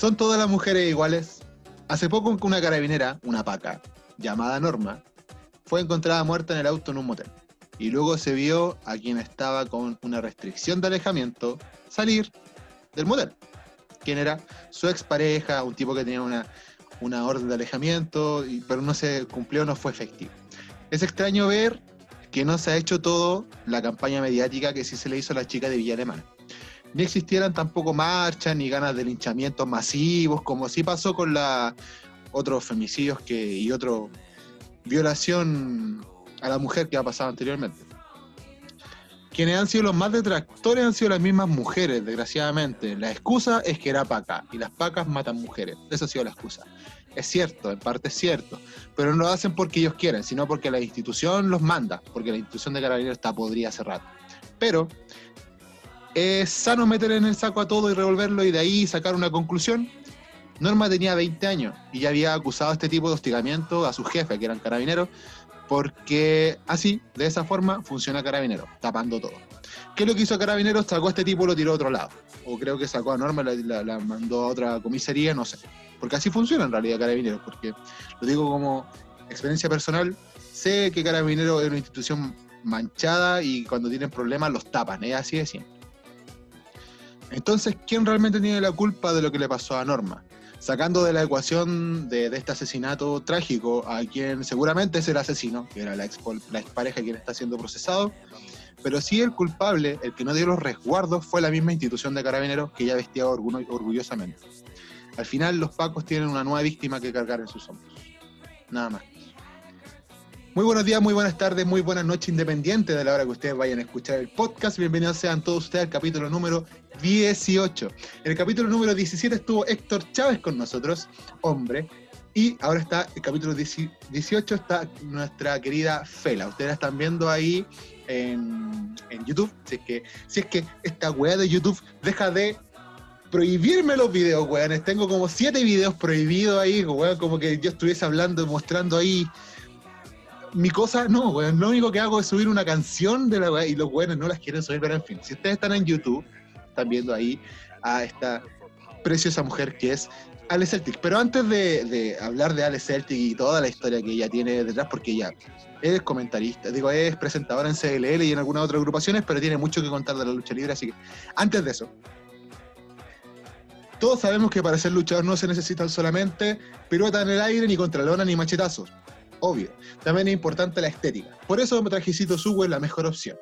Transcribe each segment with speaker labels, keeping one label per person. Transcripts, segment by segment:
Speaker 1: ¿Son todas las mujeres iguales? Hace poco una carabinera, una paca, llamada Norma, fue encontrada muerta en el auto en un motel. Y luego se vio a quien estaba con una restricción de alejamiento salir del motel. ¿Quién era? Su expareja, un tipo que tenía una, una orden de alejamiento, pero no se cumplió, no fue efectivo. Es extraño ver que no se ha hecho todo la campaña mediática que sí se le hizo a la chica de Villa Alemana. Ni existieran tampoco marchas ni ganas de linchamientos masivos, como sí pasó con la otros femicidios que, y otra violación a la mujer que ha pasado anteriormente. Quienes han sido los más detractores han sido las mismas mujeres, desgraciadamente. La excusa es que era paca y las pacas matan mujeres. Esa ha sido la excusa. Es cierto, en parte es cierto, pero no lo hacen porque ellos quieren, sino porque la institución los manda, porque la institución de carabineros está podrida hace rato. Pero es sano meter en el saco a todo y revolverlo y de ahí sacar una conclusión. Norma tenía 20 años y ya había acusado a este tipo de hostigamiento a su jefe, que eran carabineros, porque así, de esa forma, funciona Carabineros, tapando todo. ¿Qué es lo que hizo Carabineros? Sacó a este tipo y lo tiró a otro lado. O creo que sacó a Norma la, la, mandó a otra comisaría, no sé. Porque así funciona en realidad Carabineros, porque lo digo como experiencia personal, sé que Carabineros es una institución manchada y cuando tienen problemas los tapan, es así de siempre. Entonces, ¿quién realmente tiene la culpa de lo que le pasó a Norma? Sacando de la ecuación de, este asesinato trágico a quien seguramente es el asesino, que era la, ex, la expareja quien está siendo procesado, pero sí el culpable, el que no dio los resguardos, fue la misma institución de carabineros que ya vestía orgullosamente. Al final, los pacos tienen una nueva víctima que cargar en sus hombros. Nada más. Muy buenos días, muy buenas tardes, muy buenas noches, independiente de la hora que ustedes vayan a escuchar el podcast. Bienvenidos sean todos ustedes al capítulo número 18. En el capítulo número 17 estuvo Héctor Chávez con nosotros, hombre, y ahora está el capítulo 18, está nuestra querida Fela. Ustedes la están viendo ahí en, YouTube. Si es, que, si es que esta weá de YouTube deja de prohibirme los videos, weones. Tengo como siete videos prohibidos ahí, weón, como que yo estuviese hablando, mostrando ahí mi cosa, no, weón. Lo único que hago es subir una canción de la weá y los weones no las quieren subir, pero en fin. Si ustedes están en YouTube, están viendo ahí a esta preciosa mujer que es Ale Celtic. Pero antes de, hablar de Ale Celtic y toda la historia que ella tiene detrás, porque ella es comentarista, digo, es presentadora en CLL y en algunas otras agrupaciones, pero tiene mucho que contar de la lucha libre, así que antes de eso, todos sabemos que para ser luchador no se necesitan solamente piruetas en el aire, ni contralona, ni machetazos obvio. También es importante la estética. Por eso Trajecito Sugo es la mejor opción.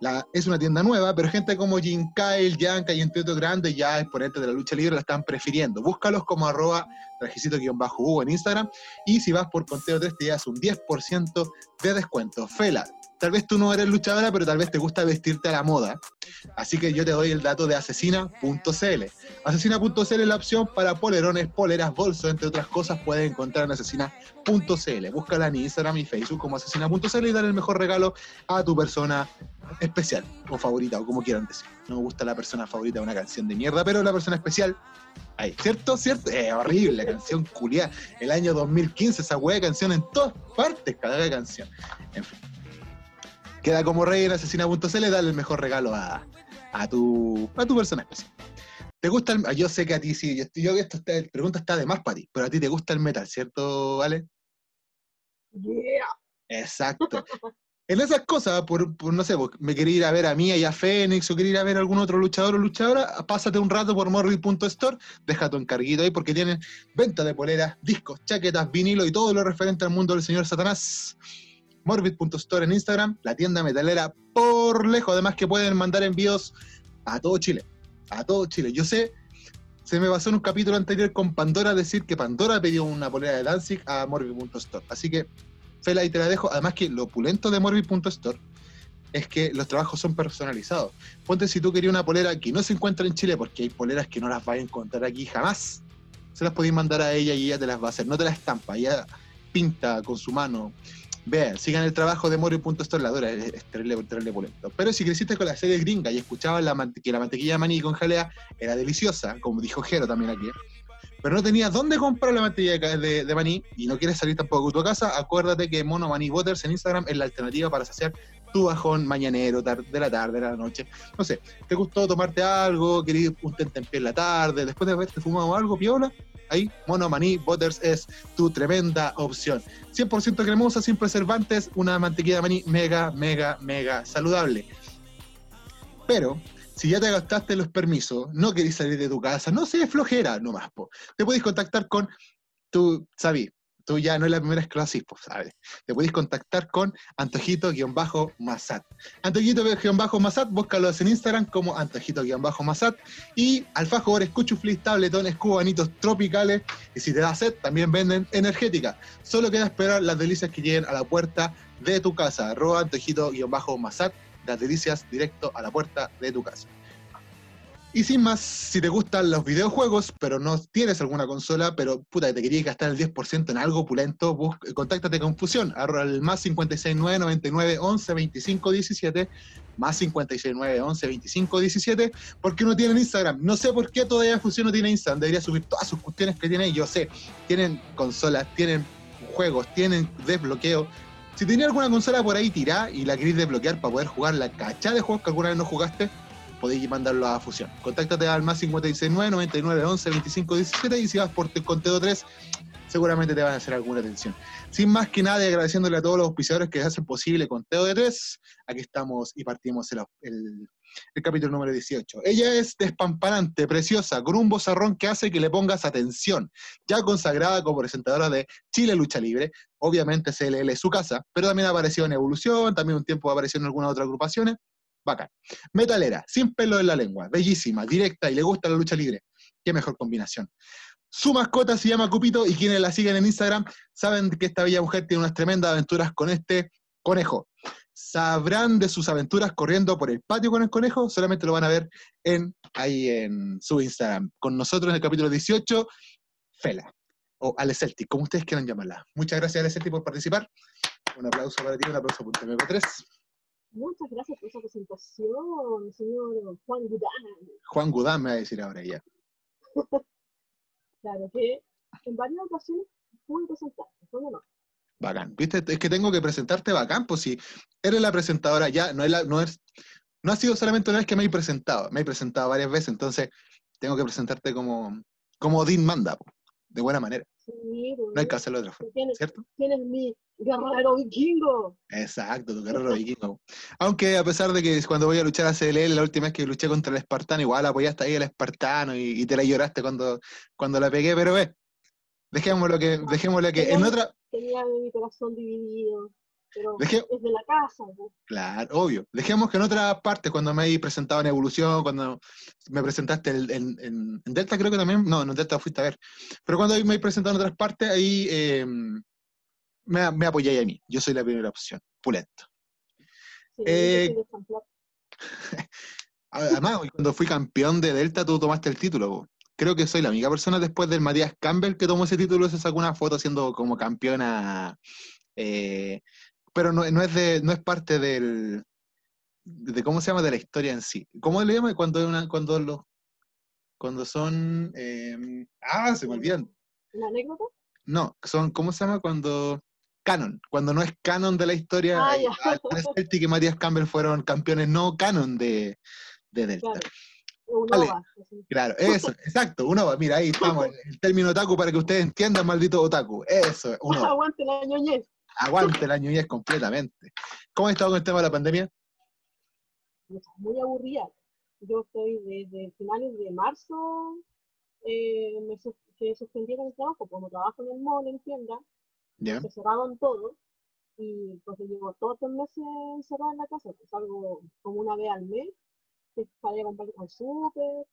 Speaker 1: La, es una tienda nueva, pero gente como Jim Kyle, Yanka y entre otros grandes ya exponentes de la lucha libre la están prefiriendo. Búscalos como arroba trajecito-hugo en Instagram y si vas por conteo 3 te das un 10% de descuento. Fela, tal vez tú no eres luchadora, pero tal vez te gusta vestirte a la moda. Así que yo te doy el dato de asesina.cl. Asesina.cl es la opción para polerones, poleras, bolsos, entre otras cosas, puedes encontrar en asesina.cl. Búscala en Instagram y Facebook como asesina.cl y dale el mejor regalo a tu persona especial o favorita, o como quieran decir. No me gusta la persona favorita de una canción de mierda, pero la persona especial, ahí. ¿Cierto? ¿Cierto? Es horrible, la canción culiada. El año 2015, esa hueá de canción en todas partes, cada canción. En fin. Queda como rey en asesina.cl, dale el mejor regalo a, tu, a tu persona especial. ¿Te gusta el Yo sé que a ti sí, yo, yo esto está, pregunta está de más para ti, pero a ti te gusta el metal, ¿cierto, Vale?
Speaker 2: Yeah.
Speaker 1: Exacto. en esas cosas, por, no sé, me quería ir a ver a mí y a Fénix, o quería ir a ver a algún otro luchador o luchadora, pásate un rato por Morbid.store, deja tu encarguito ahí porque tienen venta de poleras, discos, chaquetas, vinilo y todo lo referente al mundo del señor Satanás. Morbid.store en Instagram, la tienda metalera por lejos, además que pueden mandar envíos a todo Chile, a todo Chile. Yo sé, se me pasó en un capítulo anterior con Pandora decir que Pandora pidió una polera de Danzig a Morbid.store, así que Fela, ahí te la dejo, además que lo opulento de Morbid.store es que los trabajos son personalizados. Ponte si tú querías una polera que no se encuentra en Chile, porque hay poleras que no las vas a encontrar aquí jamás, se las podéis mandar a ella y ella te las va a hacer, no te las estampa, ella pinta con su mano, Vean, sigan el trabajo de Mori.store, la dura, es, es terrible, terrible Pero si creciste con la serie gringa y escuchabas la que la mantequilla de maní con jalea era deliciosa, como dijo Jero también aquí, pero no tenías dónde comprar la mantequilla de, de, maní y no quieres salir tampoco de tu casa, acuérdate que Mono Maní Waters en Instagram es la alternativa para saciar tu bajón mañanero, de la tarde, de la noche. No sé, ¿te gustó tomarte algo? ¿Querías un tentempié en la tarde? Después de haberte fumado algo, piola, ahí, Mono Maní Butters es tu tremenda opción. 100% cremosa, sin preservantes, una mantequilla de maní mega, mega, mega saludable. Pero, si ya te gastaste los permisos, no querés salir de tu casa, no sé, flojera nomás, po. Te podéis contactar con tu, sabí, tú ya no es la primera vez que lo po, ¿sabes? Te podéis contactar con Antojito-Masat. Antojito-Masat, búscalos en Instagram como Antojito-Masat. Y alfajores, cuchuflis, tabletones, cubanitos tropicales. Y si te da sed, también venden energética. Solo queda esperar las delicias que lleguen a la puerta de tu casa. Arroba Antojito-Masat. Las delicias directo a la puerta de tu casa. Y sin más, si te gustan los videojuegos, pero no tienes alguna consola, pero puta, te querías gastar el 10% en algo pulento, bus- contáctate con Fusión, el más 569 99 11 25 17, más 569 11 25 17, porque no tienen Instagram. No sé por qué todavía Fusión no tiene Instagram, debería subir todas sus cuestiones que tiene, yo sé, tienen consolas, tienen juegos, tienen desbloqueo. Si tenía alguna consola por ahí tirada y la queréis desbloquear para poder jugar la cachada de juegos que alguna vez no jugaste, podéis mandarlo a Fusión. Contáctate al más 569 99 11 25 17 y si vas por conteo 3, seguramente te van a hacer alguna atención. Sin más que nada, agradeciéndole a todos los auspiciadores que hacen posible conteo de 3, aquí estamos y partimos el, el- el capítulo número 18. Ella es despampanante, preciosa, con un bozarrón que hace que le pongas atención. Ya consagrada como presentadora de Chile Lucha Libre, obviamente CLL es su casa, pero también ha aparecido en Evolución, también un tiempo apareció en algunas otras agrupaciones. Bacán. Metalera, sin pelo en la lengua, bellísima, directa y le gusta la lucha libre. Qué mejor combinación. Su mascota se llama Cupito y quienes la siguen en Instagram saben que esta bella mujer tiene unas tremendas aventuras con este conejo. Sabrán de sus aventuras corriendo por el patio con el conejo, solamente lo van a ver en, ahí en su Instagram. Con nosotros en el capítulo 18, Fela, o Ale Celtic, como ustedes quieran llamarla. Muchas gracias Ale por participar. Un aplauso para ti, un aplauso por MP3.
Speaker 2: Muchas gracias por esa presentación, señor Juan Gudán.
Speaker 1: Juan Gudán me va a decir ahora ya.
Speaker 2: Claro que en varias ocasiones pude presentar, ¿cómo no?
Speaker 1: Bacán. ¿Viste? Es que tengo que presentarte bacán, pues si eres la presentadora ya, no es la, no es, no ha sido solamente una vez que me he presentado, me he presentado varias veces, entonces tengo que presentarte como, como Dean manda, po, de buena manera.
Speaker 2: Sí,
Speaker 1: No hay que hacerlo de otra forma,
Speaker 2: ¿Quién es,
Speaker 1: ¿cierto?
Speaker 2: quién es mi guerrero vikingo?
Speaker 1: Exacto, tu guerrero vikingo. Aunque a pesar de que cuando voy a luchar a CLL, la última vez que luché contra el espartano, igual apoyaste ahí al espartano y, y te la lloraste cuando, cuando la pegué, pero ve, dejémoslo que, dejémoslo que en otra,
Speaker 2: Tenía mi corazón dividido, pero
Speaker 1: Dejé-
Speaker 2: es de la casa.
Speaker 1: Claro, obvio. Dejemos que en otras partes, cuando me he presentado en Evolución, cuando me presentaste en, en- en- en Delta, creo que también, no, en Delta fuiste a ver, pero cuando me he presentado en otras partes, ahí eh, me, me apoyé a mí. Yo soy la primera opción, pulento.
Speaker 2: Sí,
Speaker 1: Eh. Además, cuando fui campeón de Delta, tú tomaste el título. po. Creo que soy la única persona después del Matías Campbell que tomó ese título, se sacó una foto siendo como campeona. eh, pero no, no es de, no es parte del de cómo se llama de la historia en sí. ¿Cómo le llaman cuando una, cuando los cuando son eh, ah, se me olvidan.
Speaker 2: ¿Una anécdota?
Speaker 1: No, son ¿cómo se llama cuando canon, cuando no es canon de la historia,
Speaker 2: Ah,
Speaker 1: eh, Celtic y Matías Campbell fueron campeones no canon de, de Delta.
Speaker 2: Claro. Un
Speaker 1: Vale.
Speaker 2: ova, así.
Speaker 1: Claro, eso, exacto, uno va, mira, ahí estamos, el, término otaku para que ustedes entiendan, maldito otaku, eso, uno,
Speaker 2: Aguante la ñoñez.
Speaker 1: Aguante la ñoñez completamente. ¿Cómo has estado con el tema de la pandemia?
Speaker 2: Muy aburrida. Yo estoy desde finales de marzo eh, me que suspendieron el trabajo, como trabajo en el mall, en tienda,
Speaker 1: ¿Ya?
Speaker 2: se cerraron todo y pues llevo todos los meses encerrada en la casa, pues salgo como una vez al mes, que para ir a comprar al súper,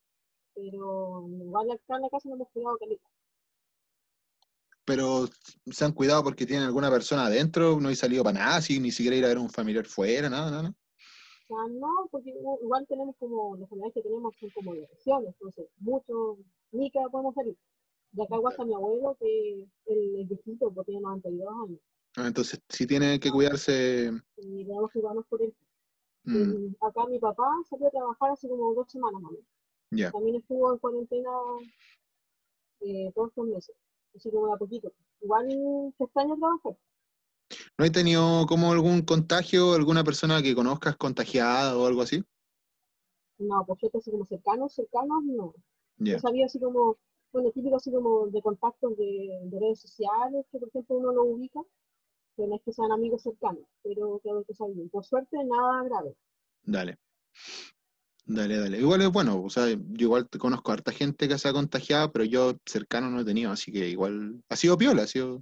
Speaker 2: pero igual acá en la casa no hemos cuidado caleta.
Speaker 1: Pero se han cuidado porque tienen alguna persona adentro, no he salido para nada, así, ni siquiera ir a ver a un familiar fuera, nada, nada.
Speaker 2: O sea, no, porque igu- igual tenemos como, los familiares que tenemos son como de regiones, entonces muchos, ni que podemos salir. De acá igual está mi abuelo, que el, viejito, porque tiene 92 años,
Speaker 1: Ah, Entonces, si tienen que cuidarse,
Speaker 2: y tenemos que cuidarnos por él.
Speaker 1: mm,
Speaker 2: acá mi papá salió a trabajar hace como dos semanas más o menos.
Speaker 1: ya.
Speaker 2: También estuvo en cuarentena eh, todos estos meses, así como de a poquito. Igual te extraña trabajar.
Speaker 1: ¿No he tenido como algún contagio, alguna persona que conozcas contagiada o algo así?
Speaker 2: No, por cierto, así como cercanos, cercanos, no. Yo sabía así como, bueno, típico así como de contactos de, de redes sociales, que por ejemplo uno lo ubica, que no es que sean amigos cercanos, pero creo que sabía. Por suerte, nada grave.
Speaker 1: dale. Dale, dale. Igual es bueno, o sea, yo igual conozco a harta gente que se ha contagiado, pero yo cercano no he tenido, así que igual ha sido piola, ha sido...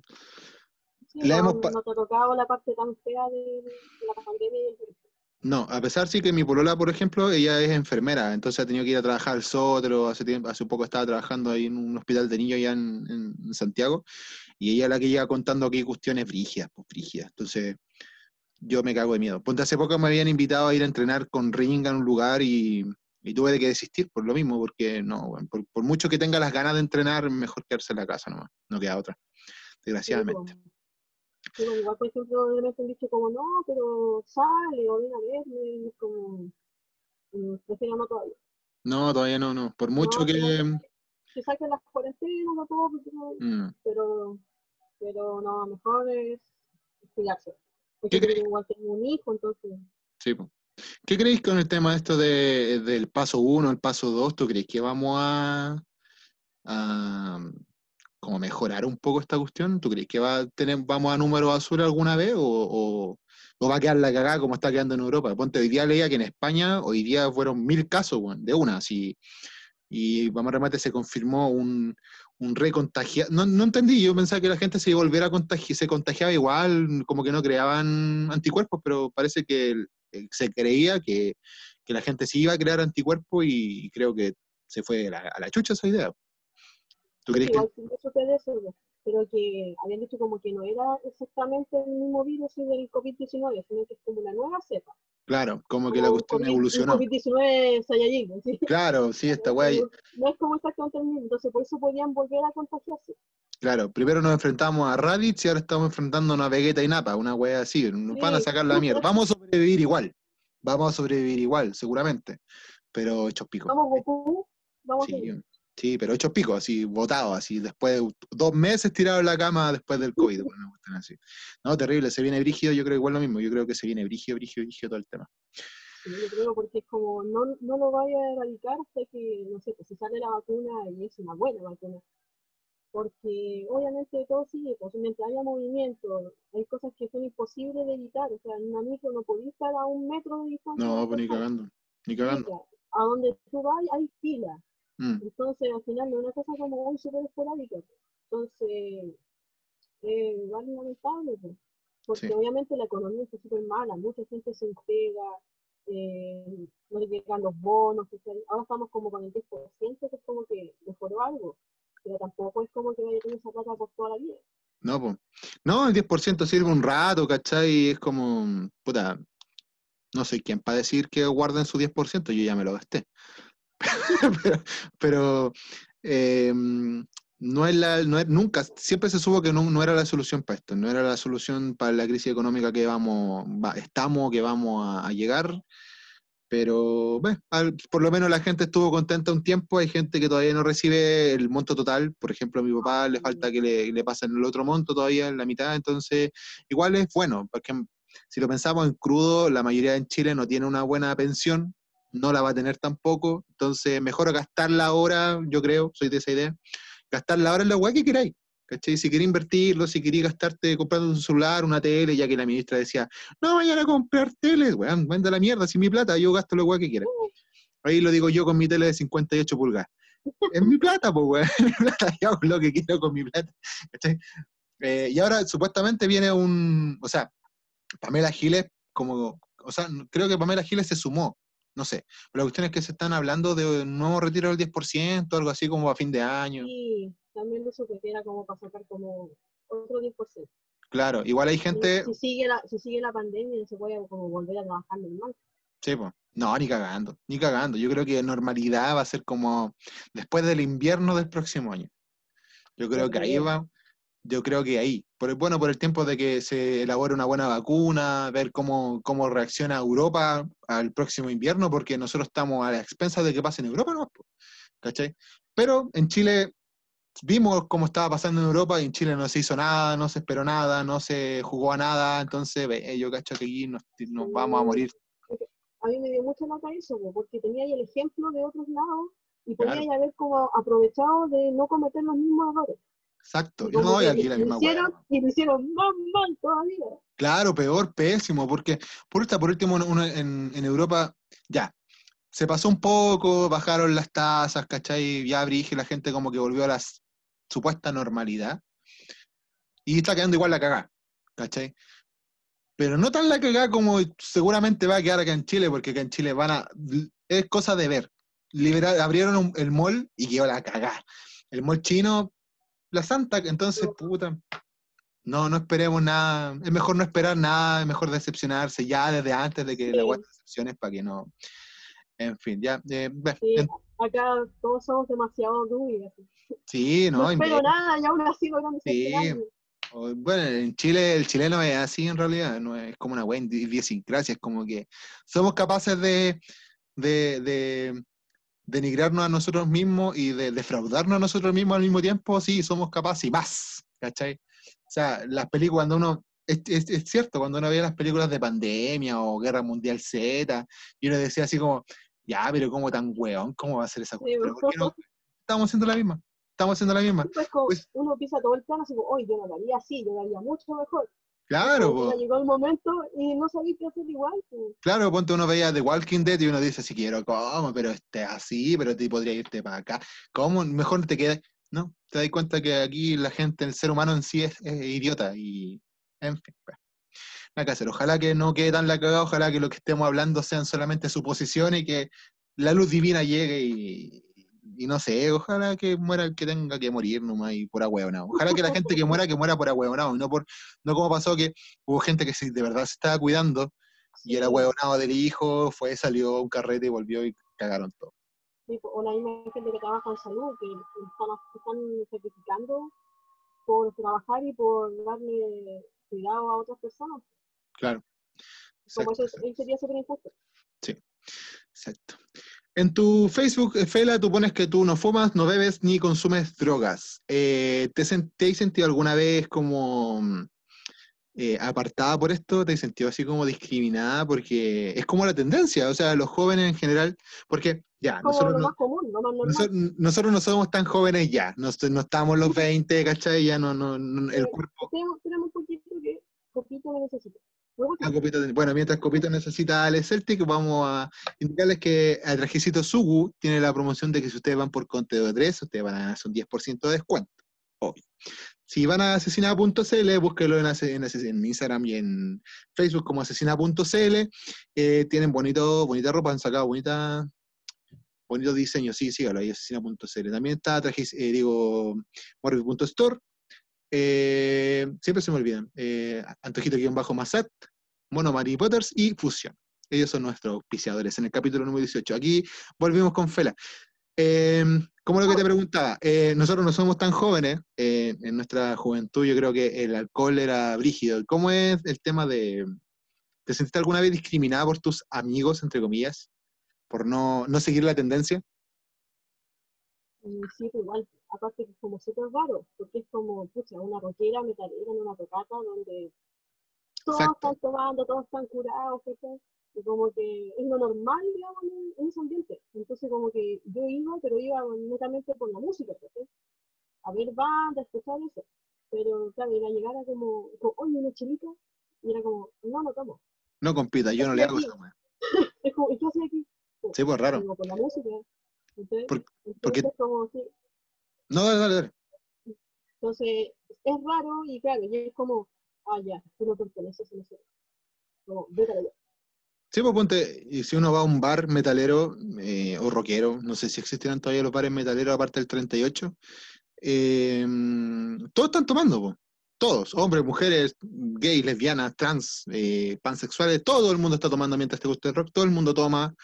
Speaker 2: Sí,
Speaker 1: La
Speaker 2: no,
Speaker 1: hemos pa-
Speaker 2: no te ha tocado la parte tan fea de, de la pandemia y el virus.
Speaker 1: No, a pesar sí que mi polola, por ejemplo, ella es enfermera, entonces ha tenido que ir a trabajar al sótero, hace tiempo, hace poco estaba trabajando ahí en un hospital de niños allá en Santiago, y ella es la que llega contando aquí cuestiones brígidas, pues brígidas. Entonces, yo me cago de miedo. Ponte hace poco me habían invitado a ir a entrenar con ring en un lugar y, y tuve que desistir por lo mismo, porque no, bueno, por, por mucho que tenga las ganas de entrenar, mejor quedarse en la casa nomás, no queda otra, desgraciadamente.
Speaker 2: sí, pues, igual, por ejemplo, de repente han dicho como, no, pero sale o ven a verme, como, mm, prefiero no todavía.
Speaker 1: No, todavía no, no. Por mucho
Speaker 2: No,
Speaker 1: que...
Speaker 2: no. Que saquen las cuarentenas, no todo, pero,
Speaker 1: mm,
Speaker 2: pero, pero no, mejor es cuidarse.
Speaker 1: ¿Qué
Speaker 2: Porque
Speaker 1: crees?
Speaker 2: yo igual tengo un hijo, entonces,
Speaker 1: Sí, po. ¿Qué creéis con el tema de esto de, del paso 1, el paso 2? ¿Tú crees que vamos a, a como mejorar un poco esta cuestión? ¿Tú crees que va a tener, vamos a número basura alguna vez o, o- o va a quedar la cagada como está quedando en Europa? Ponte, hoy día leía que en España hoy día fueron mil casos, de una, así, y vamos a remate se confirmó un, un recontagiado. No, no entendí, yo pensaba que la gente se iba a contagiar, se contagiaba igual, como que no creaban anticuerpos, pero parece que se creía que, que la gente sí iba a crear anticuerpos y, creo que se fue a la, a la chucha esa idea. ¿Tú crees que,
Speaker 2: pero que habían dicho como que no era exactamente el mismo virus del COVID-19, sino que es como una nueva cepa.
Speaker 1: claro, como que la
Speaker 2: Como
Speaker 1: cuestión
Speaker 2: COVID-
Speaker 1: evolucionó?
Speaker 2: Un COVID-19 Saiyajin, ¿sí?
Speaker 1: Claro, sí, esta weá,
Speaker 2: No es como exactamente el mismo, entonces por eso podían volver a contagiarse.
Speaker 1: claro, primero nos enfrentamos a Raditz y ahora estamos enfrentando a Vegeta y Napa, una weá así, nos van a sacar la mierda. Vamos a sobrevivir igual, vamos a sobrevivir igual, seguramente, pero hechos picos.
Speaker 2: Vamos Goku, vamos a
Speaker 1: Sí,
Speaker 2: seguir.
Speaker 1: Sí, pero hechos picos, así, botados, así, después de dos meses tirados en la cama después del COVID, cuestión así. No, terrible, se viene brígido, yo creo igual lo mismo, yo creo que se viene brígido, brígido, brígido todo el tema.
Speaker 2: Yo creo porque es como no, no lo vaya a erradicar hasta que, no sé, pues si sale la vacuna y es una buena vacuna. Porque obviamente todo sigue, pues mientras haya movimiento, hay cosas que son imposibles de evitar. O sea, en una micro no podés estar a un metro de distancia.
Speaker 1: No, pues ni cagando, ni cagando.
Speaker 2: A donde tú vas hay fila.
Speaker 1: Mm,
Speaker 2: Entonces, al final, es una cosa como muy súper esporádica. Entonces, eh, igual es lamentable, pues, porque
Speaker 1: Sí.
Speaker 2: obviamente la economía está súper mala, mucha gente se entrega, eh, no le llegan los bonos, ahora estamos como con el 10%, que es como que mejoró algo, pero tampoco es como que vaya a tener esa plata por toda la vida.
Speaker 1: No, pues. No, el 10% sirve un rato, ¿cachai? Y es como, puta, no soy quien para decir que guarden su 10%, yo ya me lo gasté. pero, eh, no es la, no es, nunca, siempre se supo que no, no era la solución para esto, no era la solución para la crisis económica que vamos, va- estamos, que vamos a, llegar. Pero al- por lo menos la gente estuvo contenta un tiempo, hay gente que todavía no recibe el monto total, por ejemplo a mi papá le falta que le, le pasen el otro monto todavía en la mitad, entonces igual es bueno, porque si lo pensamos en crudo, la mayoría en Chile no tiene una buena pensión, no la va a tener tampoco, entonces mejor gastarla ahora, yo creo, soy de esa idea, gastarla ahora en la weá que queráis. ¿Cachai? Si queréis invertirlo, si queréis gastarte comprando un celular, una tele, ya que la ministra decía, no vayan a comprar teles, weón, venda la mierda, si mi plata, yo gasto lo weá que quiera. Ahí lo digo yo con mi tele de 58 pulgadas. Es mi plata, pues, weón, mi plata, yo hago lo que quiero con mi plata. Eh, y ahora supuestamente viene un, o sea, Pamela Giles, como, o sea, creo que Pamela Giles se sumó, no sé, pero la cuestión es que se están hablando de un nuevo retiro del 10%, algo así como a fin de año.
Speaker 2: Y también lo supe que era como para sacar como otro 10%.
Speaker 1: Claro, igual hay gente,
Speaker 2: Si, sigue la, si sigue la pandemia, no se puede como volver a trabajar normal.
Speaker 1: Sí, po. No, ni cagando, ni cagando. Yo creo que normalidad va a ser como después del invierno del próximo año. Yo creo que ahí va, yo creo que ahí. Por el, bueno, por el tiempo de que se elabore una buena vacuna, ver cómo, cómo reacciona Europa al próximo invierno, porque nosotros estamos a la expensa de que pase en Europa, ¿no? ¿Cachai? Pero en Chile vimos cómo estaba pasando en Europa y en Chile no se hizo nada, no se esperó nada, no se jugó a nada, entonces ve, yo cacho que aquí nos, nos vamos a morir.
Speaker 2: A mí me dio mucha nota eso, po, porque tenía ahí el ejemplo de otros lados y podía
Speaker 1: Claro.
Speaker 2: haber como aprovechado de no cometer los mismos errores.
Speaker 1: Exacto. No, y
Speaker 2: que
Speaker 1: aquí la misma
Speaker 2: hicieron,
Speaker 1: hueá.
Speaker 2: y lo hicieron más mal todavía.
Speaker 1: Claro, peor, pésimo, porque por, esta, por último uno en, en Europa, ya, se pasó un poco, bajaron las tasas, ¿cachai? Ya brige, la gente como que volvió a la supuesta normalidad. Y está quedando igual la cagá, ¿cachai? Pero no tan la cagá como seguramente va a quedar acá en Chile, porque acá en Chile van a. Es cosa de ver. Liberar, abrieron un- el mall y quedó la cagá. El mall chino, la santa, entonces, puta. No, no esperemos nada. Es mejor no esperar nada, es mejor decepcionarse ya desde antes de que la
Speaker 2: Sí.
Speaker 1: web decepciones para que no. En fin, ya. eh,
Speaker 2: Sí,
Speaker 1: en-
Speaker 2: acá todos somos demasiado duros.
Speaker 1: sí,
Speaker 2: No,
Speaker 1: no,
Speaker 2: espero nada y aún así logran
Speaker 1: Sí. o- Bueno, en Chile el chileno es así en realidad, no es como una buena idiosincrasia, es como que somos capaces de, de, de denigrarnos a nosotros mismos y de defraudarnos a nosotros mismos al mismo tiempo, sí, somos capaces y más, ¿cachai? O sea, las películas, cuando uno, es, es- es cierto, cuando uno veía las películas de pandemia o Guerra Mundial Z, y uno decía así como, ya, pero ¿cómo tan weón? ¿Cómo va a ser esa cuestión? ¿Por qué no? Estamos haciendo la misma, estamos haciendo la misma.
Speaker 2: Pues como
Speaker 1: Pues-
Speaker 2: uno empieza todo el plan así como, oye, yo no lo haría así, yo lo haría mucho mejor.
Speaker 1: Claro,
Speaker 2: ya llegó el momento y no sabía qué hacer igual. pues.
Speaker 1: Claro, ponte uno veía The Walking Dead y uno dice, si quiero, ¿cómo? Pero este así, pero te podría irte para acá. ¿Cómo? Mejor te quedas. No, te das cuenta que aquí la gente, el ser humano en sí es, es idiota y, en fin, pues, nada que hacer. Ojalá que no quede tan la cagada, ojalá que lo que estemos hablando sean solamente suposiciones y que la luz divina llegue y, y no sé, ojalá que muera el que tenga que morir nomás y por ahueonado. Ojalá que la gente que muera, que muera por ahueonado y no por, no como pasó que hubo gente que sí, de verdad se estaba cuidando y era
Speaker 2: Sí,
Speaker 1: huevonado del hijo, fue, salió a un carrete y volvió y cagaron todo.
Speaker 2: sí, o la misma gente que trabaja en salud, que están, están sacrificando por trabajar y por darle cuidado a otras personas.
Speaker 1: Claro.
Speaker 2: Como
Speaker 1: Exacto,
Speaker 2: eso ahí sería súper injusto.
Speaker 1: exacto. En tu Facebook, eh, Fela, tú pones que tú no fumas, no bebes ni consumes drogas. Eh, ¿te, te has sentido alguna vez como mm, eh, apartada por esto? ¿Te has sentido así como discriminada? Porque es como la tendencia, o sea, los jóvenes en general, porque ya,
Speaker 2: Como
Speaker 1: nosotros
Speaker 2: lo
Speaker 1: no,
Speaker 2: más común, más normal.
Speaker 1: nosotros, nosotros no somos tan jóvenes ya, no, no estamos los 20, ¿cachai? Ya no, no, no- el cuerpo
Speaker 2: Tenemos, un poquito que necesita. Luego,
Speaker 1: Ah, Copito, bueno, mientras Copito necesita a Ale Celtic, vamos a indicarles que el trajecito Sugu tiene la promoción de que si ustedes van por conteo de 3, ustedes van a ganar un 10% de descuento. Obvio. Si van a asesina.cl, búsquenlo en, en, Instagram y en Facebook como asesina.cl. Eh, tienen bonito, bonita ropa, han sacado bonita, bonito diseño. Sí, sígalo ahí, asesina.cl. También está, trajis- eh, digo, morbid.store. Eh, siempre se me olvidan. Eh, Antojito-Masat, Mono Mary Potters y Fusión. Ellos son nuestros auspiciadores en el capítulo número 18. Aquí volvimos con Fela. Eh, como lo que te preguntaba, eh, nosotros no somos tan jóvenes. eh, en nuestra juventud yo creo que el alcohol era brígido. ¿Cómo es el tema de... ¿Te sentiste alguna vez discriminada por tus amigos, entre comillas? Por no, no seguir la tendencia?
Speaker 2: Sí, igual, aparte que es como súper raro, porque es como, pucha, una roquera metalera en una tocata donde todos
Speaker 1: Exacto.
Speaker 2: están tomando, todos están curados, ¿cachai? Y como que es lo normal, digamos, en, en ese ambiente. Entonces como que yo iba, pero iba netamente por la música, ¿cachai? A ver bandas, escuchar eso. Pero claro, era llegar a como, como, oye, una chelita, y era como, no, no tomo.
Speaker 1: No compita, yo no le hago esa.
Speaker 2: Es como, ¿y qué haces aquí?
Speaker 1: Sí, pues raro.
Speaker 2: Por la música. Entonces,
Speaker 1: porque-
Speaker 2: como, sí,
Speaker 1: No, dale, dale, dale.
Speaker 2: Entonces, es raro y claro, y es como, ah, ya, tú no perteneces a nosotros. Como, vete allá.
Speaker 1: Sí, pues ponte, y si uno va a un bar metalero eh, o rockero, no sé si existirán todavía los bares metaleros aparte del 38, eh, todos están tomando, po. todos, hombres, mujeres, gays, lesbianas, trans, eh, pansexuales, todo el mundo está tomando mientras te gusta el rock, todo el mundo toma,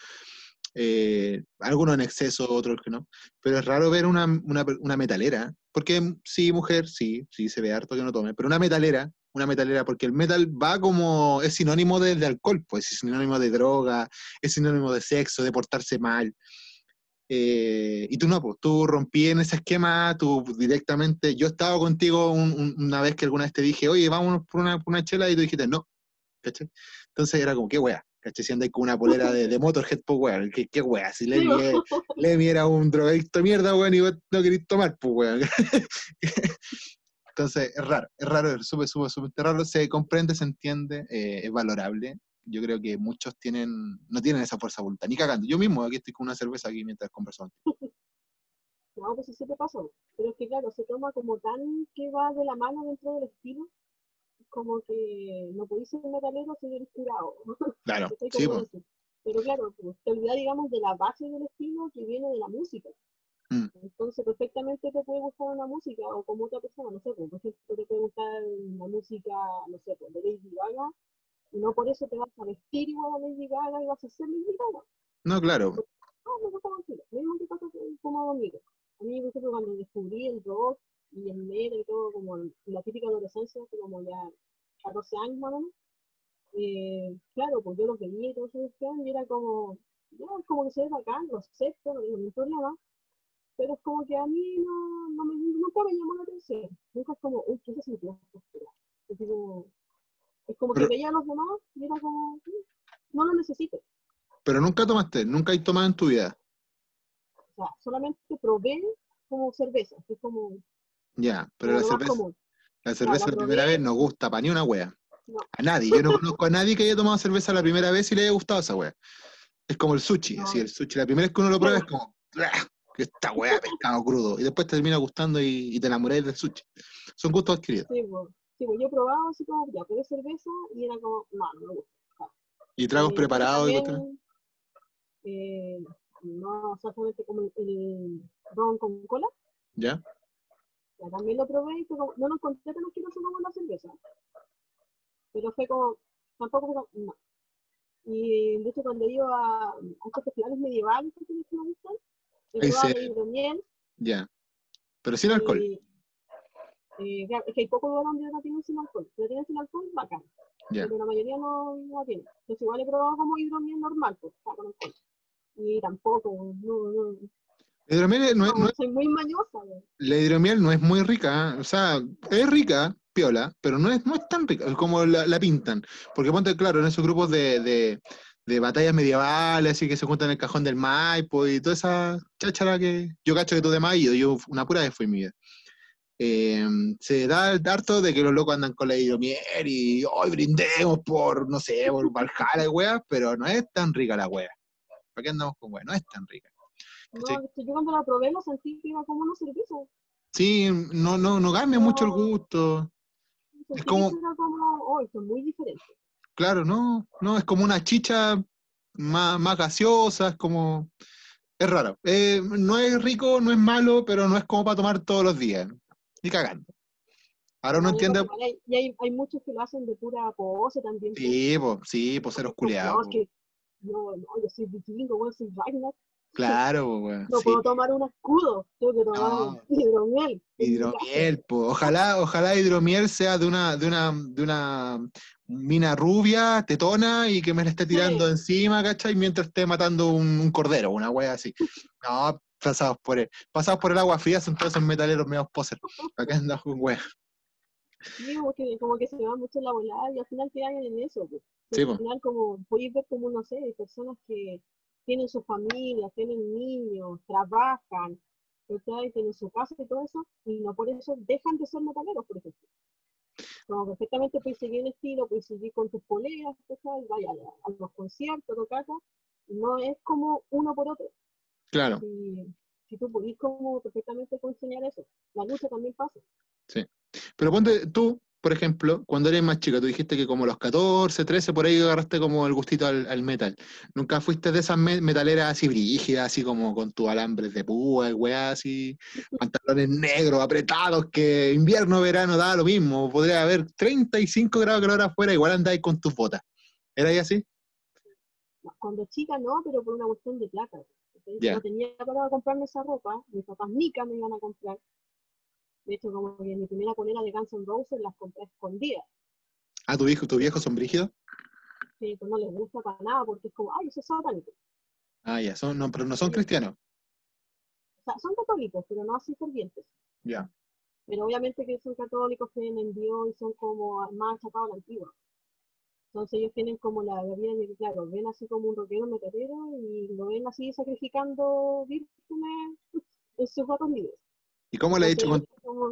Speaker 1: eh, algunos en exceso, otros que no, pero es raro ver una, una, una metalera, porque sí, mujer, sí, sí, se ve harto que no tome, pero una metalera, una metalera, porque el metal va como, es sinónimo de, de alcohol, pues es sinónimo de droga, es sinónimo de sexo, de portarse mal. Eh, y tú no, pues tú rompí en ese esquema, tú directamente, yo estaba contigo un- un- una vez que alguna vez te dije, oye, vámonos por una, por una chela, y tú dijiste, no, ¿cachai? Entonces era como, qué wea, ¿cachai? Si andáis con una polera de, de Motorhead, pues qué, qué wea, si Lemmy, es- Lemmy era un drogadicto mierda, weón, y vos no querís tomar, pues weón. Entonces, es raro, es raro, es súper, súper, súper raro, se comprende, se entiende, eh, es valorable. Yo creo que muchos tienen, no tienen esa fuerza voluntad, ni cagando. Yo mismo aquí estoy con una cerveza aquí mientras conversamos.
Speaker 2: No, pues sí te pasó. Pero es que claro, se toma como tan que va de la mano dentro del estilo, como que no podéis ser metalero si eres curado.
Speaker 1: Claro, sí, pues.
Speaker 2: Pero claro, pues, te olvidas, digamos, de la base del estilo que viene de la música.
Speaker 1: Mm.
Speaker 2: Entonces, perfectamente te puede gustar una música, o como otra persona, no sé, pues, por ejemplo, te puede gustar la música, no sé, pues, de Lady Gaga, y no por eso te vas a vestir igual a Lady Gaga y vas a ser Lady Gaga.
Speaker 1: No, claro,
Speaker 2: No, me gusta Lo mismo que pasa con- como conmigo. A mí, por ejemplo, cuando descubrí el rock y el metal y todo, como en la típica adolescencia, que como ya 14 años más o menos, eh, claro, pues yo lo veía y todo eso y era como, ya, es como que se ve bacán, lo acepto, no tengo ningún problema, pero es como que a mí no, no me, nunca me llamó la atención. Nunca es como, uy, ¿qué se sintió? Es como, es como
Speaker 1: Pero-
Speaker 2: que veía a los demás y era como, "Mm, no lo necesito.
Speaker 1: pero nunca tomaste, nunca hay tomado en tu vida.
Speaker 2: O sea, solamente probé como cerveza, que es como,
Speaker 1: Ya, pero la cerveza,
Speaker 2: común.
Speaker 1: la cerveza
Speaker 2: la
Speaker 1: la primera vez no gusta para ni una wea.
Speaker 2: No.
Speaker 1: A nadie. Yo no conozco a nadie que haya tomado cerveza la primera vez y le haya gustado esa wea. Es como el sushi,
Speaker 2: No.
Speaker 1: así el sushi. La primera vez que uno lo prueba es como, "Ah, que esta wea pescado crudo. Y después te termina gustando y, y te enamoráis del sushi. Son gustos adquiridos.
Speaker 2: Sí, pues, sí, pues yo probaba así como, ya, probé cerveza y era como, no, no me gusta.
Speaker 1: Y tragos
Speaker 2: Eh,
Speaker 1: preparados y
Speaker 2: también,
Speaker 1: cosas.
Speaker 2: eh, no exactamente como el, el ron con cola,
Speaker 1: ¿Ya?
Speaker 2: Ya también lo probé y fue como, no lo encontré tan asqueroso como la cerveza. Pero fue como, tampoco fue como, no. Y de hecho cuando iba a, a estos festivales medievales que me gustan, la hidromiel
Speaker 1: Ya. Pero sin alcohol.
Speaker 2: y, eh, es que hay pocos lugares donde la tienen sin alcohol. Si la tienen sin alcohol, bacán.
Speaker 1: Ya.
Speaker 2: pero la mayoría no, no la tiene. Entonces igual he probado como hidromiel normal, pues, con alcohol. Y tampoco, no, no,
Speaker 1: La hidromiel no es,
Speaker 2: no,
Speaker 1: no es-
Speaker 2: soy muy mañosa. güey.
Speaker 1: la hidromiel no es muy rica. ¿eh? O sea, es rica, piola, pero no es, no es tan rica como la, la pintan. Porque ponte claro, en esos grupos de, de, de batallas medievales, así que se juntan en el cajón del Maipo y toda esa cháchara que yo cacho que tú de Mayo, yo una pura vez fue en mi vida. Eh, se da el harto de que los locos andan con la hidromiel y hoy brindemos por, no sé, por Valhalla y weas, pero no es tan rica la wea. ¿Para qué andamos con wea? No es tan rica.
Speaker 2: No, es yo cuando la probé lo sentí que era como una cerveza.
Speaker 1: Sí, no, no, no cambia mucho el
Speaker 2: No.
Speaker 1: gusto.
Speaker 2: Sentí que
Speaker 1: como-
Speaker 2: era como, oh, es muy diferente.
Speaker 1: Claro, no, no, es como una chicha más, más gaseosa, es como, es raro. Eh, no es rico, no es malo, pero no es como para tomar todos los días. Ni cagando. Ahora uno
Speaker 2: No, yo
Speaker 1: entiende,
Speaker 2: hay- Y hay, hay muchos que lo hacen de pura pose también. pues.
Speaker 1: sí, po, sí, por ser
Speaker 2: No,
Speaker 1: osculeado.
Speaker 2: es que yo, no, yo soy vikingo, bueno, soy Ragnar.
Speaker 1: Claro, weón,
Speaker 2: No
Speaker 1: sí.
Speaker 2: puedo tomar un escudo, tengo que tomar
Speaker 1: No.
Speaker 2: hidromiel.
Speaker 1: Hidromiel, po. Ojalá, ojalá hidromiel sea de una, de una, de una mina rubia, tetona, y que me la esté tirando
Speaker 2: Sí.
Speaker 1: encima, ¿cachai? Mientras esté matando un, un cordero, una wea así. No, pasados por el, pasados por el agua fría son todos esos metaleros medio poser. Acá andan con wea.
Speaker 2: Sí, como que, como que se va mucho en la volada y al final quedan en eso. pues.
Speaker 1: Sí,
Speaker 2: al final, como podéis ver como, no sé, hay personas que tienen su familia, tienen niños, trabajan, ¿cachai? tienen su casa y todo eso, y no por eso dejan de ser metaleros, por ejemplo. Como perfectamente puedes seguir el estilo, puedes seguir con tus ¿cachai? vaya a, los conciertos, tocar, no es como uno por otro.
Speaker 1: Claro.
Speaker 2: Si, si tú como perfectamente enseñar eso. La lucha también pasa.
Speaker 1: Pero ponte tú, por ejemplo, cuando eres más chica, tú dijiste que como los 14, 13, por ahí agarraste como el gustito al, al metal. ¿Nunca fuiste de esas me- metaleras así brígidas, así como con tus alambres de púa, y weá, así, pantalones negros, apretados, que invierno, verano, da lo mismo? Podría haber 35 grados de calor afuera, igual andáis con tus botas. ¿Era ahí así?
Speaker 2: Cuando chica no, pero por una cuestión de plata. ¿cachai?
Speaker 1: Ya.
Speaker 2: No tenía para comprarme esa ropa, mis papás nica me iban a comprar. De hecho, como que mi primera polera de Guns N' Roses las compré escondidas.
Speaker 1: Ah, ¿tu viejo, tu viejos son brígidos?
Speaker 2: Sí, pues no les gusta para nada porque es como, ay, eso es satánico.
Speaker 1: Ah, ya, son, no, pero no son cristianos.
Speaker 2: sea, son católicos, pero no así fervientes.
Speaker 1: Ya.
Speaker 2: Pero obviamente que son católicos, creen en Dios y son como más achacados a la antigua. Entonces ellos tienen como la vida de que, claro, ven así como un rockero metalero y lo ven así sacrificando vírgenes en sus ratos libres.
Speaker 1: ¿Y cómo le ha hecho con,
Speaker 2: Entonces, ellos como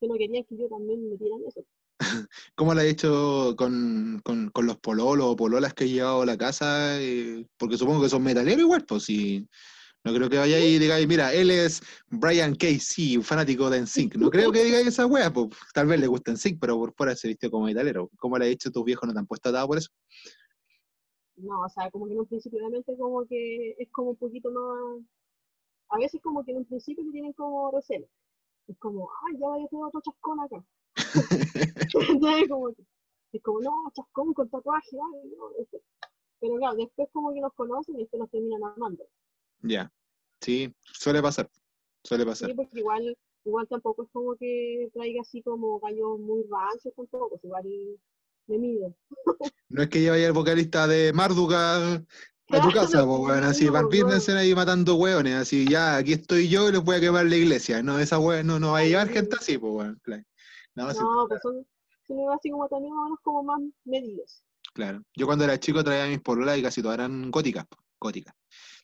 Speaker 2: que no querían que yo también me metieran eso.
Speaker 1: cómo le ha hecho con, con, con los pololos o pololas que he llevado a la casa? Eh, porque supongo que son metaleros igual, pues si no creo que vayáis y digáis, mira, él es Brian Casey, un fanático de NSYNC. No creo que digáis esa wea, pues tal vez le gusta NSYNC, pero por fuera se vistió como metalero. ¿Cómo le ha hecho tus viejos no te han puesto atado por eso?
Speaker 2: No, o sea, como que en un principio obviamente como que es como un poquito más... A veces como que en un principio te tienen como recelo. Es como, ay, ya vaya a tener otro chascón acá. Entonces, como es como, no, chascón con tatuaje, ay, no, este. Pero claro, después como que nos conocen y después nos terminan amando.
Speaker 1: Ya, sí, suele pasar, suele pasar.
Speaker 2: Sí, porque igual, igual tampoco es como que traiga así como gallos muy rancios tampoco, pues igual me miden.
Speaker 1: No es que lleve el vocalista de Marduka a tu casa, pues, weón, así Van. Birnensen ahí matando hueones, así ya, aquí estoy yo y les voy a quemar la iglesia. No, esa hueá no, no va a llevar gente así, pues, weón, claro. No,
Speaker 2: No, pues son, son así como también menos como más medidos.
Speaker 1: claro. Yo cuando era chico traía mis pololas y casi todas eran góticas, góticas.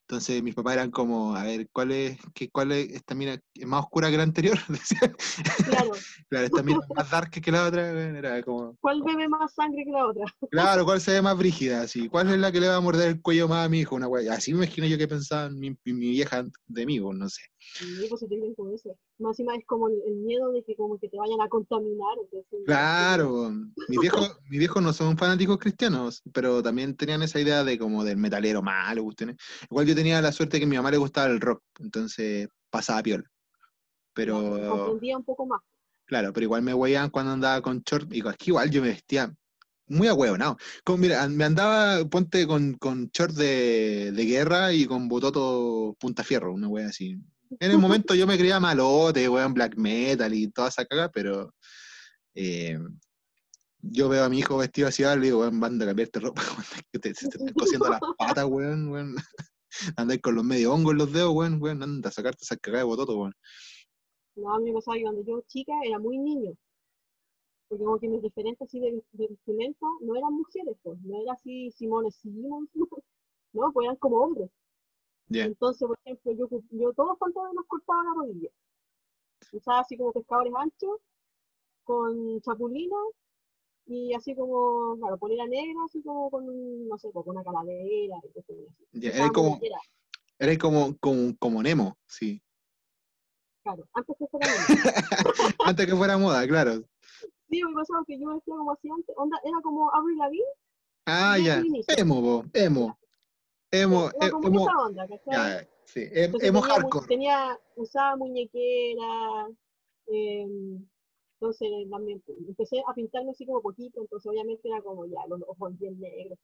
Speaker 1: Entonces mis papás eran como, a ver, ¿cuál es, qué, cuál es esta mina es más oscura que la anterior?
Speaker 2: Claro,
Speaker 1: claro, esta mina más dark que la otra, era como,
Speaker 2: ¿cuál bebe más sangre que la otra?
Speaker 1: claro, ¿cuál se ve más brígida? Así, ¿cuál es la que le va a morder el cuello más a mi hijo? Una wea. Así me imagino yo que pensaban mi, mi, vieja de mí, no sé.
Speaker 2: Sí, pues se con eso. Más encima es como el, el miedo de que como que te vayan a contaminar. entonces,
Speaker 1: Claro, mis viejos, mis viejos no son fanáticos cristianos, pero también tenían esa idea de como del metalero malo, cuestiones. Igual yo tenía la suerte que a mi mamá le gustaba el rock, entonces pasaba piola. Pero,
Speaker 2: Comprendía un poco más.
Speaker 1: claro, pero igual me hueían cuando andaba con short, y es que igual yo me vestía muy ahueonado. Como, mira, me andaba, ponte con, con short de, de guerra y con bototo punta fierro, una wea así. En el momento yo me creía malote, weón, black metal y toda esa caga, pero eh, yo veo a mi hijo vestido así, le digo, weón, manda a cambiarte ropa, weón, que te, se te están cosiendo las patas, weón, weón. Andáis con los medio hongos en los dedos, weón, weón, anda a sacarte esa cagada de bototo, weón.
Speaker 2: No, a mí me pasaba que cuando yo chica era muy niño. Porque como que mis referentes así de, de no eran mujeres, pues. No era así Simone Simons, no, pues eran como hombres. Entonces, por ejemplo, yo, yo todos los pantalones los cortaba la rodilla. Usaba así como pescadores anchos, con chapulina, y así como, claro, polera negra, así como con, no sé, con una calavera, y cosas así. Usaba
Speaker 1: eres como, eres como, como, como Nemo, sí.
Speaker 2: claro, antes que fuera niña.
Speaker 1: Antes que fuera moda, claro.
Speaker 2: Sí, me pasaba que yo me vestía como así antes, onda, era como Avril Lavigne,
Speaker 1: Ah, ya. Emo, emo. E-
Speaker 2: como
Speaker 1: emo,
Speaker 2: esa onda, ¿cachai?
Speaker 1: ya, sí, em-
Speaker 2: Entonces
Speaker 1: emo
Speaker 2: tenía,
Speaker 1: hardcore.
Speaker 2: tenía, usaba muñequera, em, entonces también empecé a pintarme así como poquito, entonces obviamente era como ya, los ojos bien negros.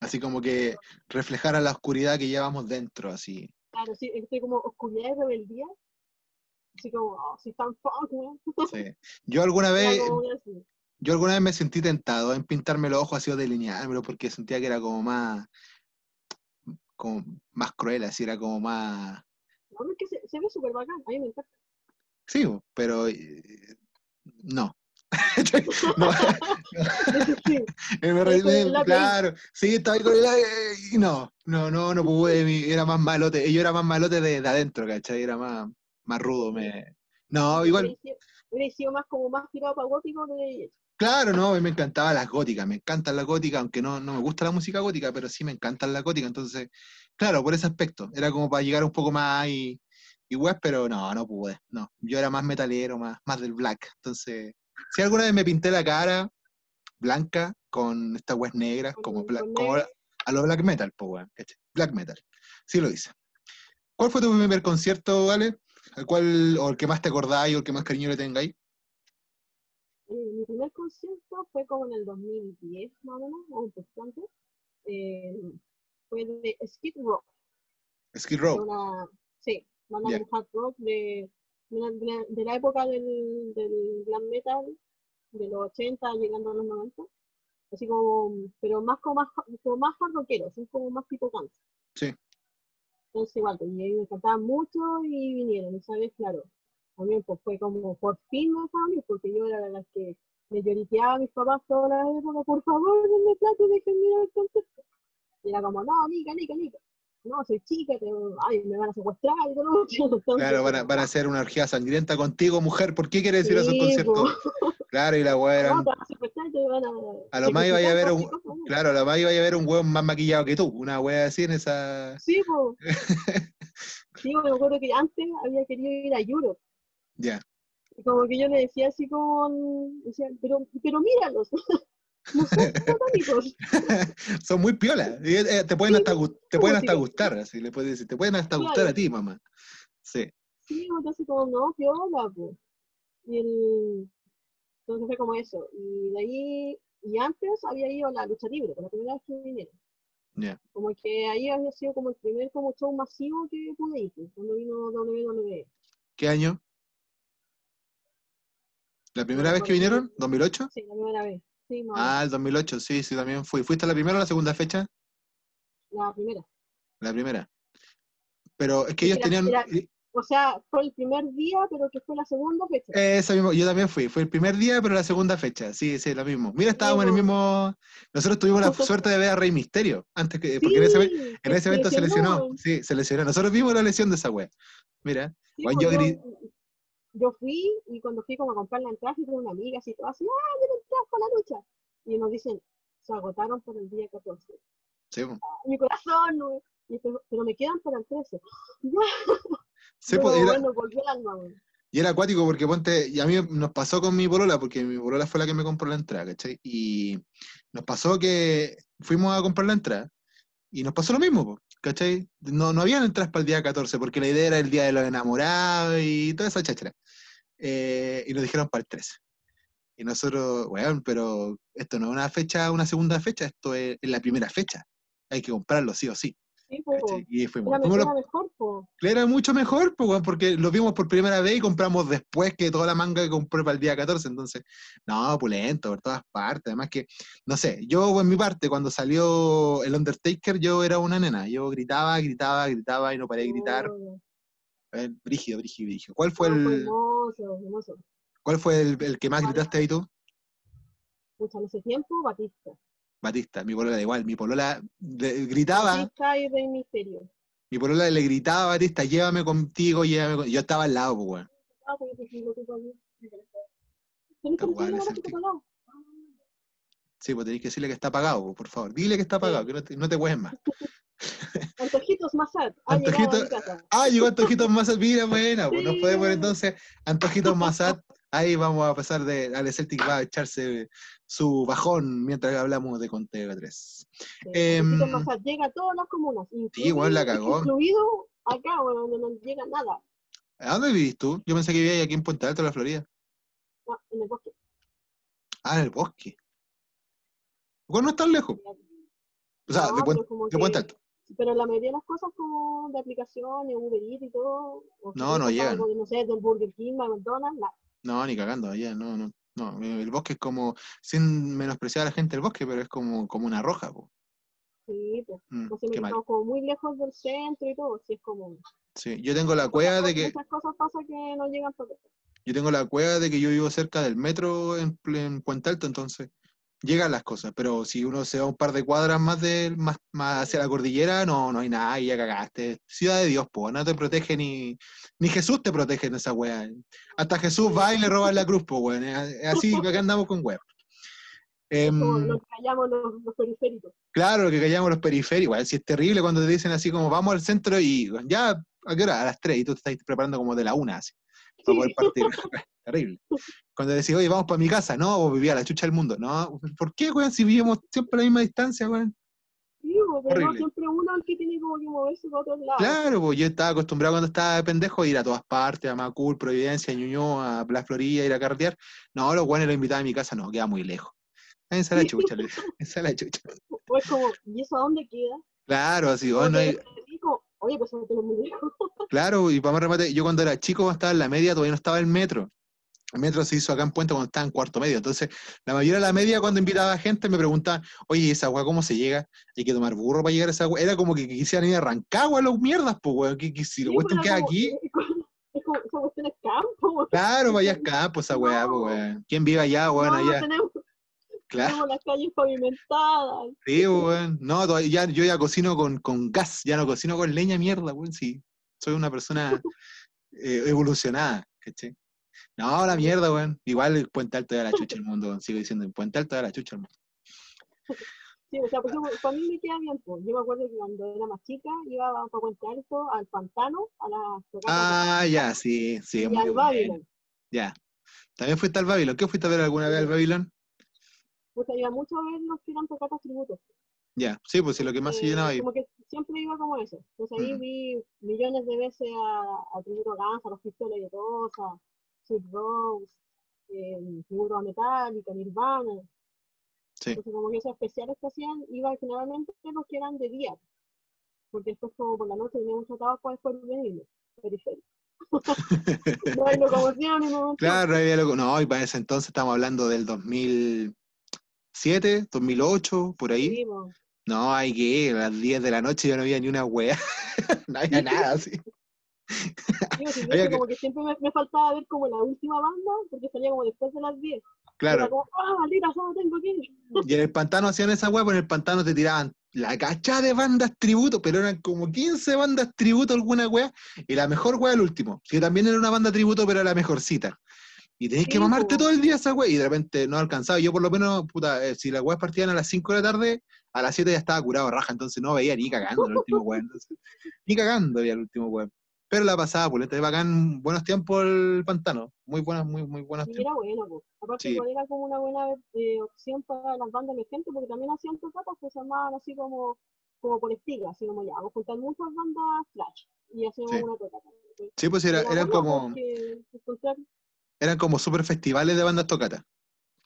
Speaker 1: Así como que reflejara la oscuridad que llevamos dentro, así.
Speaker 2: claro, sí, estoy como oscuridad y rebeldía, así como, oh, soy tan funk, weón.
Speaker 1: sí. Yo alguna vez, yo alguna vez me sentí tentado en pintarme los ojos así o delineármelo porque sentía que era como más, como más cruel, así era como más,
Speaker 2: No, es que se, se ve súper bacán, a mí me encanta.
Speaker 1: sí, pero eh, no. no,
Speaker 2: Sí,
Speaker 1: me
Speaker 2: Ahí
Speaker 1: re-
Speaker 2: con el
Speaker 1: me-
Speaker 2: lápiz.
Speaker 1: claro, sí, estaba ahí con el y no, no, no, no pude, era más malote, yo era más malote de, de adentro, ¿cachai? Era más, más rudo, me... No, igual,
Speaker 2: hubiera sido más como más tirado para gótico que
Speaker 1: claro, no, a mí me encantaban las góticas, me encantan las góticas, aunque no, no me gusta la música gótica, pero sí me encantan las góticas, entonces, claro, por ese aspecto, era como para llegar un poco más y, y web, pero no, no pude, no, yo era más metalero, más, más del black, entonces, si alguna vez me pinté la cara blanca con estas weas negras, como, bla-
Speaker 2: con
Speaker 1: como
Speaker 2: negro.
Speaker 1: a lo black metal, pues weón. Black metal. Sí lo hice. ¿Cuál fue tu primer concierto, Vale? ¿El cual, o el que más te acordáis, o el que más cariño le tengáis?
Speaker 2: Eh, mi primer concierto fue como en el 2010, más o menos, o un poquito antes. Eh, fue de Skid Row,
Speaker 1: Skid Row.
Speaker 2: una, sí, banda de hard rock de, de, la, de época del, del glam metal, de los 80 llegando a los 90. Así como, pero más como más, como más hard rockeros, son como más tipo Guns.
Speaker 1: Sí.
Speaker 2: Entonces igual, pues, y me encantaban mucho y vinieron, y sabes, claro, también pues fue como por fin me porque yo era las que me lloriqueaba a mis papás toda la época, por favor, denme plata déjenme ir al concierto. Y era como, no, Nica, Nica, Nica. No, soy chica, te, ay, me van a secuestrar y todo. Entonces,
Speaker 1: Claro, van a, van a hacer una orgía sangrienta contigo, mujer. ¿Por qué quieres ir a esos conciertos?
Speaker 2: po.
Speaker 1: Claro, y la weá era.
Speaker 2: No, te van a
Speaker 1: lo más iba a ver un. Claro, a lo más iba a ver un weón más maquillado que tú. Una weá así en esa.
Speaker 2: Sí, pues. Sí, me acuerdo que antes había querido ir a Europe.
Speaker 1: Ya.
Speaker 2: Como que yo le decía así como, decía, pero, pero míralos, no son satánicos.
Speaker 1: Son muy piolas. Eh, te pueden
Speaker 2: Sí,
Speaker 1: hasta, te pueden hasta
Speaker 2: sí.
Speaker 1: gustar, así le puedes decir. Te pueden hasta
Speaker 2: Claro.
Speaker 1: gustar a ti, mamá. Sí.
Speaker 2: Sí, entonces como, no, piola, pues. Y el, entonces fue como eso. Y de ahí, y antes había ido a la lucha libre, por la primera vez que vinieron. Como que ahí había sido como el primer como show masivo que pude ir, cuando vino WWE.
Speaker 1: ¿Qué año? ¿La primera vez que vinieron? ¿2008?
Speaker 2: Sí, la primera vez. Sí, no,
Speaker 1: Ah, el 2008, sí, sí, también fui. ¿Fuiste a la primera o la segunda fecha?
Speaker 2: la primera.
Speaker 1: La primera. Pero es que ellos tenían.
Speaker 2: O sea, fue el primer día, pero que fue la segunda fecha.
Speaker 1: Eso mismo, yo también fui. Fue el primer día, pero la segunda fecha. Sí, sí, lo mismo. Mira, estábamos en el mismo. Nosotros tuvimos la suerte de ver a Rey Misterio. Antes que. Porque en ese, en evento se lesionó. Sí, se lesionó. Nosotros vimos la lesión de esa wea. Mira.
Speaker 2: Sí, pues
Speaker 1: yo
Speaker 2: yo fui y cuando fui como a comprar la entrada, fui con una amiga así, toda así, ¡ah, quiero entrar para la lucha! Y nos dicen, se agotaron por el día 14.
Speaker 1: Sí, po.
Speaker 2: Mi corazón, no. Y pero, pero me quedan para el 13.
Speaker 1: Sí,
Speaker 2: Pero
Speaker 1: era-
Speaker 2: bueno, volvió el alma.
Speaker 1: Y era acuático porque ponte, y a mí nos pasó con mi polola, porque mi polola fue la que me compró la entrada, ¿cachai? Y nos pasó que fuimos a comprar la entrada y nos pasó lo mismo, ¿cachai? No, no habían entradas para el día 14 porque la idea era el día de los enamorados y toda esa cháchara. Eh, y nos dijeron para el 13. Y nosotros, weón, pero esto no es una fecha, una segunda fecha, esto es, es la primera fecha. Hay que comprarlo sí o sí.
Speaker 2: Sí.
Speaker 1: Y fuimos.
Speaker 2: era, me-
Speaker 1: fuimos los-
Speaker 2: era mejor, pues.
Speaker 1: era mucho mejor, weón, porque lo vimos por primera vez y compramos después que toda la manga que compré para el día 14. Entonces, no, pulento, por todas partes. Además que, no sé, yo en mi parte, cuando salió el Undertaker, yo era una nena. Yo gritaba, gritaba, gritaba y no paré de gritar.
Speaker 2: Oh,
Speaker 1: Eh, brígido, brígido, brígido. ¿Cuál fue
Speaker 2: fue
Speaker 1: el,
Speaker 2: hermoso, hermoso.
Speaker 1: cuál fue el, el que más gritaste ahí tú?
Speaker 2: Pucha, en ese tiempo, Batista.
Speaker 1: Batista, mi polola da igual. Mi polola le- gritaba,
Speaker 2: Batista y Rey Misterio.
Speaker 1: mi polola le gritaba a Batista, llévame contigo, llévame con-". Yo estaba al lado, pues, weón.
Speaker 2: Ah, porque te equivoqué también. Tienes que
Speaker 1: Ah, bueno,
Speaker 2: decirle
Speaker 1: es
Speaker 2: ahora
Speaker 1: el
Speaker 2: que te
Speaker 1: que-
Speaker 2: pagado.
Speaker 1: Sí, pues tenéis que decirle que está pagado, po, por favor. Dile que está pagado, que no te, no te más.
Speaker 2: Antojitos Mazat. Ha llegado a
Speaker 1: Antojito-
Speaker 2: mi casa.
Speaker 1: Ah, llegó Antojitos Mazat, mira, buena, pues nos
Speaker 2: Sí.
Speaker 1: podemos entonces Antojitos Mazat, ahí vamos a pasar de, Ale Celtic va a echarse su bajón mientras hablamos de Conteo 3.
Speaker 2: Sí, Antojitos Mazat llega a todas las comunas.
Speaker 1: Sí, bueno, la cagó.
Speaker 2: Incluido acá, bueno, donde no llega nada.
Speaker 1: ¿A dónde vivís tú? Yo pensé que vivías aquí en Puente Alto, la Florida.
Speaker 2: Ah, en el bosque.
Speaker 1: Ah, en el bosque. Bueno, no es tan lejos. O sea,
Speaker 2: No,
Speaker 1: de, Puente, de Puente Alto.
Speaker 2: Pero la mayoría de las cosas como de aplicaciones, Uber Eats y todo. o
Speaker 1: No, no llegan.
Speaker 2: algo No sé, del Burger King, McDonald's, la-
Speaker 1: No, ni cagando, allá, no, no. No, el bosque es como, sin menospreciar a la gente del bosque, pero es como, como una roja, po.
Speaker 2: Sí, pues.
Speaker 1: Mm,
Speaker 2: Entonces estamos como muy lejos del centro y todo. Así es como.
Speaker 1: Sí, yo tengo la cueva de que
Speaker 2: Muchas cosas pasan que no llegan por
Speaker 1: yo tengo la cueva de que yo vivo cerca del metro en, en Puente Alto, entonces llegan las cosas, pero si uno se va un par de cuadras más de más, más hacia la cordillera, no, no hay nada, y ya cagaste. Ciudad de Dios, po, no te protege ni, ni Jesús te protege en esa wea. Hasta Jesús va y le roba la cruz, po, weón. Así que acá andamos con.
Speaker 2: Es como
Speaker 1: Em,
Speaker 2: lo que callamos los, los periféricos.
Speaker 1: Claro, lo que callamos los periféricos. Si es terrible cuando te dicen así como vamos al centro y ya, ¿a qué hora? A las 3 y tú te estás preparando como de la una, así, para poder partir. terrible. Cuando decís, oye, vamos para mi casa, no, vos vivías a la chucha del mundo. No, ¿por qué, weón? Si vivimos siempre a la misma distancia, weón.
Speaker 2: Sí, pues, pero no, siempre uno es el que tiene como que moverse para otros lados.
Speaker 1: Claro, pues yo estaba acostumbrado cuando estaba de pendejo a ir a todas partes, a Macul, Providencia, Ñuñoa, a Blas Florida, ir a carretear. No, los weones lo invitaban a mi casa, no, queda muy lejos. Esa es la chucha, esa es la chucha.
Speaker 2: O es como, ¿y eso a dónde queda?
Speaker 1: Claro, así,
Speaker 2: Como
Speaker 1: oh, no hay,
Speaker 2: Oye, pues eso no tengo muy lejos.
Speaker 1: Claro, y para más remate, yo cuando era chico, estaba en la media, todavía no estaba el metro. Metro se hizo acá en Puente cuando estaba en cuarto medio. Entonces, la mayoría de la media, cuando invitaba a gente, me preguntaban, oye, ¿esa agua cómo se llega? ¿Hay que tomar burro para llegar a esa agua? Era como que quisieran ir a Rancagua a los mierdas, pues, weón. Que, que si lo
Speaker 2: Sí, pero
Speaker 1: queda aquí,
Speaker 2: Es como, es como- es campo,
Speaker 1: claro, vaya acá, pues esa weá, pues,
Speaker 2: No.
Speaker 1: weón. ¿Quién vive allá, weón,
Speaker 2: no,
Speaker 1: allá?
Speaker 2: tenemos,
Speaker 1: Claro.
Speaker 2: las calles pavimentadas.
Speaker 1: Sí, weón. No, todavía, ya, yo ya cocino con, con gas, ya no cocino con leña, mierda, weón. Sí, soy una persona eh, evolucionada, ¿cachai? No, la mierda, weón. Igual el Puente Alto de la chucha del mundo, weón. Sigo diciendo, el Puente Alto de la chucha del mundo.
Speaker 2: Sí, o sea, por ejemplo, para mí me queda bien, pues. Yo me acuerdo que cuando era más chica iba para Puente Alto, al pantano, a tocatas
Speaker 1: Ah, ya, sí, sí,
Speaker 2: y
Speaker 1: muy
Speaker 2: al. Babylon.
Speaker 1: Ya. ¿También fuiste al Babylon? ¿Qué fuiste a ver alguna vez al Babylon?
Speaker 2: Puta, iba mucho a ver los que eran tocatas tributos.
Speaker 1: Ya, sí, pues sí, lo que más se llenaba ahí.
Speaker 2: Como que siempre iba como eso. Entonces ahí
Speaker 1: Mm.
Speaker 2: vi millones de veces a, a Tributo Gansa, a los Pistolas de Rosa, Sweet Rose, eh, Tributo a Metallica, Nirvana.
Speaker 1: Sí.
Speaker 2: Entonces como que esos especiales que hacían iban generalmente los que eran de día. Porque después como por la noche tenía mucho trabajo después venir. Periférico. no hay locomoción nada.
Speaker 1: Claro, había loco. No, y para ese entonces estamos hablando del 2007, 2008, por ahí.
Speaker 2: Sí.
Speaker 1: No, hay que ir, a las 10 de la noche ya no había ni una wea. no había nada así.
Speaker 2: Sí, pues,
Speaker 1: que-
Speaker 2: como que siempre me, me faltaba ver como la última banda, porque salía como después de las 10. Era
Speaker 1: Claro.
Speaker 2: como, ah, maldita, solo tengo que ir.
Speaker 1: Y en el pantano hacían esa wea, pero en el pantano te tiraban la cachada de bandas tributo, pero eran como 15 bandas tributo alguna wea, y la mejor wea el último, que también era una banda tributo, pero la mejorcita. Y tenías que mamarte
Speaker 2: po.
Speaker 1: todo el día esa wea, y de repente no alcanzaba. Yo por lo menos, puta, eh, si las weas partían a las 5 de la tarde, a las 7 ya estaba curado raja, entonces no veía ni cagando el último entonces, ni cagando veía el último wea. Pero la pasaba, pues, de bacán, buenos tiempos el pantano. Muy buenos, muy, muy buenos
Speaker 2: Y
Speaker 1: tiempos.
Speaker 2: era bueno, pues. Aparte,
Speaker 1: Sí.
Speaker 2: era como una buena eh, opción para las bandas emergentes, porque también hacían tocatas que se llamaban así como, como por estiga, así como ya, vamos a juntar muchas bandas flash y hacemos
Speaker 1: Sí.
Speaker 2: una tocata.
Speaker 1: Sí, pues era-
Speaker 2: Era
Speaker 1: como,
Speaker 2: porque
Speaker 1: eran como super festivales de bandas tocatas.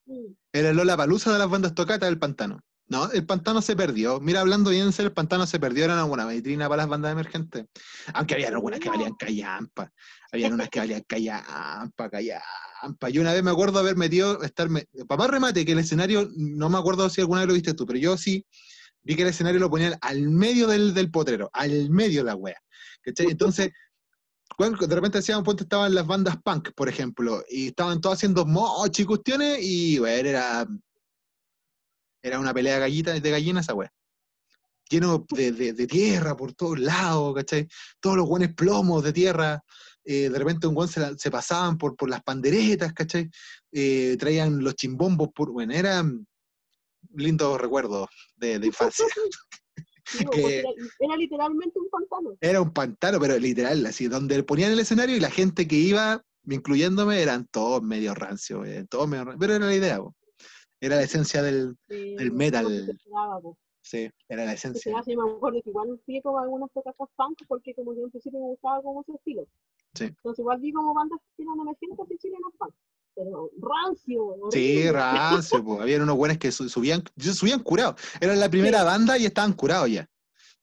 Speaker 2: mm,
Speaker 1: Era el Lola Palusa de las bandas tocatas del pantano. No, el pantano se perdió. Mira, hablando bien el pantano se perdió. Era una buena vitrina para las bandas emergentes. Aunque había algunas que valían callampa. Habían unas que valían callampa, callampa. Yo una vez me acuerdo haber metido, estar, papá remate, que el escenario, no me acuerdo si alguna vez lo viste tú, pero yo sí vi que el escenario lo ponían al medio del, del potrero, al medio de la wea. ¿cachai? Entonces, bueno, de repente hacían un punto estaban las bandas punk, por ejemplo, y estaban todos haciendo moch y cuestiones, y bueno, era, era una pelea de gallitas, de gallinas esa wea. Lleno de, de- tierra por todos lados, ¿cachai? Todos los buenos plomos de tierra. eh, de repente un guan se pasaban por, por las panderetas, ¿cachai? Eh, traían los chimbombos por. Bueno, eran lindos recuerdos de, de infancia.
Speaker 2: sí,
Speaker 1: Que-
Speaker 2: era, era literalmente un pantano.
Speaker 1: Era un pantano, pero literal, así, donde ponían el escenario y la gente que iba, incluyéndome, eran todos medio rancios, eh, todos medio rancios, pero era la idea, po. era la esencia del,
Speaker 2: eh,
Speaker 1: Del metal.
Speaker 2: esperaba,
Speaker 1: sí, era la esencia.
Speaker 2: hace, me acuerdo que igual fui como algunas tocatas punk porque como que en principio me gustaba como ese estilo.
Speaker 1: Sí.
Speaker 2: Entonces igual vi como bandas que eran emergentes y chilenas punk. Pero rancio.
Speaker 1: Sí,
Speaker 2: horrible.
Speaker 1: rancio, po. había unos buenos que su- subían, subían curados, eran la primera
Speaker 2: Sí.
Speaker 1: banda y estaban curados ya.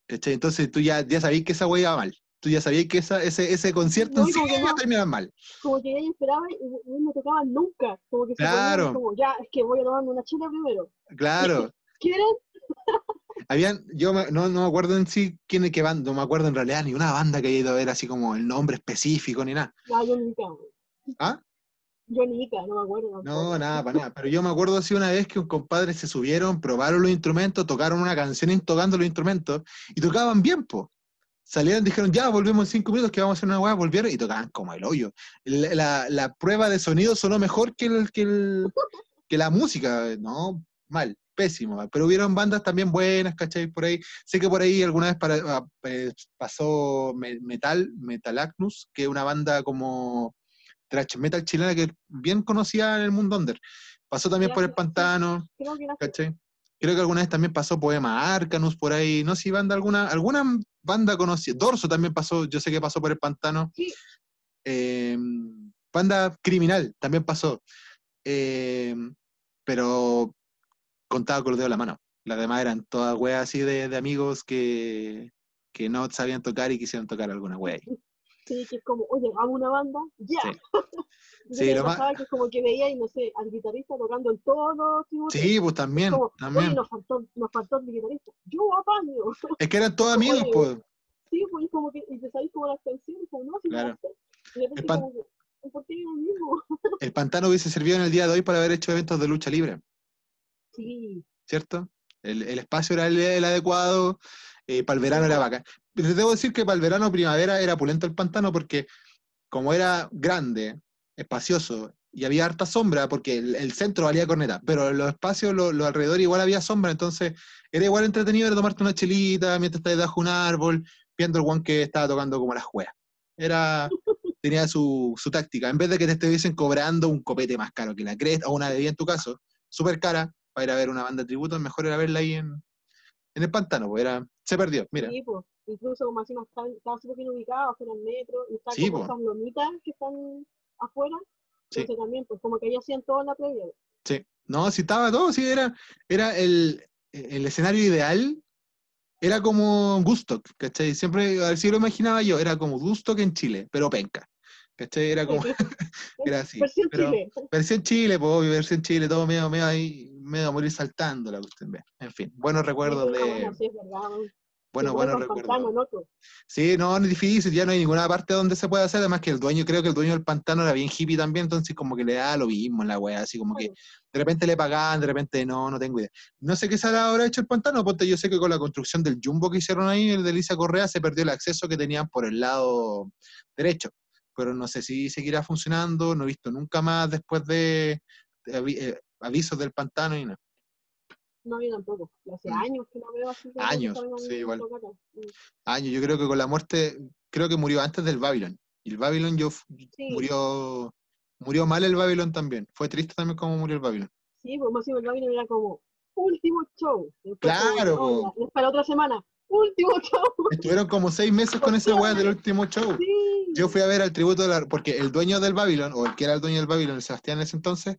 Speaker 1: Entonces tú ya, ya sabías que esa wea iba mal. Tú ya sabías que esa, ese, ese concierto
Speaker 2: No,
Speaker 1: en sí
Speaker 2: que
Speaker 1: iba a terminar mal.
Speaker 2: Como que ella esperaba y no tocaban nunca. Como que se
Speaker 1: Claro.
Speaker 2: ponían como, ya, es que voy a tomarme una chela primero.
Speaker 1: Claro.
Speaker 2: ¿Quieren?
Speaker 1: Habían, yo me- no, no me acuerdo en sí quién es qué banda, no me acuerdo en realidad ni una banda que haya ido a ver así como el nombre específico ni nada.
Speaker 2: No, yo güey.
Speaker 1: ¿Ah?
Speaker 2: Yo Nica, no me acuerdo.
Speaker 1: No, nada, para nada. Pero yo me acuerdo así una vez que un compadre se subieron, probaron los instrumentos, tocaron una canción tocando los instrumentos y tocaban bien, po. Salieron, dijeron, ya, volvemos en cinco minutos que vamos a hacer una weá, volvieron y tocaban como el hoyo. La, la- la prueba de sonido sonó mejor que, el, que, el- que la música, no, mal, pésimo. Pero hubieron bandas también buenas, ¿cachai? Por ahí, sé que por ahí alguna vez para- ah, eh, pasó Me- Metal, Metalacnus, que es una banda como thrash metal chilena que es bien conocida en el mundo under. Pasó también por el pantano,
Speaker 2: Creo que era
Speaker 1: ¿cachai? Creo que alguna vez también pasó Poema Arcanus por ahí, no sé si banda alguna, alguna banda conocida, Dorso también pasó, yo sé que pasó por el pantano.
Speaker 2: Sí.
Speaker 1: Eh, banda criminal también pasó. Eh, pero contaba con los dedos de la mano. Las demás eran todas weas así de, de amigos que, que no sabían tocar y quisieron tocar alguna wea ahí.
Speaker 2: Sí, que es como, oye, hago una banda, ya.
Speaker 1: Sí.
Speaker 2: Yo
Speaker 1: Sí, lo más-
Speaker 2: que es como que veía y no sé, al guitarrista tocando los tributos.
Speaker 1: Sí, pues también,
Speaker 2: como,
Speaker 1: también.
Speaker 2: Nos faltó, nos faltó el guitarrista. Yo apaño.
Speaker 1: Es que eran todos amigos,
Speaker 2: Oye,
Speaker 1: pues.
Speaker 2: Sí, pues es como que, y te sabéis como las canciones, como no, si
Speaker 1: Claro.
Speaker 2: Y de
Speaker 1: El pan-
Speaker 2: como ¿por qué lo mismo?
Speaker 1: El pantano hubiese servido en el día de hoy para haber hecho eventos de lucha libre,
Speaker 2: Sí,
Speaker 1: ¿cierto? El, el espacio era el, el adecuado, eh, para el verano era bacán. Pero debo decir que para el verano primavera era pulento el pantano porque como era grande, espacioso, y había harta sombra, porque el, el centro valía corneta, pero los espacios, los, alrededores igual había sombra, entonces era igual entretenido era tomarte una chelita mientras estás debajo de un árbol, viendo el guan que estaba tocando como las juegas. Era, tenía su, su táctica. En vez de que te estuviesen cobrando un copete más caro que la cresta, o una bebida en tu caso, súper cara, para ir a ver una banda de tributo, mejor era verla ahí en, en el pantano, pues era, se perdió, mira.
Speaker 2: sí, pues. Incluso como no estaba, estaba súper bien ubicado, afuera del metro, y están
Speaker 1: Sí,
Speaker 2: como esas lomitas que están afuera.
Speaker 1: Sí.
Speaker 2: Entonces también, pues como que ahí hacían todo en la previa.
Speaker 1: Sí, no, sí estaba todo, sí, era, era el, el escenario ideal, era como Gustock, ¿cachai? Siempre, así lo imaginaba yo, era como Gustock en Chile, pero penca, ¿cachai? Era como, era así,
Speaker 2: Versión
Speaker 1: pero-
Speaker 2: Chile.
Speaker 1: versión Chile, pues, obvio, versión Chile, todo medio, medio ahí, medio a morir saltando la cuestión, en fin, buenos recuerdos
Speaker 2: Sí,
Speaker 1: de,
Speaker 2: bueno, sí, es verdad.
Speaker 1: Bueno,
Speaker 2: Sí,
Speaker 1: buenos
Speaker 2: con
Speaker 1: recuerdos.
Speaker 2: pantano, ¿no? Pues,
Speaker 1: Sí, no, no es difícil, ya no hay ninguna parte donde se pueda hacer, además que el dueño, creo que el dueño del pantano era bien hippie también, entonces como que le da lo mismo en la wea, así como que de repente le pagaban, de repente no, no tengo idea. No sé qué se habrá hecho el pantano, ponte yo sé que con la construcción del jumbo que hicieron ahí, el de Elisa Correa, se perdió el acceso que tenían por el lado derecho, pero no sé si seguirá funcionando, no he visto nunca más después de, eh, avisos del pantano y nada.
Speaker 2: No, yo tampoco. Hace
Speaker 1: Mm.
Speaker 2: años que no veo así.
Speaker 1: Años, sí, igual.
Speaker 2: Mm,
Speaker 1: Años, yo creo que con la muerte, creo que murió antes del Babylon, y el Babylon yo
Speaker 2: Sí,
Speaker 1: murió murió mal el Babylon también. Fue triste también como murió el Babylon.
Speaker 2: sí, pues más el Babylon era como último show. Después como,
Speaker 1: Claro,
Speaker 2: no, la otra semana, último show.
Speaker 1: Estuvieron como seis meses con ese weá del último show.
Speaker 2: Sí.
Speaker 1: Yo fui a ver al tributo de la, porque el dueño del Babylon, o el que era el dueño del Babylon, el Sebastián en ese entonces,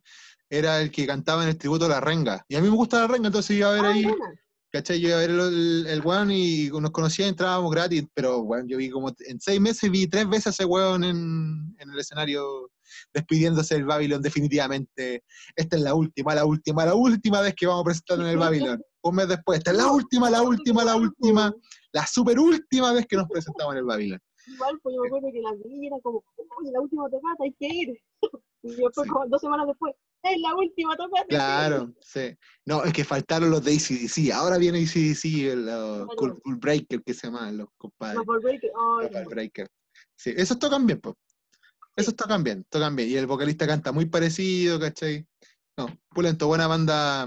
Speaker 1: era el que cantaba en el tributo la renga. Y a mí me gusta la renga, entonces iba a ver
Speaker 2: Ah,
Speaker 1: ahí,
Speaker 2: buena.
Speaker 1: ¿cachai? Yo iba a ver el, el, weón y nos conocía y entrábamos gratis, pero weón, yo vi como en seis meses vi tres veces a ese weón en, en el escenario despidiéndose del Babylon definitivamente. Esta es la última, la última, la última vez que vamos a presentar en el Babylon. Un mes después, esta es la última, la última, la última, la super última vez que nos presentamos en el Babylon.
Speaker 2: Igual, pues yo me acuerdo que la vi era como, oye, la última tocata, hay que ir. Y después,
Speaker 1: Sí.
Speaker 2: como dos semanas después, es la última ir".
Speaker 1: Claro, sí. No, es que faltaron los de ACDC. Ahora viene ACDC, el uh, Cool, Cool Breaker, que se llaman los compadres. Los Cool Breaker. Sí, esos tocan bien, pues. Esos tocan bien, tocan bien. Y el vocalista canta muy parecido, ¿cachai? No, pulento, buena banda.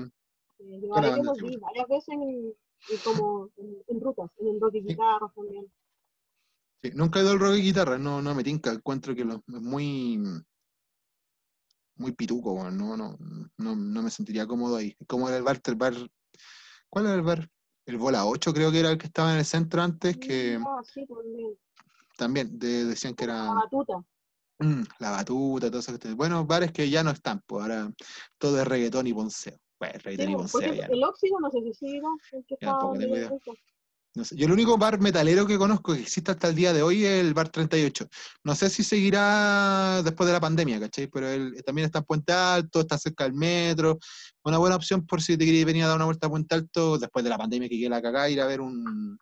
Speaker 2: Eh, yo
Speaker 1: Buena banda, sí,
Speaker 2: varias veces en, en como en, en rutas, en el rock y guitarras también.
Speaker 1: Sí, nunca he ido al rock y guitarra, no, no me tinca. Encuentro que lo, es muy. Muy pituco, no, no, no, no me sentiría cómodo ahí. Como era el bar, el bar. ¿Cuál era el bar? El Bola 8 creo que era el que estaba en el centro antes, que
Speaker 2: sí, también.
Speaker 1: también de- decían que
Speaker 2: La
Speaker 1: era
Speaker 2: batuta.
Speaker 1: mm, la batuta, todo eso. Bueno, bares que ya no están, pues ahora todo es reggaetón y ponceo. Pues reggaetón
Speaker 2: Sí,
Speaker 1: y
Speaker 2: por
Speaker 1: ponceo
Speaker 2: ejemplo,
Speaker 1: ya. no.
Speaker 2: el óxido, no sé si siga, el que
Speaker 1: Ya,
Speaker 2: yo
Speaker 1: idea.
Speaker 2: cerca.
Speaker 1: No sé, Yo el único bar metalero que conozco que existe hasta el día de hoy es el Bar 38. No sé si seguirá después de la pandemia, ¿cachai? Pero él también está en Puente Alto, está cerca del metro. Una buena opción por si te querías venir a dar una vuelta a Puente Alto después de la pandemia que quede la cagada, ir a ver un,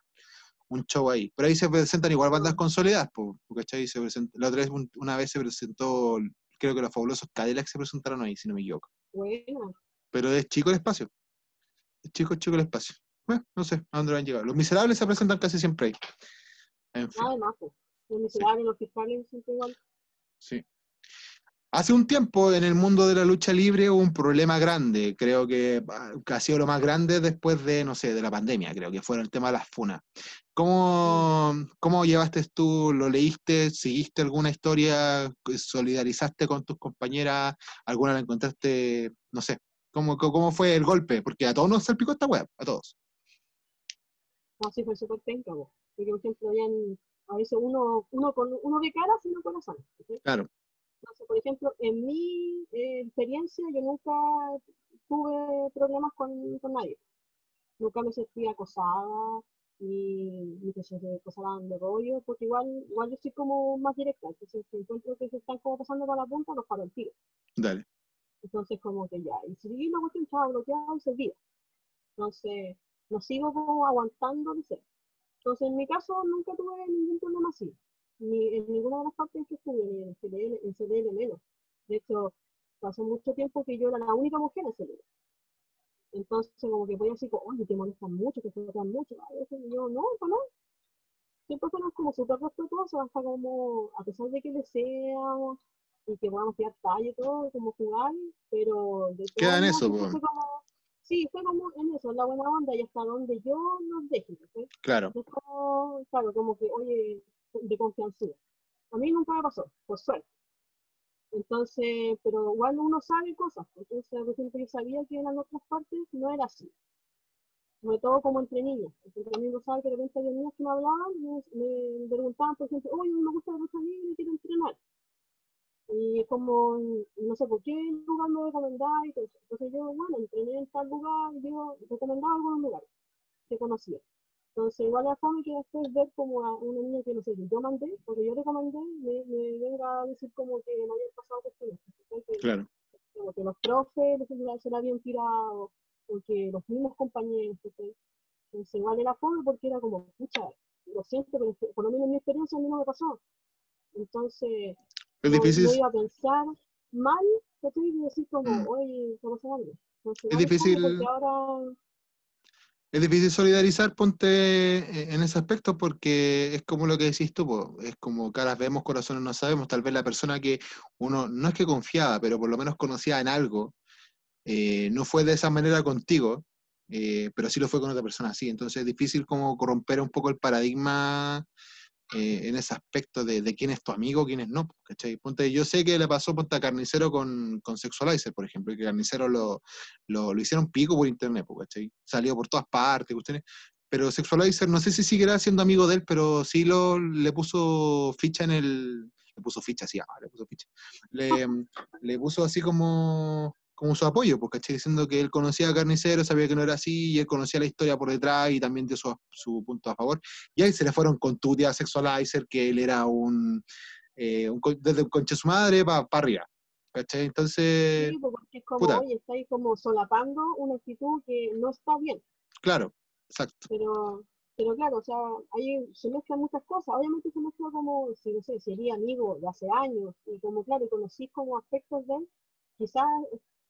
Speaker 1: un show ahí. Pero ahí se presentan igual bandas consolidadas, ¿cachai? Se present- la otra vez, un- una vez se presentó, creo que los fabulosos Cadillacs se presentaron ahí, si no me equivoco.
Speaker 2: Bueno,
Speaker 1: Pero es chico el espacio. Es chico, chico el espacio. Bueno, no sé a dónde van a llegar. Los miserables se presentan casi siempre ahí. En fin.
Speaker 2: nada más. pues. Los miserables, los fiscales, siempre igual.
Speaker 1: Sí. Hace un tiempo en el mundo de la lucha libre hubo un problema grande, creo que ah, que ha sido lo más grande después de, no sé, de la pandemia, creo que fue el tema de las funas. ¿Cómo, cómo llevaste tú, lo leíste, seguiste alguna historia, solidarizaste con tus compañeras, alguna la encontraste, no sé, cómo, cómo fue el golpe? Porque a todos nos salpicó esta web, a todos.
Speaker 2: No, sí, fue súper po. Porque, por ejemplo, habían, a veces uno, uno, con, uno de cara y uno corazón. ¿sí?
Speaker 1: Claro.
Speaker 2: Entonces, por ejemplo, en mi eh, experiencia, yo nunca tuve problemas con, con nadie. Nunca me sentí acosada, ni, ni que se pasaran de rollo, porque igual, igual yo soy como más directa, entonces si encuentro que se están como pasando para la punta, los paro el tiro.
Speaker 1: Dale.
Speaker 2: Entonces como que ya, y si la cuestión estaba bloqueada y se Entonces, no sigo como aguantando, no sé. Entonces, en mi caso, nunca tuve ningún problema así. Ni en ninguna de las partes que estuve, ni en CDL, en CDL menos. De hecho, pasó mucho tiempo que yo era la única mujer en CDL. Entonces, como que voy así, como, oye, te molestan mucho, te tratan mucho. Yo, no, no. Siempre fueron como súper respetuosos, hasta como, a pesar de que deseamos y que podamos tirar talla y todo, como jugar, pero... De
Speaker 1: Queda en eso,
Speaker 2: pues. Sí, fue como en eso, la buena onda y hasta donde yo nos deje, ¿sí?
Speaker 1: Claro.
Speaker 2: Es como, claro, como que, oye, de confianza. A mí nunca me pasó, por suerte. Entonces, pero igual uno sabe cosas. Entonces, por ejemplo, yo sabía que en las otras partes no era así. Sobre todo como entre niñas. Porque también uno sabe que de repente había niñas que me hablaban, me, me preguntaban, por ejemplo, oye, me gusta la lucha libre y quiero entrenar. Y como, no sé por qué lugar me eso. Entonces yo, bueno, entrené en tal lugar y yo recomendaba algunos lugares que conocía. Entonces, igual la fome que después ver como a una niña que no sé, yo mandé, porque yo recomendé, me, me venga a decir como que no había pasado cuestiones.
Speaker 1: Claro.
Speaker 2: Como que los profes se la habían tirado, o que los mismos compañeros. Entonces, igual era fome porque era como, escucha, lo siento, pero por lo menos en mi experiencia a mí no me pasó. Entonces,
Speaker 1: es difícil.
Speaker 2: Iba a pensar mal, y decir como,
Speaker 1: mm.
Speaker 2: oye, ¿cómo se llama?
Speaker 1: es difícil.
Speaker 2: Ahora,
Speaker 1: es difícil solidarizar, ponte eh, en ese aspecto, porque es como lo que decís tú, es como caras vemos, corazones no sabemos. Tal vez la persona que uno no es que confiaba, pero por lo menos conocía en algo, eh, no fue de esa manera contigo, eh, pero sí lo fue con otra persona así. Entonces es difícil como corromper un poco el paradigma eh, en ese aspecto de, quién es tu amigo, quién es no, ¿cachai? Ponte, yo sé que le pasó ponte, a Carnicero con, con Sexualizer, por ejemplo, y que Carnicero lo, lo, hicieron pico por internet, ¿cachai? Salió por todas partes, cuestiones. Pero Sexualizer, no sé si seguirá siendo amigo de él, pero sí lo, le puso ficha en el, le puso ficha, sí, ah, le puso ficha. Le, le puso así como como su apoyo, porque diciendo que él conocía a Carnicero, sabía que no era así, y él conocía la historia por detrás y también dio su, su punto a favor. Y ahí se le fueron con Tutia Sexualizer, que él era un, eh, un desde un conche su madre para arriba. ¿cachai? Entonces.
Speaker 2: Sí, pues, porque es como, oye, está ahí como solapando una actitud que no está bien.
Speaker 1: Claro, exacto.
Speaker 2: Pero, pero claro, o sea, ahí se mezclan muchas cosas. Obviamente se mezcla como, si no sé, sería amigo de hace años, y como, claro, conocí como aspectos de él, quizás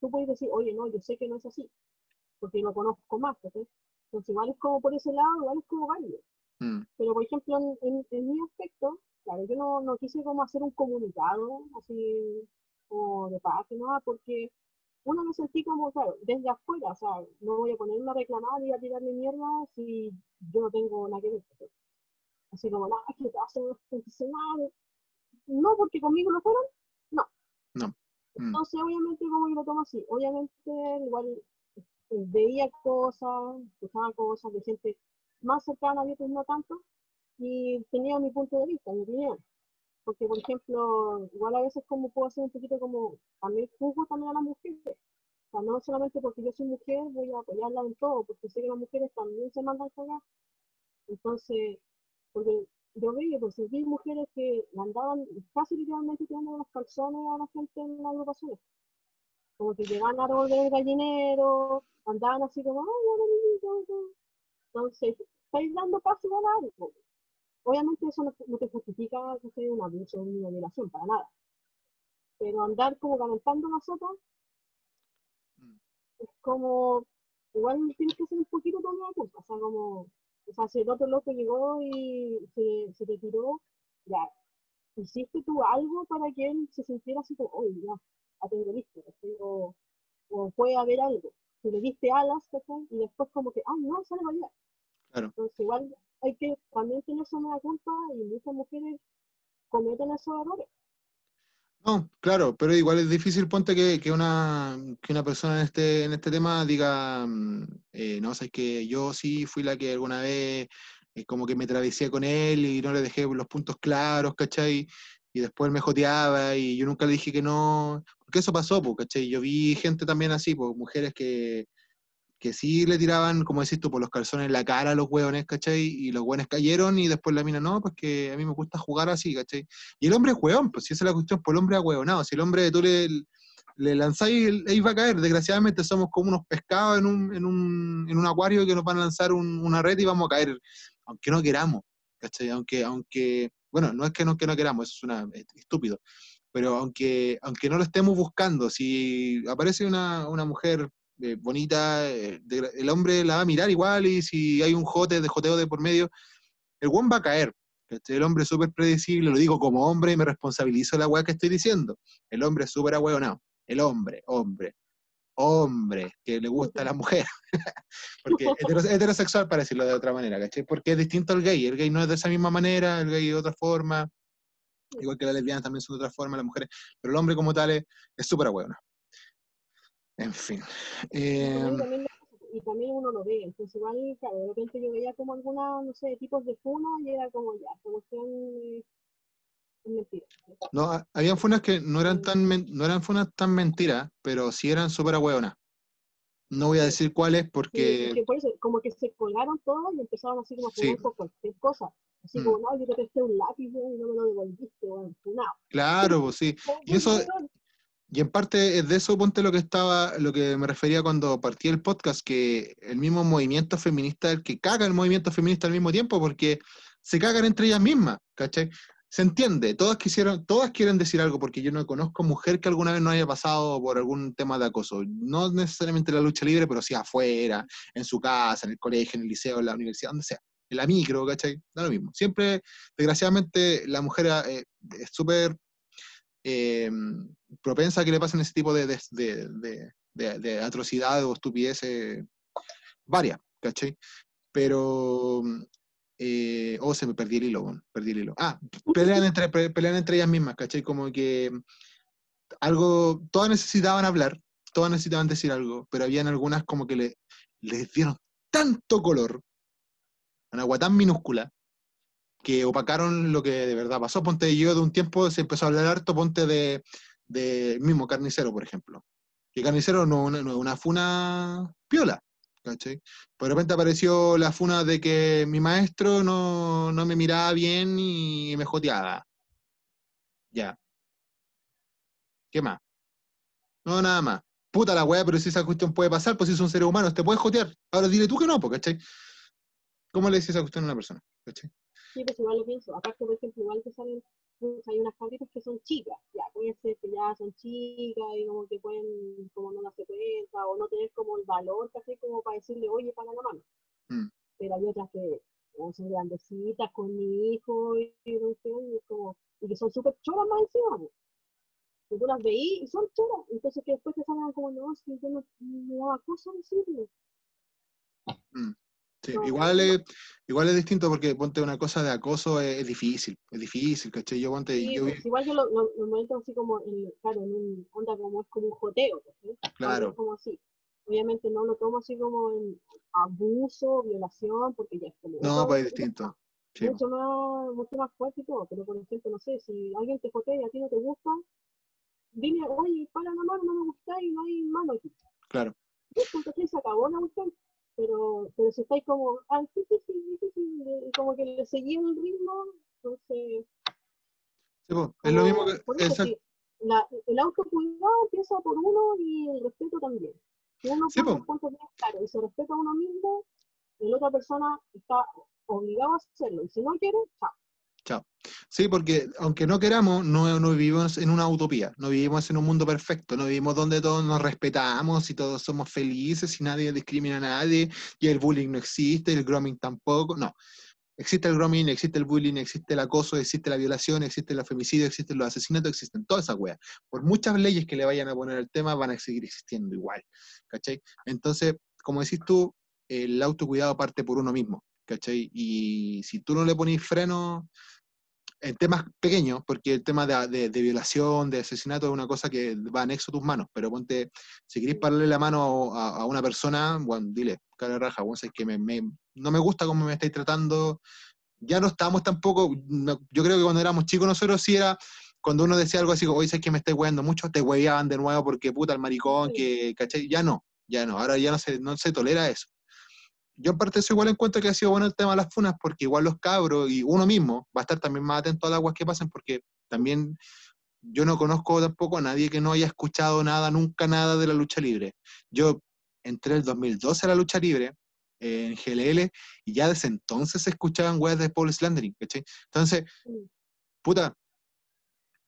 Speaker 2: tú puedes decir, oye, no, yo sé que no es así, porque lo conozco más, Entonces, igual es como por ese lado, igual es como válido. Mm. Pero, por ejemplo, en, en, mi aspecto, claro, yo no, no, quise como hacer un comunicado así como de paz, nada, porque uno me sentí como, claro, desde afuera, o sea, no voy a ponerme a reclamar y a tirarle mierda si yo no tengo nada que ver. Así como, nada, es que te hacen. No, porque conmigo lo fueron, no.
Speaker 1: No.
Speaker 2: Mm. Entonces, obviamente, como yo lo tomo así, obviamente, igual eh, veía cosas, escuchaba cosas de gente más cercana a mí, pues no tanto, y tenía mi punto de vista, mi opinión. Porque, por ejemplo, igual a veces como puedo hacer un poquito como, también juzgo también a las mujeres. O sea, no solamente porque yo soy mujer voy a apoyarla en todo, porque sé que las mujeres también se mandan a cagar. Entonces, porque yo veía, pues vi mujeres que andaban casi literalmente tirando los calzones a la gente en la agrupación. Como que llegaban a del gallinero, andaban así como, ay, Entonces, estáis dando paso a algo. Obviamente eso no, te justifica que sea un abuso o una violación, para nada. Pero andar como calentando la sopa mm. es como, igual tienes que ser un poquito tomado la culpa, o sea, como o sea, si el otro loco llegó y se, se te tiró, ya, hiciste tú algo para que él se sintiera así como, oye, ya, a tengo listo, o, o puede haber algo. Si le diste alas, y después como que, ah, no, sale allá.
Speaker 1: Claro.
Speaker 2: Entonces igual hay que también tener nueva culpa y muchas mujeres cometen esos errores.
Speaker 1: No, claro, pero igual es difícil, ponte que, que, una, que una persona en este, en este tema diga, mm, eh, no, sabes que yo sí fui la que alguna vez eh, como que me travesía con él y no le dejé los puntos claros, ¿cachai? Y después me joteaba y yo nunca le dije que no, porque eso pasó, ¿cachai? Yo vi gente también así, pues, mujeres que, que sí le tiraban, como decís tú, por los calzones en la cara a los hueones, ¿cachai? Y los hueones cayeron y después la mina, no, pues que a mí me gusta jugar así, ¿cachai? Y el hombre es hueón, pues si esa es la cuestión, pues el hombre es hueonado, si el hombre tú le, le lanzáis, ahí va a caer, desgraciadamente somos como unos pescados en un, en un, en un acuario que nos van a lanzar una red y vamos a caer, aunque no queramos, ¿cachai? Aunque, aunque, bueno, no es que no, que no queramos, eso es una, estúpido, pero aunque, aunque no lo estemos buscando, si aparece una, una mujer eh, bonita, eh, el hombre la va a mirar igual y si hay un jote de joteo de por medio, el guan va a caer. El hombre es súper predecible, lo digo como hombre y me responsabilizo la weá que estoy diciendo. El hombre es súper ahueonado. El hombre, hombre, hombre, que le gusta a la mujer. Porque es heterosexual para decirlo de otra manera, ¿cachai? Porque es distinto al gay. El gay no es de esa misma manera, el gay de otra forma. Igual que las lesbianas también son de otra forma, las mujeres. Pero el hombre como tal es súper ahueonado. En fin.
Speaker 2: Em, y, también, uno lo ve, entonces igual, claro, de repente yo veía como alguna, no sé, tipos de funas y era como ya, como que eh, es mentira.
Speaker 1: No, habían funas que no eran tan no eran funas tan mentiras, pero sí eran súper ahueonas. No voy a decir cuáles porque...
Speaker 2: por eso, como que se colgaron todos y empezaron así como a sí. por cualquier cosa. Así mm. como, no, yo te presté un lápiz y no me lo devolviste, bueno, funado.
Speaker 1: Claro, pues sí. Y eso, y en parte es de eso, ponte lo que estaba, lo que me refería cuando partí el podcast, que el mismo movimiento feminista, el que caga el movimiento feminista al mismo tiempo, porque se cagan entre ellas mismas, ¿cachai? Se entiende, todas quisieron, todas quieren decir algo, porque yo no conozco mujer que alguna vez no haya pasado por algún tema de acoso. No necesariamente en la lucha libre, pero sí afuera, en su casa, en el colegio, en el liceo, en la universidad, donde sea. En la micro, ¿cachai? Da lo mismo. Siempre, desgraciadamente, la mujer eh, es súper eh, propensa a que le pasen ese tipo de, de, de, atrocidades o estupideces varias, ¿cachai? Pero, eh, oh, se me perdí el hilo, perdí el hilo. Ah, pelean entre, pelean entre ellas mismas, ¿cachai? Como que algo, todas necesitaban hablar, todas necesitaban decir algo, pero habían algunas como que le, les dieron tanto color, una agua tan minúscula, que opacaron lo que de verdad pasó. Ponte yo de un tiempo se empezó a hablar harto, ponte de, de mismo Carnicero, por ejemplo. Que Carnicero no, es una funa piola, ¿cachai? Pero de repente apareció la funa de que mi maestro no, no me miraba bien y me joteaba. Ya. ¿Qué más? No, nada más. Puta la weá, pero si esa cuestión puede pasar, pues si es un ser humano, te puedes jotear. Ahora dile tú que no, ¿cachai? ¿Cómo le dices esa cuestión a una persona? ¿cachai?
Speaker 2: Sí, pues igual lo pienso. Aparte, por ejemplo, igual que salen, pues, hay unas fábricas que son chicas, ya, puede ser que ya son chicas y como que pueden, como no darse cuenta o no tener como el valor, casi como para decirle, oye, para la mano. Mm. Pero hay otras que son grandecitas con mi hijo y, y, como, y que son súper choras más encima. Pues. Que tú las veís y son choras. Entonces que después te salgan como, no, es que yo no me daba cosa decirle.
Speaker 1: Mm. Sí, igual, es, igual es distinto porque ponte una cosa de acoso es, difícil, es difícil, ¿cachai? Yo ponte... yo,
Speaker 2: pues, igual yo lo, lo, así como, en, claro, en un onda como es como un joteo,
Speaker 1: Claro.
Speaker 2: Como así. Obviamente no lo tomo así como en abuso, violación, porque ya es como...
Speaker 1: No, pues es distinto.
Speaker 2: Mucho, más, mucho más fuerte y todo, pero por ejemplo, no sé, si alguien te jotea y a ti no te gusta, dime, oye, para la mano, no me gusta y no hay mano aquí.
Speaker 1: Claro.
Speaker 2: Entonces se acabó la cuestión pero, pero si estáis como, ah, sí, sí, sí, sí, sí, como que le seguí el ritmo, entonces...
Speaker 1: Sí, pues, es lo mismo que...
Speaker 2: Eso, sí, la, el autocuidado empieza por uno y el respeto también. Si uno sí, pone pues. claro y se respeta a uno mismo, la otra persona está obligado a hacerlo. Y si no quiere, chao.
Speaker 1: Chao. Sí, porque aunque no queramos, no, vivimos en una utopía, no vivimos en un mundo perfecto, no vivimos donde todos nos respetamos y todos somos felices y nadie discrimina a nadie y el bullying no existe, el grooming tampoco, no. Existe el grooming, existe el bullying, existe el acoso, existe la violación, existe el femicidio, existen los asesinatos, existen todas esas weas. Por muchas leyes que le vayan a poner al tema, van a seguir existiendo igual. ¿Cachai? Entonces, como decís tú, el autocuidado parte por uno mismo. ¿Cachai? Y si tú no le pones freno, en temas pequeños, porque el tema de, de, violación, de asesinato es una cosa que va anexo a tus manos, pero ponte, si querés pararle la mano a, una persona, bueno, dile, cara raja, bueno, es que me, no me gusta cómo me estáis tratando, ya no estamos tampoco, yo creo que cuando éramos chicos nosotros sí era, cuando uno decía algo así, oye, es que me estáis hueando mucho, te hueaban de nuevo porque puta el maricón, que, ¿cachai? Ya no, Ya no, ahora ya no se, no se tolera eso. Yo en parte eso igual encuentro que ha sido bueno el tema de las funas, porque igual los cabros y uno mismo va a estar también más atento a las aguas que pasen, porque también yo no conozco tampoco a nadie que no haya escuchado nada, nunca nada de la lucha libre. Yo entré el 2012 a la lucha libre eh, en GLL y ya desde entonces se escuchaban weas de Paul Slandering, ¿cachai? Entonces, puta,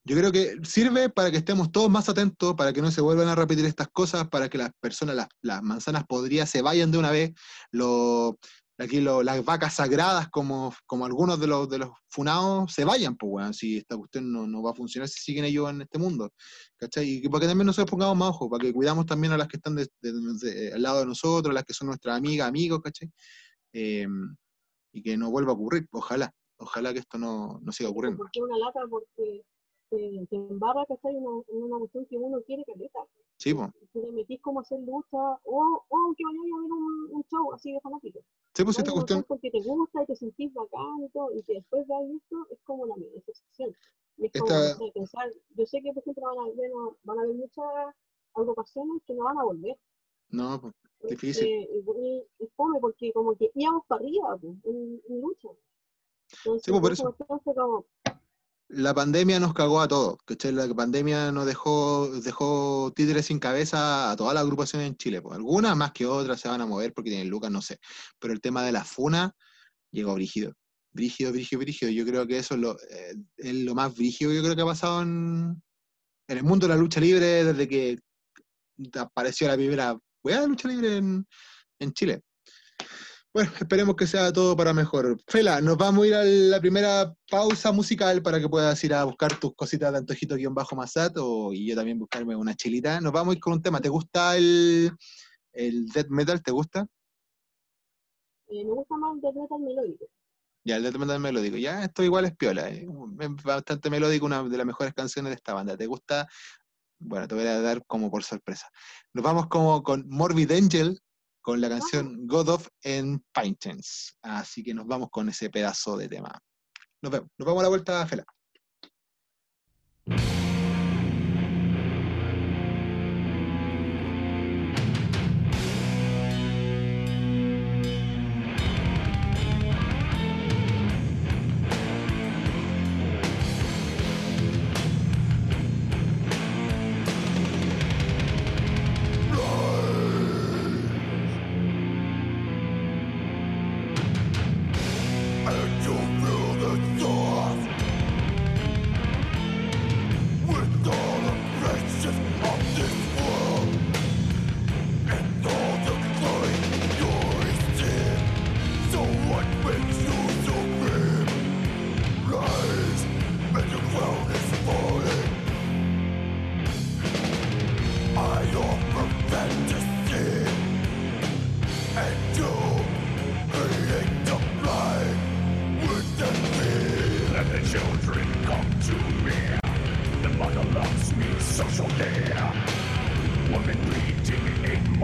Speaker 1: yo creo que sirve para que estemos todos más atentos, para que no se vuelvan a repetir estas cosas, para que las personas, las, manzanas podridas se vayan de una vez, lo- aquí lo- las vacas sagradas, como, como algunos de los, de los funados, se vayan, pues, weón, si esta cuestión no, no va a funcionar si siguen ellos en este mundo, ¿cachai? Y para que también nosotros pongamos más ojo, para que cuidamos también a las que están de- al lado de nosotros, las que son nuestras amigas, amigos, ¿cachai? Eh, y que no vuelva a ocurrir, ojalá, ojalá que esto no, no siga ocurriendo.
Speaker 2: Porque una lata, porque te, te embarra, ¿cachai? Una, una cuestión que uno quiere caleta.
Speaker 1: Sí, pues.
Speaker 2: Si te metís como a hacer lucha, o, o que vayáis a ver un, un show así de fanático.
Speaker 1: Sí, pues esta
Speaker 2: Vayas
Speaker 1: cuestión,
Speaker 2: ver porque te gusta y te sentís bacán y todo, y que después veáis esto, es como la mega decepción. Y es como,
Speaker 1: Esta-
Speaker 2: sé, pensar, yo sé que por ejemplo van a haber, van a haber muchas agrupaciones que no van a volver.
Speaker 1: no, pues, Difícil.
Speaker 2: es fome porque como que íbamos para arriba pues, en, en lucha. Entonces,
Speaker 1: Sí, pues, por eso.
Speaker 2: como,
Speaker 1: la pandemia nos cagó a todos, ¿cachai? La pandemia nos dejó, dejó títeres sin cabeza a todas las agrupaciones en Chile. Pues. Algunas más que otras se van a mover porque tienen lucas, no sé. Pero el tema de la funa llegó brígido. Brígido, brígido, brígido. Yo creo que eso es lo, eh, es lo más brígido yo creo que ha pasado en, el mundo de la lucha libre desde que apareció la primera weá de lucha libre en Chile. Bueno, esperemos que sea todo para mejor. Fela, nos vamos a ir a la primera pausa musical para que puedas ir a buscar tus cositas de antojito-masat o, y yo también buscarme una chilita. Nos vamos a ir con un tema. ¿Te gusta el, el death metal? ¿Te gusta?
Speaker 2: eh, me gusta más el death metal melódico.
Speaker 1: Ya, el death metal melódico. Ya, esto igual es piola. eh. Bastante melódico, una de las mejores canciones de esta banda. ¿Te gusta? Bueno, te voy a dar como por sorpresa. Nos vamos como con Morbid Angel, con la canción God of Paintings. Así que nos vamos con ese pedazo de tema. Nos vemos. Nos vamos a la vuelta, Fela.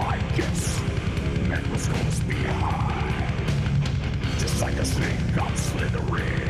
Speaker 3: My kiss Man was close behind Just like a snake I'm slithering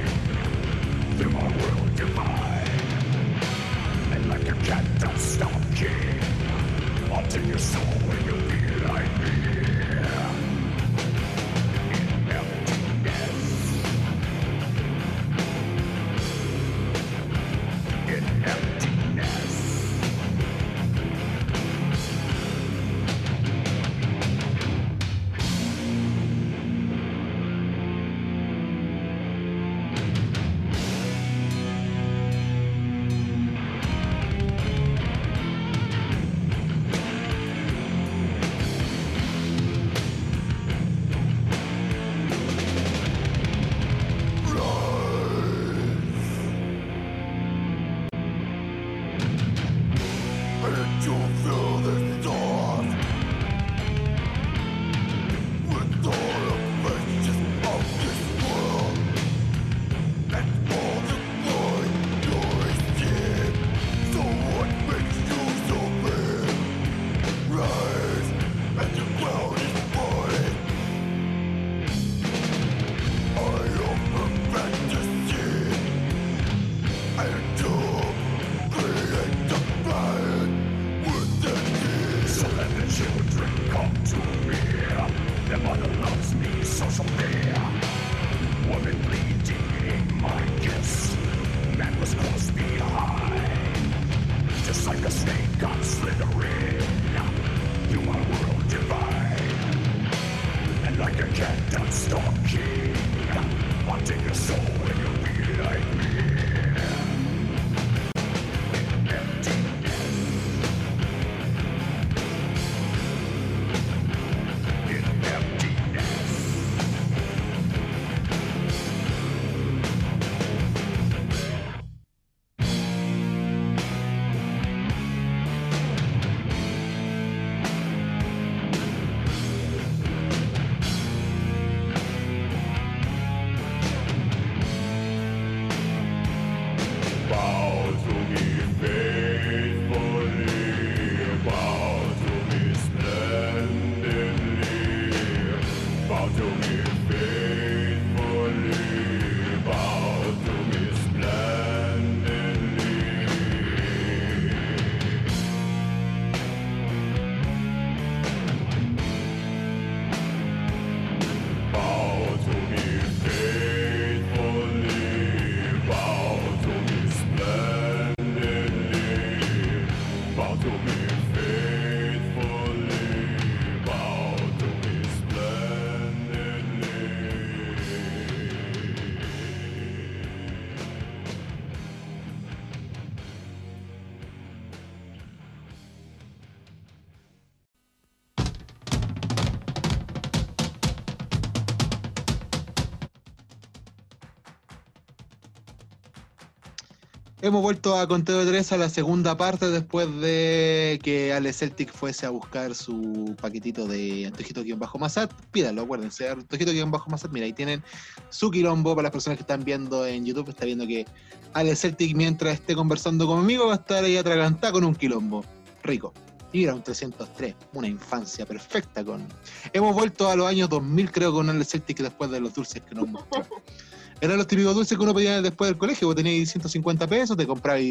Speaker 1: Hemos vuelto a Conteo de Tres a la segunda parte después de que Ale Celtic fuese a buscar su paquetito de Antojito-Masat. Pídanlo, acuérdense, Antojito-Masat. Mira, ahí tienen su quilombo para las personas que están viendo en YouTube. Está viendo que Ale Celtic, mientras esté conversando conmigo, va a estar ahí atragantada con un quilombo. Rico. Y era un 303, una infancia perfecta con... Hemos vuelto a los años 2000, creo, con Ale Celtic después de los dulces que nos mostró. Eran los típicos dulces que uno pedía después del colegio. Vos tenías 150 pesos, te comprabas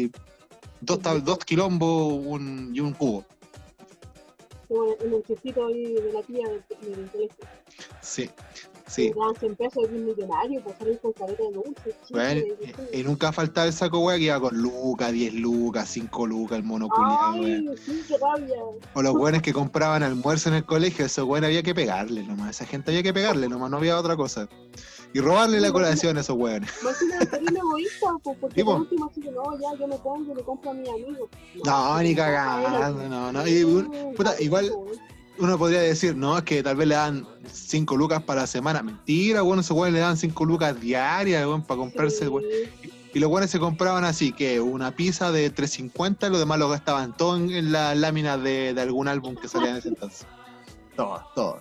Speaker 1: dos, dos quilombos un- y un cubo.
Speaker 2: Como el chistito ahí de la tía del, del colegio.
Speaker 1: Sí, sí.
Speaker 2: Te daban 100 pesos de un millonario por salir con careta de dulce.
Speaker 1: Bueno, y, y nunca faltaba el saco, weá, que iba con lucas, 10 lucas, 5 lucas, el mono culiao, weá.
Speaker 2: Ay, sí, qué rabia.
Speaker 1: O los weones que compraban almuerzo en el colegio, esos weones había que pegarle nomás. Esa gente había que pegarle nomás, no había otra cosa. Y robarle la colación a esos
Speaker 2: terrible egoísta, pues, porque
Speaker 1: Sí, po.
Speaker 2: por último así que no, ya yo me pongo y le compro a mis amigos.
Speaker 1: No, ni cagando, no, no. Y, un- puta, igual uno podría decir, no, es que tal vez le dan 5 lucas para la semana. Mentira, bueno, esos weones le dan 5 lucas diarias, para comprarse, weón. Y los buenos se compraban así, que una pizza de 3.50, los demás lo gastaban todo en, en las láminas de, de algún álbum que salía en ese entonces. Todo, todo.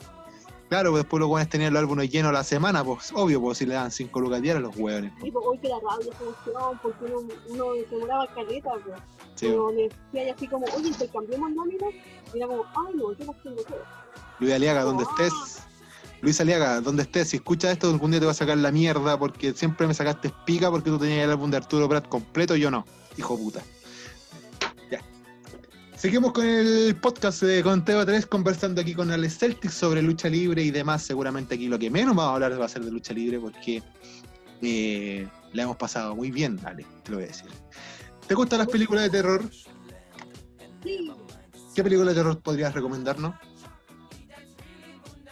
Speaker 1: Claro, pues después los buenos tenían los álbumes llenos la semana, pues obvio, pues si le dan 5 lucas diarias los hueones.
Speaker 2: Y pues hoy que la esa cuestión, porque uno, uno se caleta, pues.
Speaker 1: Sí,
Speaker 2: Pero me decía así como, oye, intercambiamos láminas. Y era como, ay, no, yo las tengo todas.
Speaker 1: Luis Aliaga, donde estés. Luis Aliaga, donde estés, si escuchas esto, algún día te va a sacar la mierda porque siempre me sacaste espica porque tú tenías el álbum de Arturo Prat completo y yo no. Hijo puta. Seguimos con el podcast de Conteo 3 conversando aquí con Alex Celtic sobre lucha libre y demás. Seguramente aquí lo que menos vamos a hablar va a ser de lucha libre porque eh, la hemos pasado muy bien, Ale, te lo voy a decir. ¿Te gustan las películas de terror?
Speaker 2: Sí,
Speaker 1: ¿Qué película de terror podrías recomendarnos?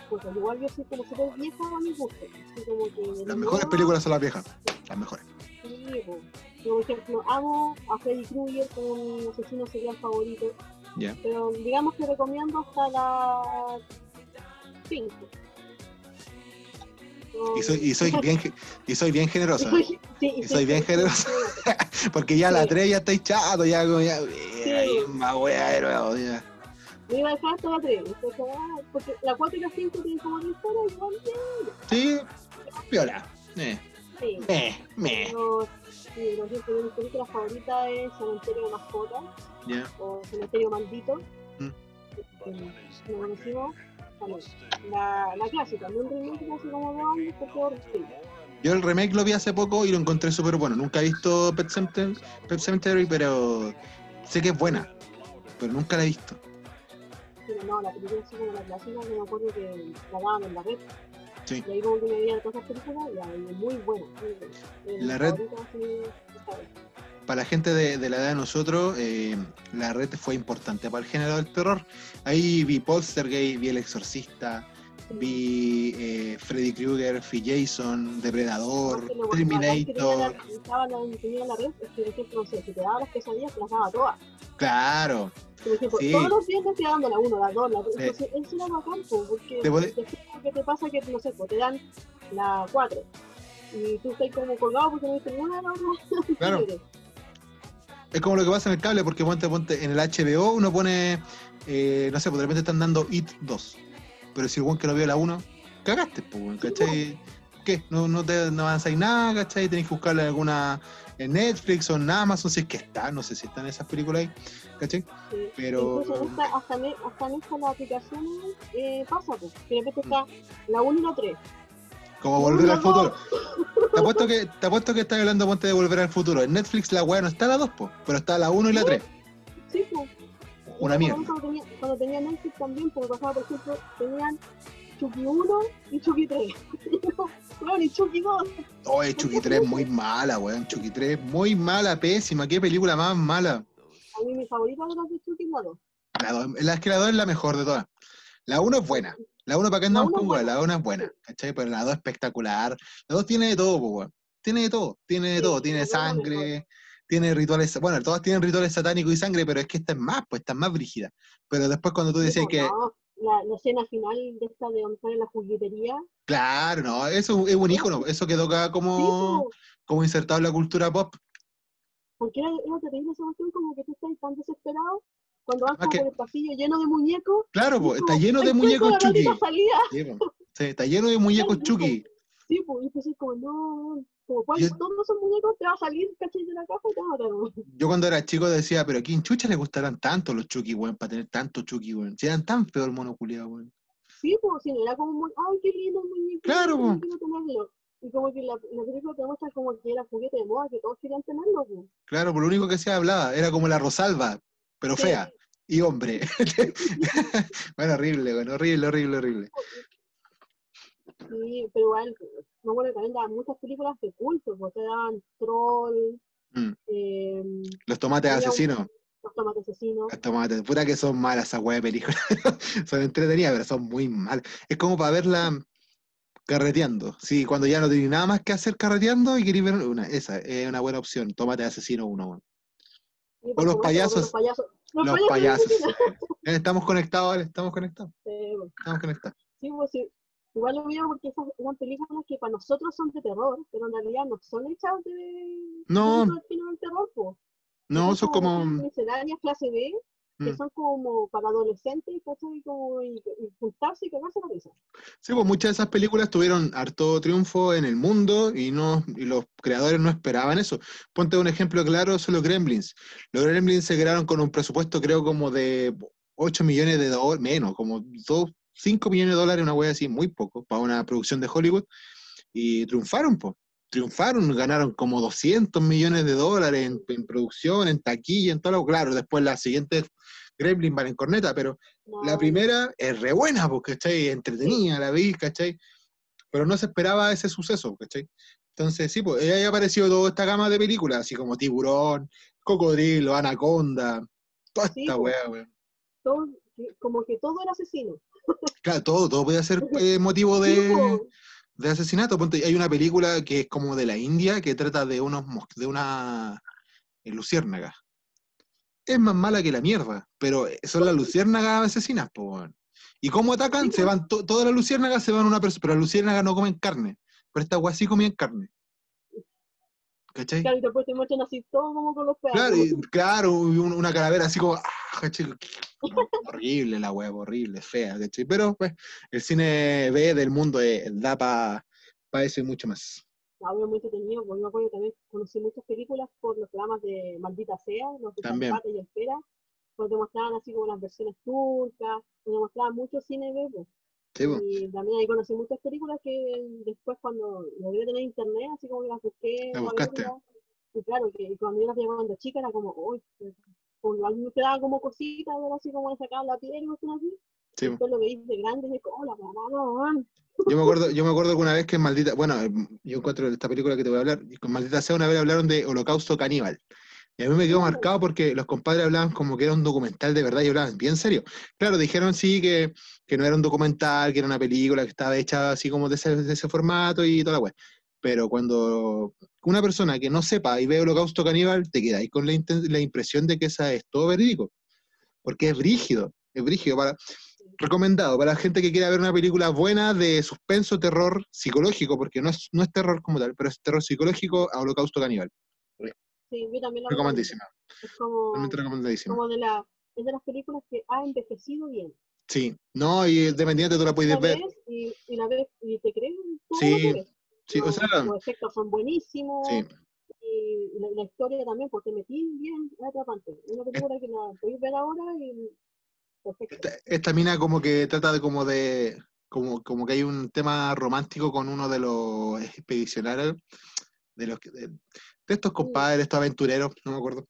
Speaker 2: pues al igual yo soy como súper vieja a mi gusto.
Speaker 1: Las mejores películas son las viejas. Las mejores.
Speaker 2: Sí. Yo, por ejemplo, amo a Freddy Krueger como mi asesino serial favorito.
Speaker 1: Ya.
Speaker 2: Pero digamos que recomiendo hasta la 5.
Speaker 1: Y soy, y soy bien y soy bien generoso. ¿eh?
Speaker 2: Sí,
Speaker 1: y soy bien generoso. Porque ya la 3 ya estáis chato, ya ya. eh, más wea de nuevo, ya.
Speaker 2: Me iba a dejar hasta la 3. Porque la 4 y la 5 tienen como 10 horas igual.
Speaker 1: Sí, piola. Eh,
Speaker 2: Sí.
Speaker 1: eh, me.
Speaker 2: Pero, sí, por ejemplo, mi película favorita es Cementerio de Mascotas o Cementerio Maldito.
Speaker 1: Mm.
Speaker 2: Lo conocimos también. La, la clásica, no un remake hace como ahora sí.
Speaker 1: Yo el remake lo vi hace poco y lo encontré súper bueno. Nunca he visto Pet Cemetery, Pet pero sé que es buena. Pero nunca la he visto.
Speaker 2: Pero no, la película así como la clásica, me acuerdo que la daban en la red.
Speaker 1: Sí.
Speaker 2: Y ahí como que me veía todas esas películas y ahí muy buena. Muy buena.
Speaker 1: La red-. Para la gente de, de la edad de nosotros, eh, la red fue importante para el género del terror. Ahí vi Poltergeist, vi El Exorcista, vi eh, Freddy Krueger, vi Jason, Depredador, Terminator.
Speaker 2: no sé, si te daba las pesadillas, te las daba todas.
Speaker 1: Claro.
Speaker 2: Por ejemplo,
Speaker 1: Sí.
Speaker 2: todos los días te estoy dando la 1, la 2, la 3.
Speaker 1: Sí.
Speaker 2: Entonces, eso era bacán, po, porque
Speaker 1: Te puede-
Speaker 2: que te pasa que, no sé, pues, te dan la 4. Y tú estás como colgado porque no viste ninguna de las otras.
Speaker 1: Claro. Es como lo que pasa en el cable, porque ponte, ponte, en el HBO uno pone, eh, no sé, pues de repente están dando IT 2. Pero si el weón que no vio la 1, cagaste, pues, ¿cachai? ¿Qué? No, no te no avanzáis nada, ¿cachai? Tenéis que buscarla en alguna en Netflix o en Amazon, si es que está, no sé si están esas películas ahí, ¿cachai?
Speaker 2: Sí.
Speaker 1: Pero-
Speaker 2: esta, hasta, en, hasta en estas las aplicaciones eh, pasa, pues. Que de repente está la 1 y la 3.
Speaker 1: Como volver al futuro. Te apuesto que, te apuesto que estás hablando ponte de volver al futuro. En Netflix la weá no está la 2, po, pero está la 1 y la 3.
Speaker 2: Sí, pues.
Speaker 1: Una mierda.
Speaker 2: Cuando tenía, cuando tenía Netflix también, porque pasaba, por ejemplo, tenían Chucky 1 y Chucky 3. Bueno, y Chucky 2.
Speaker 1: Oye, Chucky 3 muy mala, weón. Chucky 3 muy mala, pésima. Qué película más mala.
Speaker 2: A mí mi favorita de las de Chucky es la 2.
Speaker 1: La, que la 2 es la mejor de todas. La 1 es buena. La 1 para que andamos con. La 1 es buena. ¿Cachai? Pero la 2 es espectacular. La 2 tiene de todo, po, weón. Tiene de todo. Tiene de todo. Tiene sangre. Tiene rituales. Bueno, todas tienen rituales satánicos y sangre, pero es que esta es más, pues esta es más brígida. Pero después cuando tú decías
Speaker 2: Sí,
Speaker 1: que.
Speaker 2: no, la, la escena final de esta de están en la juguetería.
Speaker 1: Claro, no, eso es un ícono. Eso quedó acá como,
Speaker 2: po,
Speaker 1: como insertado en la cultura pop.
Speaker 2: porque era, era terrible esa cuestión, como que tú estás tan desesperado cuando vas como
Speaker 1: que-
Speaker 2: por el pasillo lleno de muñecos.
Speaker 1: Claro, po, está lleno de muñecos Chucky. po. Sí, está lleno de muñecos Chucky.
Speaker 2: Sí, pues, y entonces como, no, como cuál,
Speaker 1: Yo-
Speaker 2: todos esos muñecos te va a salir, ¿cachai? De la caja y te va a matar.
Speaker 1: Yo cuando era chico decía, pero ¿a quién chucha le gustarán tanto los Chucky, weón, para tener tanto Chucky, weón? Si eran tan feos el mono culiao, weón.
Speaker 2: Sí, pues, no era como muy, ay, qué lindo el muñeco.
Speaker 1: Claro, po.
Speaker 2: quiero tenerlo. Y como que la, la película te muestra como que era juguete de moda, que todos querían tenerlo, pues.
Speaker 1: Claro, por lo único que se hablaba, era como la Rosalba, pero
Speaker 2: Sí.
Speaker 1: fea. Y hombre. bueno, horrible, bueno, horrible, horrible, horrible.
Speaker 2: Sí, pero igual, me acuerdo que también daban muchas películas de culto, porque daban Troll,
Speaker 1: Mm.
Speaker 2: eh,
Speaker 1: Los tomates
Speaker 2: un-
Speaker 1: asesinos.
Speaker 2: Los Tomates Asesinos.
Speaker 1: Los tomates, puta que son malas esas weas de películas. son entretenidas, pero son muy malas. Es como para verla carreteando. Sí, cuando ya no tenéis nada más que hacer carreteando y queréis ver una. Esa es una buena opción. Tomate asesino uno.
Speaker 2: Sí,
Speaker 1: O los payasos.
Speaker 2: Los payasos. Los,
Speaker 1: Los
Speaker 2: payasos.
Speaker 1: payasos.
Speaker 2: asesinos.
Speaker 1: Eh, Estamos conectados. Estamos conectados.
Speaker 2: Sí, pues.
Speaker 1: Estamos conectados.
Speaker 2: Sí, pues sí. Igual lo mío porque esas eran películas que para nosotros son de terror, pero en realidad no son hechas de.
Speaker 1: No.
Speaker 2: género del terror, pues.
Speaker 1: No, son como.
Speaker 2: misceláneas clase B, que
Speaker 1: Mm.
Speaker 2: son como para adolescentes, ¿cachai? Como y, y juntarse y cagarse la risa.
Speaker 1: Sí, pues muchas de esas películas tuvieron harto triunfo en el mundo y no y los creadores no esperaban eso. Ponte un ejemplo claro, son los Gremlins. Los Gremlins se crearon con un presupuesto creo como de 8 millones de dólares, menos, como 2, 5 millones de dólares, una wea así, muy poco, para una producción de Hollywood. Y triunfaron, pues. Triunfaron, ganaron como 200 millones de dólares en, en producción, en taquilla, en todo lo claro. Después las siguientes Gremlins van en corneta, pero
Speaker 2: No,
Speaker 1: la primera es re buena, porque ¿cachai? Entretenida, la vi, ¿cachai? Pero no se esperaba ese suceso, ¿cachai? Entonces, sí, pues ahí ha aparecido toda esta gama de películas, así como Tiburón, Cocodrilo, Anaconda, toda
Speaker 2: Sí,
Speaker 1: esta weá, weón.
Speaker 2: todo- como que todo era asesino.
Speaker 1: Claro, todo, todo puede ser eh, motivo de,
Speaker 2: pues.
Speaker 1: de asesinato. Ponte, hay una película que es como de la India que trata de unos de una eh, luciérnaga. Es más mala que la mierda, pero eh, son las luciérnagas asesinas, weón. ¿Y cómo atacan? Se
Speaker 2: pues.
Speaker 1: van, to- todas las luciérnagas se van a una persona, pero las luciérnagas no comen carne. Pero estas weas sí comían carne. ¿Cachai?
Speaker 2: Claro, y después te muestran así todo como con los pedazos.
Speaker 1: Claro, y- claro, una calavera así como, ah, horrible la wea, horrible, fea, ¿cachai? Pero pues, el cine B del mundo eh, da para eso y mucho más.
Speaker 2: Ah, bueno, muy entretenido, porque yo me acuerdo que también conocí muchas películas por los programas de Maldita Sea, los de
Speaker 1: También.
Speaker 2: Y Espera, te mostraban así como las versiones turcas, donde mostraban mucho cine B, pues.
Speaker 1: Sí.
Speaker 2: Y también ahí conocí muchas películas que después cuando logré tener internet, así como que las busqué. Para
Speaker 1: buscaste.
Speaker 2: Y claro, que cuando yo las veía cuando chica era como, uy, como a mí me quedaba como cositas, ver así como le sacaban la piel y cosas así.
Speaker 1: Sí.
Speaker 2: Después lo veis de grande y es como, oh, la mamá,
Speaker 1: Yo me acuerdo, yo me acuerdo que una vez que en Maldita, bueno, yo encuentro esta película que te voy a hablar, y con Maldita Sea una vez hablaron de Holocausto Caníbal. Y a mí me quedó marcado porque los compadres hablaban como que era un documental de verdad y hablaban bien serio. Claro, dijeron sí que, que no era un documental, que era una película que estaba hecha así como de ese, de ese formato y toda la web. Pero cuando una persona que no sepa y ve Holocausto Caníbal, te queda ahí con la, la impresión de que esa es todo verídico. Porque es brígido, es brígido. Para, recomendado para la gente que quiera ver una película buena de suspenso, terror psicológico, porque no es, no es terror como tal, pero es terror psicológico a Holocausto Caníbal.
Speaker 2: Sí, yo también la.
Speaker 1: Recomendísima,
Speaker 2: Es como,
Speaker 1: realmente recomendadísima.
Speaker 2: como de, la, es de las películas que ha envejecido bien.
Speaker 1: Sí, no, y dependiente tú la puedes
Speaker 2: La
Speaker 1: ver.
Speaker 2: y, y la ves y te crees
Speaker 1: Sí,
Speaker 2: ves.
Speaker 1: Sí, o sea,
Speaker 2: los efectos son buenísimos
Speaker 1: sí,
Speaker 2: y la, la historia también, porque metí bien es atrapante. Una película que la podéis ver ahora y perfecto.
Speaker 1: esta, esta mina como que trata de como de, como, como que hay un tema romántico con uno de los expedicionarios, de los que- de, de estos compadres, estos aventureros, no me acuerdo.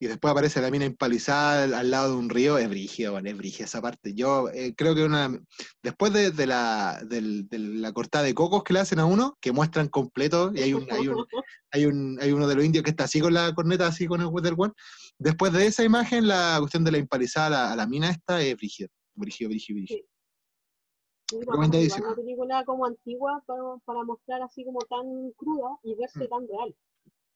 Speaker 1: Y después aparece la mina empalizada al, al lado de un río, es brígido, bueno, es brígida esa parte. Yo eh, creo que una, después de, de la, la cortada de cocos que le hacen a uno, que muestran completo, y hay un, hay un, hay un, hay uno de los indios que está así con la corneta, así con el Weather One. Después de esa imagen, la cuestión de la empalizada a la, a la mina esta es brígido. Brígido, brígido, brígido.
Speaker 2: Sí,
Speaker 1: recomendadísima.
Speaker 2: Una película como antigua para, para mostrar así como tan cruda y verse
Speaker 1: Mm.
Speaker 2: tan real.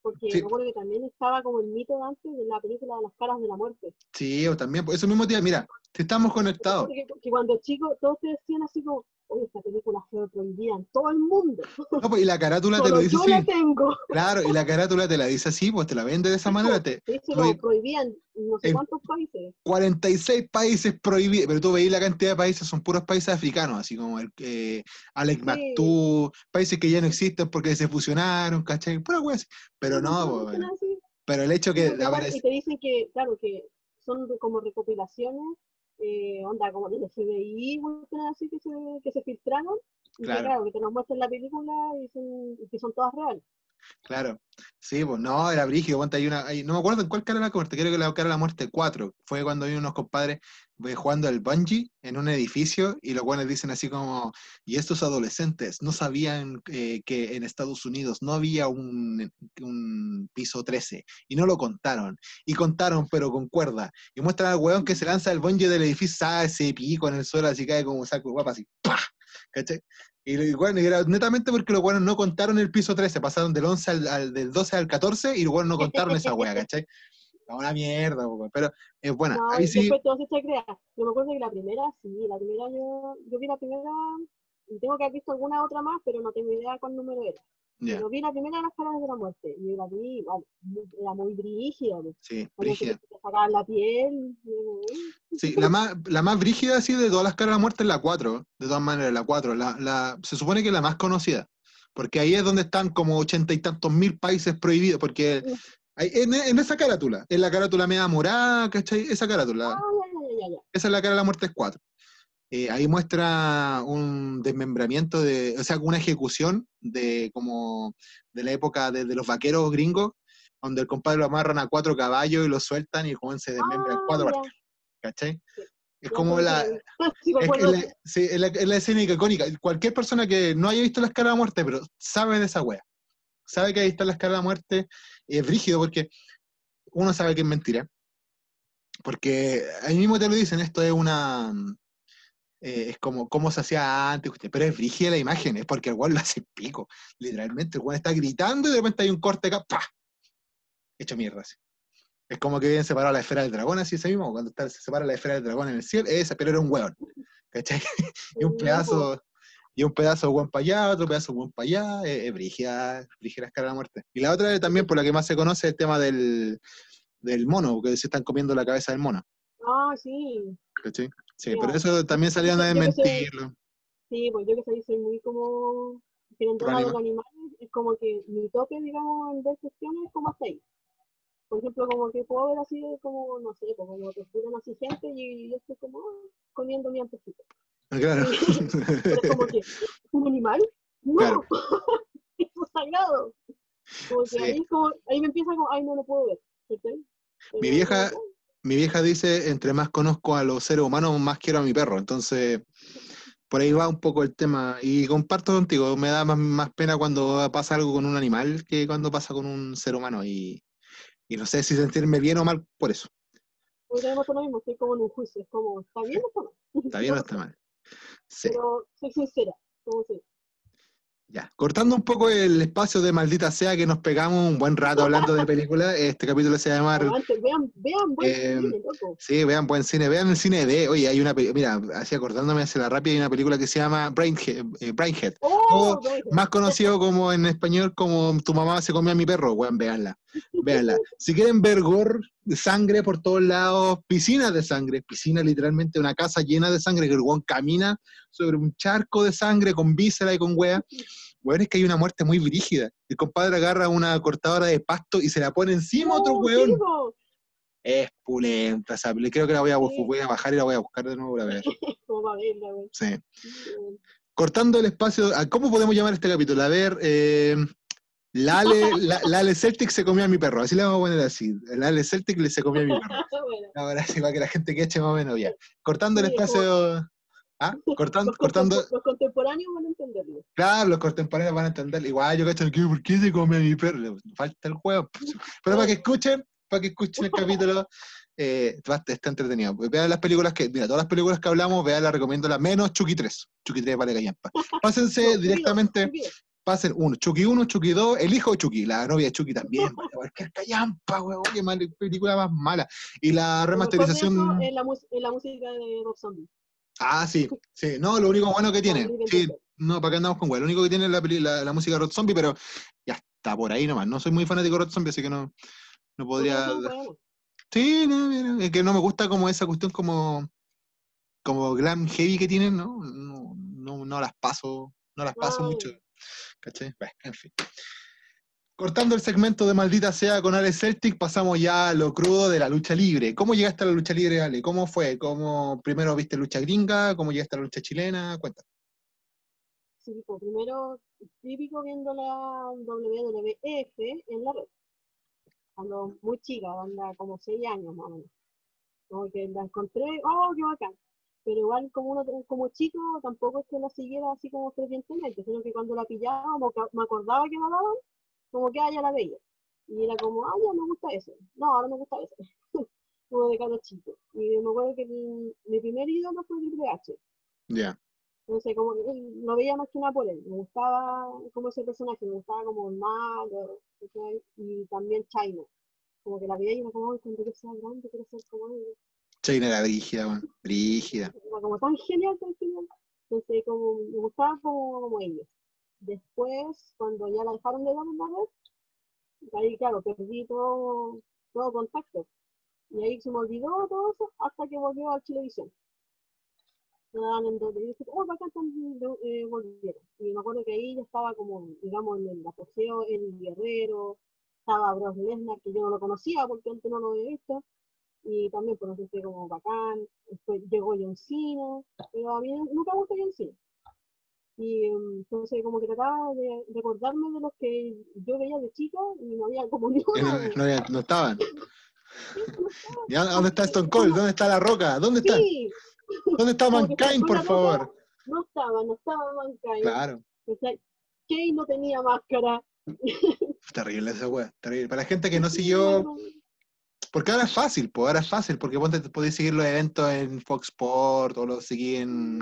Speaker 2: Porque
Speaker 1: Sí.
Speaker 2: me acuerdo que también estaba como el mito de antes de la película de las caras de la muerte.
Speaker 1: Sí, o también, por eso mismo día, mira, si estamos conectados.
Speaker 2: Porque cuando chico todos te decían así como, oye, esta película fue prohibida en todo el mundo.
Speaker 1: No, pues, y la carátula te lo dice
Speaker 2: yo
Speaker 1: así.
Speaker 2: la tengo.
Speaker 1: Claro, y la carátula te la dice así, pues te la vende de esa manera. Te,
Speaker 2: Sí, se lo prohibían en no sé
Speaker 1: en-
Speaker 2: cuántos países.
Speaker 1: 46 países prohibidos, pero tú veis la cantidad de países, son puros países africanos, así como el eh,
Speaker 2: Sí.
Speaker 1: Maktoum, países que ya no existen porque se fusionaron, ¿cachai? Pura wea así. Pero no,
Speaker 2: no,
Speaker 1: pues, bueno, pero el hecho que
Speaker 2: igual-
Speaker 1: aparece,
Speaker 2: Y te dicen que, claro, que son como recopilaciones, eh, onda como del FBI, así que se, que se filtraron. Y
Speaker 1: Claro.
Speaker 2: que, claro, que te nos muestran la película y, son, y que son todas reales.
Speaker 1: Claro, sí, pues no, era brígido, ponte, hay una, no me acuerdo en cuál cara de la muerte, creo que la cara de la muerte 4, fue cuando hay unos compadres eh, jugando al bungee en un edificio y los buenos dicen así como, y estos adolescentes no sabían eh, que en Estados Unidos no había un, piso 13 y no lo contaron, y contaron pero con cuerda, y muestran al weón que se lanza del bungee del edificio, sabe ese pico en el suelo, así cae como saco guapa, así, ¡pah! ¿Cachai? Y igual, era netamente porque los buenos no contaron el piso 13, pasaron del 11 al, al- del 12 al 14 y los buenos no contaron esa wea, ¿cachai? Una mierda, pero es buena.
Speaker 2: No,
Speaker 1: Ahí sí,
Speaker 2: después te vas a echar creas. Yo me acuerdo que la primera, sí, la primera yo, yo vi la primera, y tengo que haber visto alguna otra más, pero no tengo idea cuál número era.
Speaker 1: Ya,
Speaker 2: Pero vi la primera de las caras de la muerte, y la vi, muy- era muy brígida, pues.
Speaker 1: sí, brígida.
Speaker 2: te sacaban la piel, uy,
Speaker 1: Sí, la más, la más brígida así de todas las caras de la muerte es la 4, de todas maneras, la 4. La, la, se supone que es la más conocida, porque ahí es donde están como ochenta y tantos mil países prohibidos, porque hay- en, en esa carátula, en la carátula media morada, ¿cachai? Esa carátula.
Speaker 2: ah, ya, ya, ya.
Speaker 1: Esa es la cara de la muerte es 4. Eh, ahí muestra un desmembramiento de, o sea, una ejecución de como de la época de, de los vaqueros gringos, donde el compadre lo amarran a cuatro caballos y lo sueltan y el joven se desmembra en
Speaker 2: Ah,
Speaker 1: cuatro
Speaker 2: ya,
Speaker 1: partes, ¿cachai? Es como la,
Speaker 2: sí,
Speaker 1: es, la, sí, es la- es la escena icónica. Cualquier persona que no haya visto la escala de la muerte, pero sabe de esa wea, sabe que ahí está la escala de la muerte, es brígido porque uno sabe que es mentira. Porque ahí mismo te lo dicen, esto es una. Eh, es como, como se hacía antes, usted, pero es brígida la imagen, es porque el weón lo hace pico, literalmente. El weón está gritando y de repente hay un corte acá, ¡pa! Hecho mierda. así. Es como que habían separado la esfera del dragón, así ese mismo, cuando está, se separa la esfera del dragón en el cielo, esa, pero era un weón. ¿Cachai? y un pedazo, y un pedazo de buen para allá, otro pedazo de buen para allá, es, es brígida, brígida la de la muerte. Y la otra también, por la que más se conoce, es el tema del, del mono, que se están comiendo la cabeza del mono.
Speaker 2: Ah, sí,
Speaker 1: ¿Cachai? Sí, pero eso también salían a desmentirlo.
Speaker 2: sí, pues yo que soy, soy muy como querendona de los animales, es como que mi toque, digamos, en ver cuestiones es como hasta ahí. Por ejemplo, como que puedo ver así como, no sé, como que torturan así gente y yo estoy como ah, comiendo mi antojito.
Speaker 1: Claro.
Speaker 2: Pero es como que, ¿un animal? ¡No!
Speaker 1: Claro.
Speaker 2: ¡Es sagrado! Como que
Speaker 1: Sí.
Speaker 2: ahí, como, ahí me empieza como, ay, no lo puedo ver. ¿cachai?
Speaker 1: Mi vieja- Mi vieja dice, entre más conozco a los seres humanos, más quiero a mi perro. Entonces, por ahí va un poco el tema. Y comparto contigo, me da más, más pena cuando pasa algo con un animal que cuando pasa con un ser humano. Y, y no sé si sentirme bien o mal por eso.
Speaker 2: Tenemos lo mismo, estoy como en un juicio, es como, ¿está bien o está mal?
Speaker 1: ¿Está bien o está mal? Sí.
Speaker 2: Pero soy sincera, como si,
Speaker 1: Ya, cortando un poco el espacio de maldita sea que nos pegamos un buen rato hablando de películas, este capítulo se llama...
Speaker 2: aguante, vean, vean, buen
Speaker 1: Eh,
Speaker 2: cine, loco.
Speaker 1: Sí, vean buen cine, vean el cine de... Oye, hay una... Mira, así acordándome hacia la rápida, hay una película que se llama Brainhead, eh, Brainhead
Speaker 2: Oh,
Speaker 1: más conocido como en español como Tu mamá se comió a mi perro, weón, véanla, véanla. Si quieren ver gore, de sangre por todos lados, piscinas de sangre, piscina literalmente, una casa llena de sangre, que el weón camina sobre un charco de sangre con víscera y con wea. Weón, es que hay una muerte muy brígida. El compadre agarra una cortadora de pasto y se la pone encima a otro weón. Es pulenta peli- Creo que la voy a, voy a bajar y la voy a buscar de nuevo para ver. Sí. Cortando el espacio, ¿a ¿cómo podemos llamar este capítulo? A ver, eh, Lale, la, Lale Celtic se comió a mi perro, así le vamos a poner así. Lale Celtic le se comió a mi perro.
Speaker 2: Bueno,
Speaker 1: Ahora sí, para que la gente que eche más o menos bien. Cortando el espacio. ¿Ah? Cortando,
Speaker 2: los,
Speaker 1: cortando.
Speaker 2: los contemporáneos van a entenderlo.
Speaker 1: Claro, los contemporáneos van a entender. Igual yo cacho. ¿por qué se come a mi perro? Falta el juego. Pero para que escuchen, para que escuchen el capítulo, eh, está entretenido. Vean las películas que, mira, todas las películas que hablamos, vean, las recomiendo la menos Chucky 3. Chucky 3 vale callampa. Pásense directamente. Pasen uno, Chucky 1, Chucky 2, el hijo de Chucky, la novia de Chucky también, cualquier callampa, weón, qué película más mala. Y la remasterización,
Speaker 2: Es la, mus- es la música de Rob Zombie.
Speaker 1: Ah, sí, sí. No, lo único bueno que tiene. Sí, no, para qué andamos con güey. Lo único que tiene es la, la, la música de Rod Zombie, pero ya está por ahí nomás. No soy muy fanático de Rod Zombie, así que no, no podría.
Speaker 2: Sí,
Speaker 1: no, es que no me gusta como esa cuestión como, como glam heavy que tienen, ¿no? No, no, no las paso, no las paso
Speaker 2: Ay.
Speaker 1: mucho. ¿Cachai? Bueno, en fin. Cortando el segmento de Maldita Sea con Ale Celtic, pasamos ya a lo crudo de la lucha libre. ¿Cómo llegaste a la lucha libre, Ale? ¿Cómo fue? ¿Cómo primero viste lucha gringa? ¿Cómo llegaste a la lucha chilena? Cuenta.
Speaker 2: Sí, pues primero, típico viendo la WWF en la red. Cuando muy chica, anda como 6 años más o menos. Como que la encontré, oh, qué bacán. Pero igual como uno como chico tampoco es que la siguiera así como fervientemente, sino que cuando la pillaba, que me acordaba que la daban, como que ah, ya la veía. Y era como, ah, ya me gusta eso. No, ahora me gusta eso. como de cada chico. Y me acuerdo que mi, mi primer ídolo fue Triple H.
Speaker 1: Ya.
Speaker 2: Entonces, como lo veía más que nada por él. Me gustaba como ese personaje, me gustaba como el malo, ¿cachai? y también China. Como que la veía y era como, "Ay, cuando yo sea grande quiero ser como él.
Speaker 1: Chaina era brígida, weón. Brígida.
Speaker 2: Como tan genial, tan genial. Entonces, como me gustaba como, como ellos. Después, cuando ya la dejaron de dar la red, ahí, claro, perdí todo, todo contacto. Y ahí se me olvidó todo eso hasta que volvió a Chilevisión. Lo daban en donde y dije, oh, bacán, están, eh, volvieron. Y me acuerdo que ahí ya estaba como, digamos, en el apogeo, el guerrero, estaba Bros Lesnar, que yo no lo conocía porque antes no lo había visto. Y también pues, lo sentí como bacán. Después llegó John Cena, pero a mí nunca me gustó John Cena. Y em, entonces como que trataba de recordarme de los que yo veía de chica y no había como ni uno.
Speaker 1: no, no había- no estaban. ¿Dónde está Stone Cold? ¿Dónde está La Roca? ¿Dónde está?
Speaker 2: Sí,
Speaker 1: ¿Dónde está Mankind, por favor?
Speaker 2: No estaba, no estaba Mankind.
Speaker 1: Claro.
Speaker 2: ¿cachai? Kane no tenía máscara.
Speaker 1: Terrible esa weá, terrible. Para la gente que no siguió, porque ahora es fácil, pues ahora es fácil, porque ponte, podéis seguir los eventos en Fox Sport o los seguí en.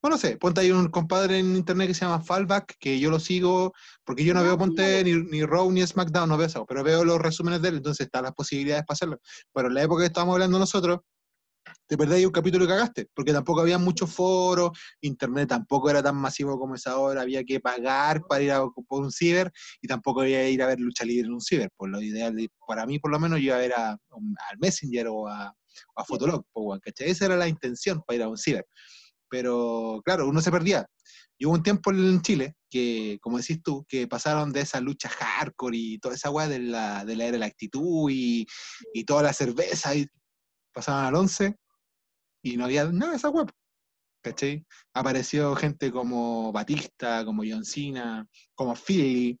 Speaker 1: Bueno, no sé, ponte hay un compadre en internet que se llama Fallback, que yo lo sigo, porque yo no
Speaker 2: Ah,
Speaker 1: veo, ponte, ni, ni Raw ni SmackDown, no veo eso, pero veo los resúmenes de él, entonces están las posibilidades para hacerlo. Pero en la época que estábamos hablando nosotros, te perdí un capítulo y cagaste, porque tampoco había muchos foros, internet tampoco era tan masivo como es ahora, había que pagar para ir a por un ciber y tampoco había que ir a ver lucha libre en un ciber. Por lo ideal, de- para mí por lo menos, yo iba a ver a, um, al Messenger o a, a Fotolog, weón, ¿cachai? Esa era la intención para ir a un ciber. Pero claro, uno se perdía. Y hubo un tiempo en Chile que, como decís tú, que pasaron de esa lucha hardcore y toda esa weá de la, de la era de la actitud y, y toda la cerveza y pasaban al 11 y no había nada de esa web. ¿Cachai? Apareció gente como Batista, como John Cena, como Philly,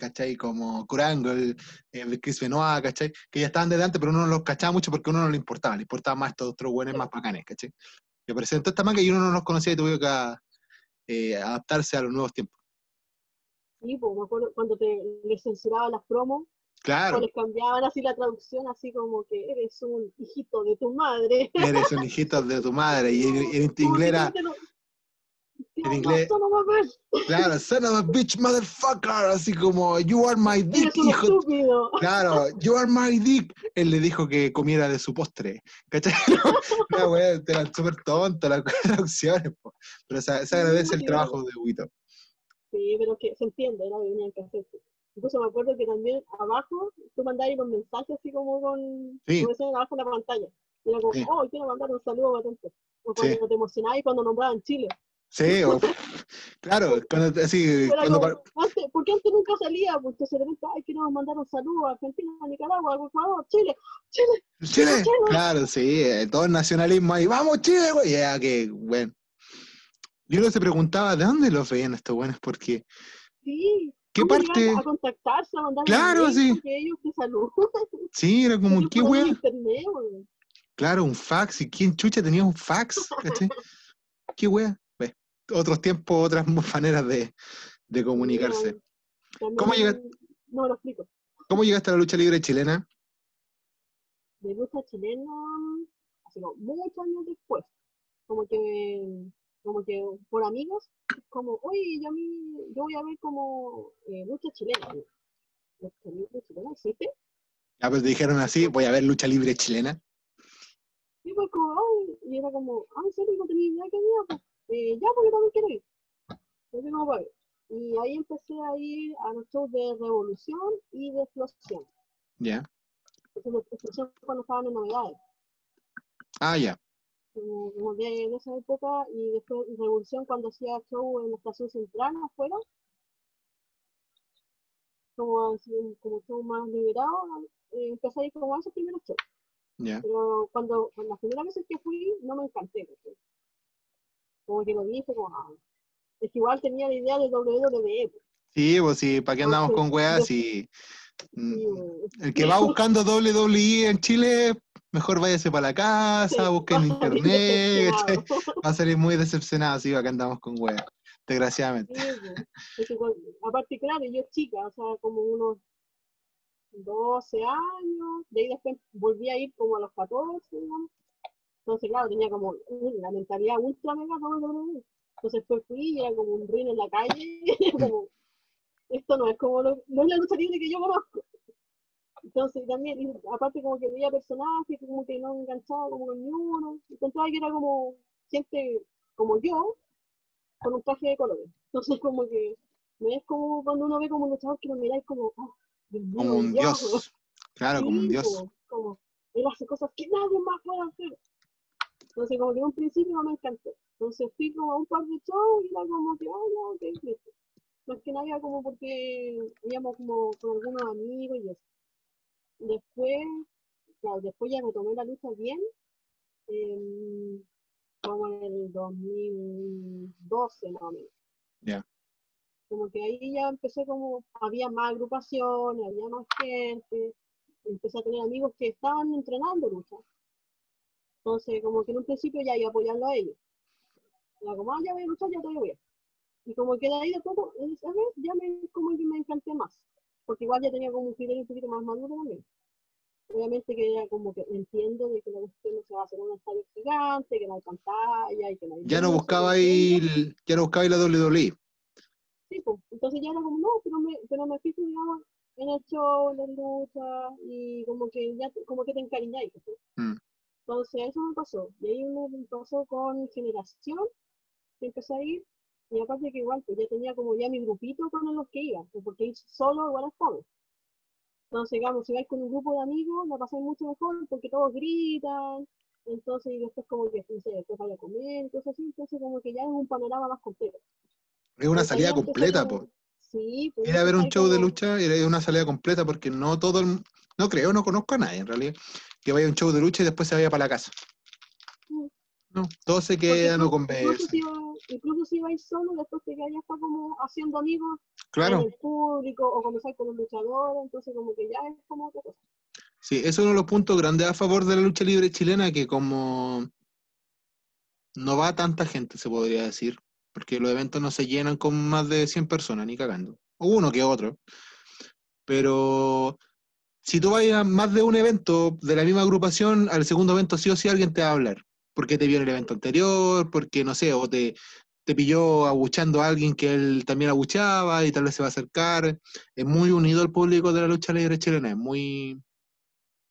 Speaker 1: ¿cachai? Como Kurangle, eh, Chris Benoit, ¿cachai? Que ya estaban desde antes, pero uno no los cachaba mucho porque a uno no le importaba, le importaba más estos otros buenos más bacanes, ¿cachai? Que aparecieron toda esta manga y uno no los conocía y tuvo que eh, adaptarse a los nuevos tiempos.
Speaker 2: Sí, pues me acuerdo cuando te les censuraban las promos,
Speaker 1: Claro,
Speaker 2: les cambiaban así la traducción, así como que eres un hijito de tu madre.
Speaker 1: eres un hijito de tu madre y en, inglés era, en
Speaker 2: No,
Speaker 1: inglés-
Speaker 2: no, no, no, no,
Speaker 1: claro, son of a bitch motherfucker, así como, you are my dick,
Speaker 2: Eres un
Speaker 1: hijo
Speaker 2: estúpido.
Speaker 1: Claro, you are my dick. Él le dijo que comiera de su postre. ¿Cachai? Wea, eran súper tontas las traducciones, po. pero se, se agradece el trabajo de Huito.
Speaker 2: Sí, pero que se entiende, que tenían que hacer. Incluso me acuerdo que también abajo tú mandabas los mensajes así como con
Speaker 1: Sí.
Speaker 2: como abajo en la pantalla. Y era como,
Speaker 1: Sí.
Speaker 2: oh, quiero mandar un saludo patente. O cuando
Speaker 1: Sí.
Speaker 2: te emocionabas y cuando nombraban Chile.
Speaker 1: Sí, o- claro, cuando, así, cuando
Speaker 2: como,
Speaker 1: par-
Speaker 2: antes, porque antes nunca salía, entonces de repente, ay, quiero mandar un saludo a Argentina, a Nicaragua, a Ecuador, Chile, Chile.
Speaker 1: Chile,
Speaker 2: Chile.
Speaker 1: claro, sí, eh, todo el nacionalismo ahí, vamos Chile, güey, ya que, bueno. Yo no se preguntaba de dónde los veían estos buenos, porque,
Speaker 2: Sí.
Speaker 1: ¿Qué
Speaker 2: ¿Cómo
Speaker 1: parte?
Speaker 2: llegaban A contactarse, a mandar
Speaker 1: Claro,
Speaker 2: un
Speaker 1: sí.
Speaker 2: ellos.
Speaker 1: Sí, era como, ¿qué
Speaker 2: internet, weón.
Speaker 1: Claro, un fax. ¿Y quién chucha tenía un fax? ¿Qué? Ve, Otros tiempos, otras maneras de, de comunicarse.
Speaker 2: También-
Speaker 1: ¿Cómo llegas-
Speaker 2: No lo explico.
Speaker 1: ¿Cómo llegaste a la lucha libre chilena?
Speaker 2: de lucha chilena, así como muchos años después, como que, como que por amigos, como, oye, yo, a mí, yo voy a ver como eh, lucha chilena. ¿Lucha libre chilena existe?
Speaker 1: Ya pues dijeron así, voy a ver lucha libre chilena.
Speaker 2: Y pues como, ay, y era como, ah, ¿en serio? No tenía idea que había, pues, eh, ya, porque también quiero ir. Yo digo, "Voy". Y ahí empecé a ir a los shows de Revolución y de Explosión.
Speaker 1: Ya.
Speaker 2: Entonces, de Explosión cuando estaban en novedades.
Speaker 1: Ah, ya.
Speaker 2: En esa época y después Revolución cuando hacía show en la estación central afuera como como show más liberado eh, empecé a ir como a esos primeros shows.
Speaker 1: Ya.
Speaker 2: pero cuando, cuando las primeras veces que fui no me encanté como que lo dije como ah, es que igual tenía la idea de WWE pues,
Speaker 1: Sí, pues sí, ¿para qué andamos con weas? Si mm, el que va buscando WWE en Chile, mejor váyase para la casa, busque en internet, va a salir muy decepcionado si va que andamos con weas, desgraciadamente.
Speaker 2: Sí, pues. Aparte, claro, yo chica, o sea, como unos 12 años, de ahí después volví a ir como a los 14, digamos. Entonces, claro, tenía como la mentalidad ultra mega. Entonces, después fui y era como un ring en la calle, como, esto no es como, lo- no es la lucha libre que yo conozco. Entonces, también, y aparte como que veía personajes, como que no enganchaba como con ni uno, encontraba que era como gente como yo, con un traje de colores. Entonces, como que no es como cuando uno ve como un luchador que lo miráis como, oh,
Speaker 1: Como un dios. Claro, como un dios.
Speaker 2: po, como, él hace cosas que nadie más puede hacer. Entonces, como que en un principio no me encantó. Entonces fui como a un par de shows y era como que, oh, no, ok, listo. Más que nada como porque íbamos como con algunos amigos y eso. Después, claro, después ya retomé la lucha bien, em, como en el 2012 más o menos.
Speaker 1: Ya.
Speaker 2: Como que ahí ya empecé como, había más agrupaciones, había más gente, empecé a tener amigos que estaban entrenando lucha. Entonces, como que en un principio ya iba apoyando a ellos. Era como, ah, ya voy a luchar, ya te voy a Y como que de ahí de poco, esa vez ya me, como que me encanté más. Porque igual ya tenía como un criterio un poquito más maduro también. Obviamente que era como que entiendo de que la cuestión no se va a hacer en un estadio gigante, que no hay pantalla y que no hay
Speaker 1: Ya no buscaba ahí, ya no buscaba ahí la WWE.
Speaker 2: Sí, pues. Entonces ya era como, no, pero me, pero me fijo, digamos, en el show, en la lucha, y como que ya, como que te encariñáis. ¿cachai?
Speaker 1: Mm.
Speaker 2: Entonces eso me pasó. Y ahí me pasó con Generación, que empecé a ir, y aparte que igual, pues ya tenía como ya mi grupito con los que iba, pues, porque ir solo igual es fome. Entonces, digamos, si vais con un grupo de amigos, la pasáis mucho mejor, porque todos gritan, entonces, y después como que, no sé, después vaya a comer, entonces así, entonces como que ya es un panorama más completo.
Speaker 1: Es una salida completa, po.
Speaker 2: Sí, pues
Speaker 1: Ir a ver un show de lucha es una salida completa porque no todo el, no creo, no conozco a nadie en realidad que vaya a un show de lucha y después se vaya para la casa. No, todos se quedan o conversan.
Speaker 2: incluso si vais solo, después te quedas ya como haciendo amigos
Speaker 1: Claro,
Speaker 2: en el público o comenzar con un luchador, entonces como que ya es como otra cosa.
Speaker 1: sí, eso es uno de los puntos grandes a favor de la lucha libre chilena, que como no va tanta gente, se podría decir, porque los eventos no se llenan con más de 100 personas, ni cagando. O uno que otro. Pero si tú vas a más de un evento de la misma agrupación, al segundo evento sí o sí alguien te va a hablar. Porque te vio en el evento anterior, porque no sé, o te, te pilló abuchando a alguien que él también abuchaba y tal vez se va a acercar. Es muy unido el público de la lucha libre chilena, es muy,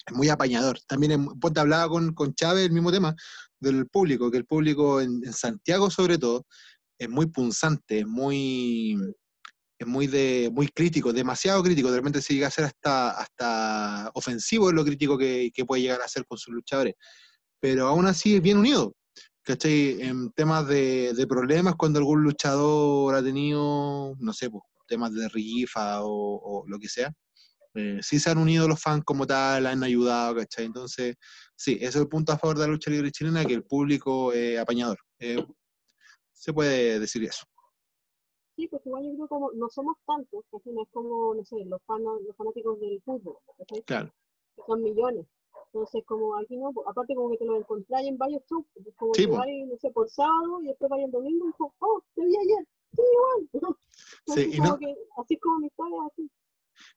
Speaker 1: es muy apañador. También es, te hablaba con, con Chávez el mismo tema del público, que el público en, en Santiago sobre todo es muy punzante, es muy es muy de muy crítico, demasiado crítico, de repente se llega a ser hasta, hasta ofensivo en lo crítico que, que puede llegar a ser con sus luchadores. Pero aún así es bien unido. ¿Cachai? En temas de, de problemas, cuando algún luchador ha tenido, no sé, pues, temas de rifa o, o lo que sea, eh, sí se han unido los fans como tal, han ayudado, ¿cachai? Entonces, sí, ese es el punto a favor de la lucha libre chilena, que el público es apañador. Eh, se puede decir eso.
Speaker 2: Sí, pues igual yo creo como no somos tantos, que no es como, no sé, los, fanos, los fanáticos del fútbol, ¿cachai?
Speaker 1: Claro.
Speaker 2: que son millones. Entonces, como aquí no, pues, aparte como que te lo encontráis en varios shows, pues, como
Speaker 1: Sí,
Speaker 2: que
Speaker 1: pues.
Speaker 2: vais, no sé, por sábado y después vais el domingo y como, oh, te vi ayer, sí, igual.
Speaker 1: Sí,
Speaker 2: Entonces, como
Speaker 1: no-
Speaker 2: que, así como mi historia, así.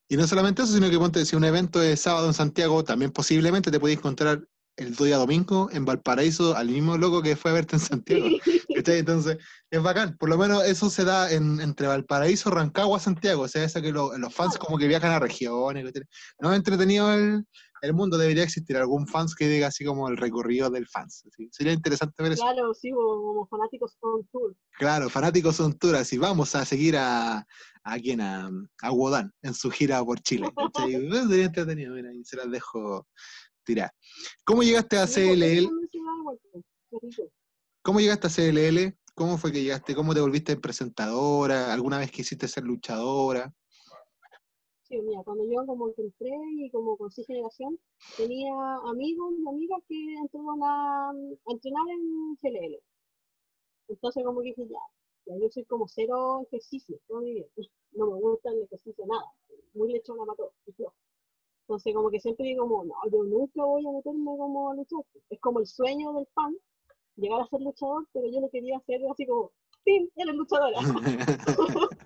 Speaker 1: Y no solamente eso, sino que ponte, si un evento es sábado en Santiago, también posiblemente te podéis encontrar el día domingo en Valparaíso al mismo loco que fue a verte en Santiago. ¿cachai? Entonces, es bacán. Por lo menos eso se da en, entre Valparaíso, Rancagua, Santiago. O sea, esa que lo- los fans como que viajan a regiones. No es entretenido el, el mundo debería existir algún fans que diga así como el recorrido del fans. Sería interesante ver eso.
Speaker 2: Claro, sí, como fanáticos on tour.
Speaker 1: Claro, fanáticos son tour, así vamos a seguir a, a quién, a, a Wodan en su gira por Chile. Eh, Sería entretenido, mira, y se las dejo tirar. ¿Cómo llegaste a
Speaker 2: Sí, pues,
Speaker 1: CLL? ¿Cómo llegaste a CLL? ¿Cómo fue que llegaste? ¿Cómo te volviste presentadora? ¿Alguna vez quisiste ser luchadora?
Speaker 2: Mira, cuando yo como que entré y como con sí generación, tenía amigos y amigas que entraron a, a entrenar en GLL. Entonces como que dije, ya, ya yo soy como cero ejercicio toda mi vida. No me gusta el ejercicio nada. Muy lechona todo. floja. Entonces como que siempre digo como, no, yo nunca voy a meterme como a luchar. Es como el sueño del fan, llegar a ser luchador, pero yo lo quería hacer así como, ¡pim! Eres luchadora.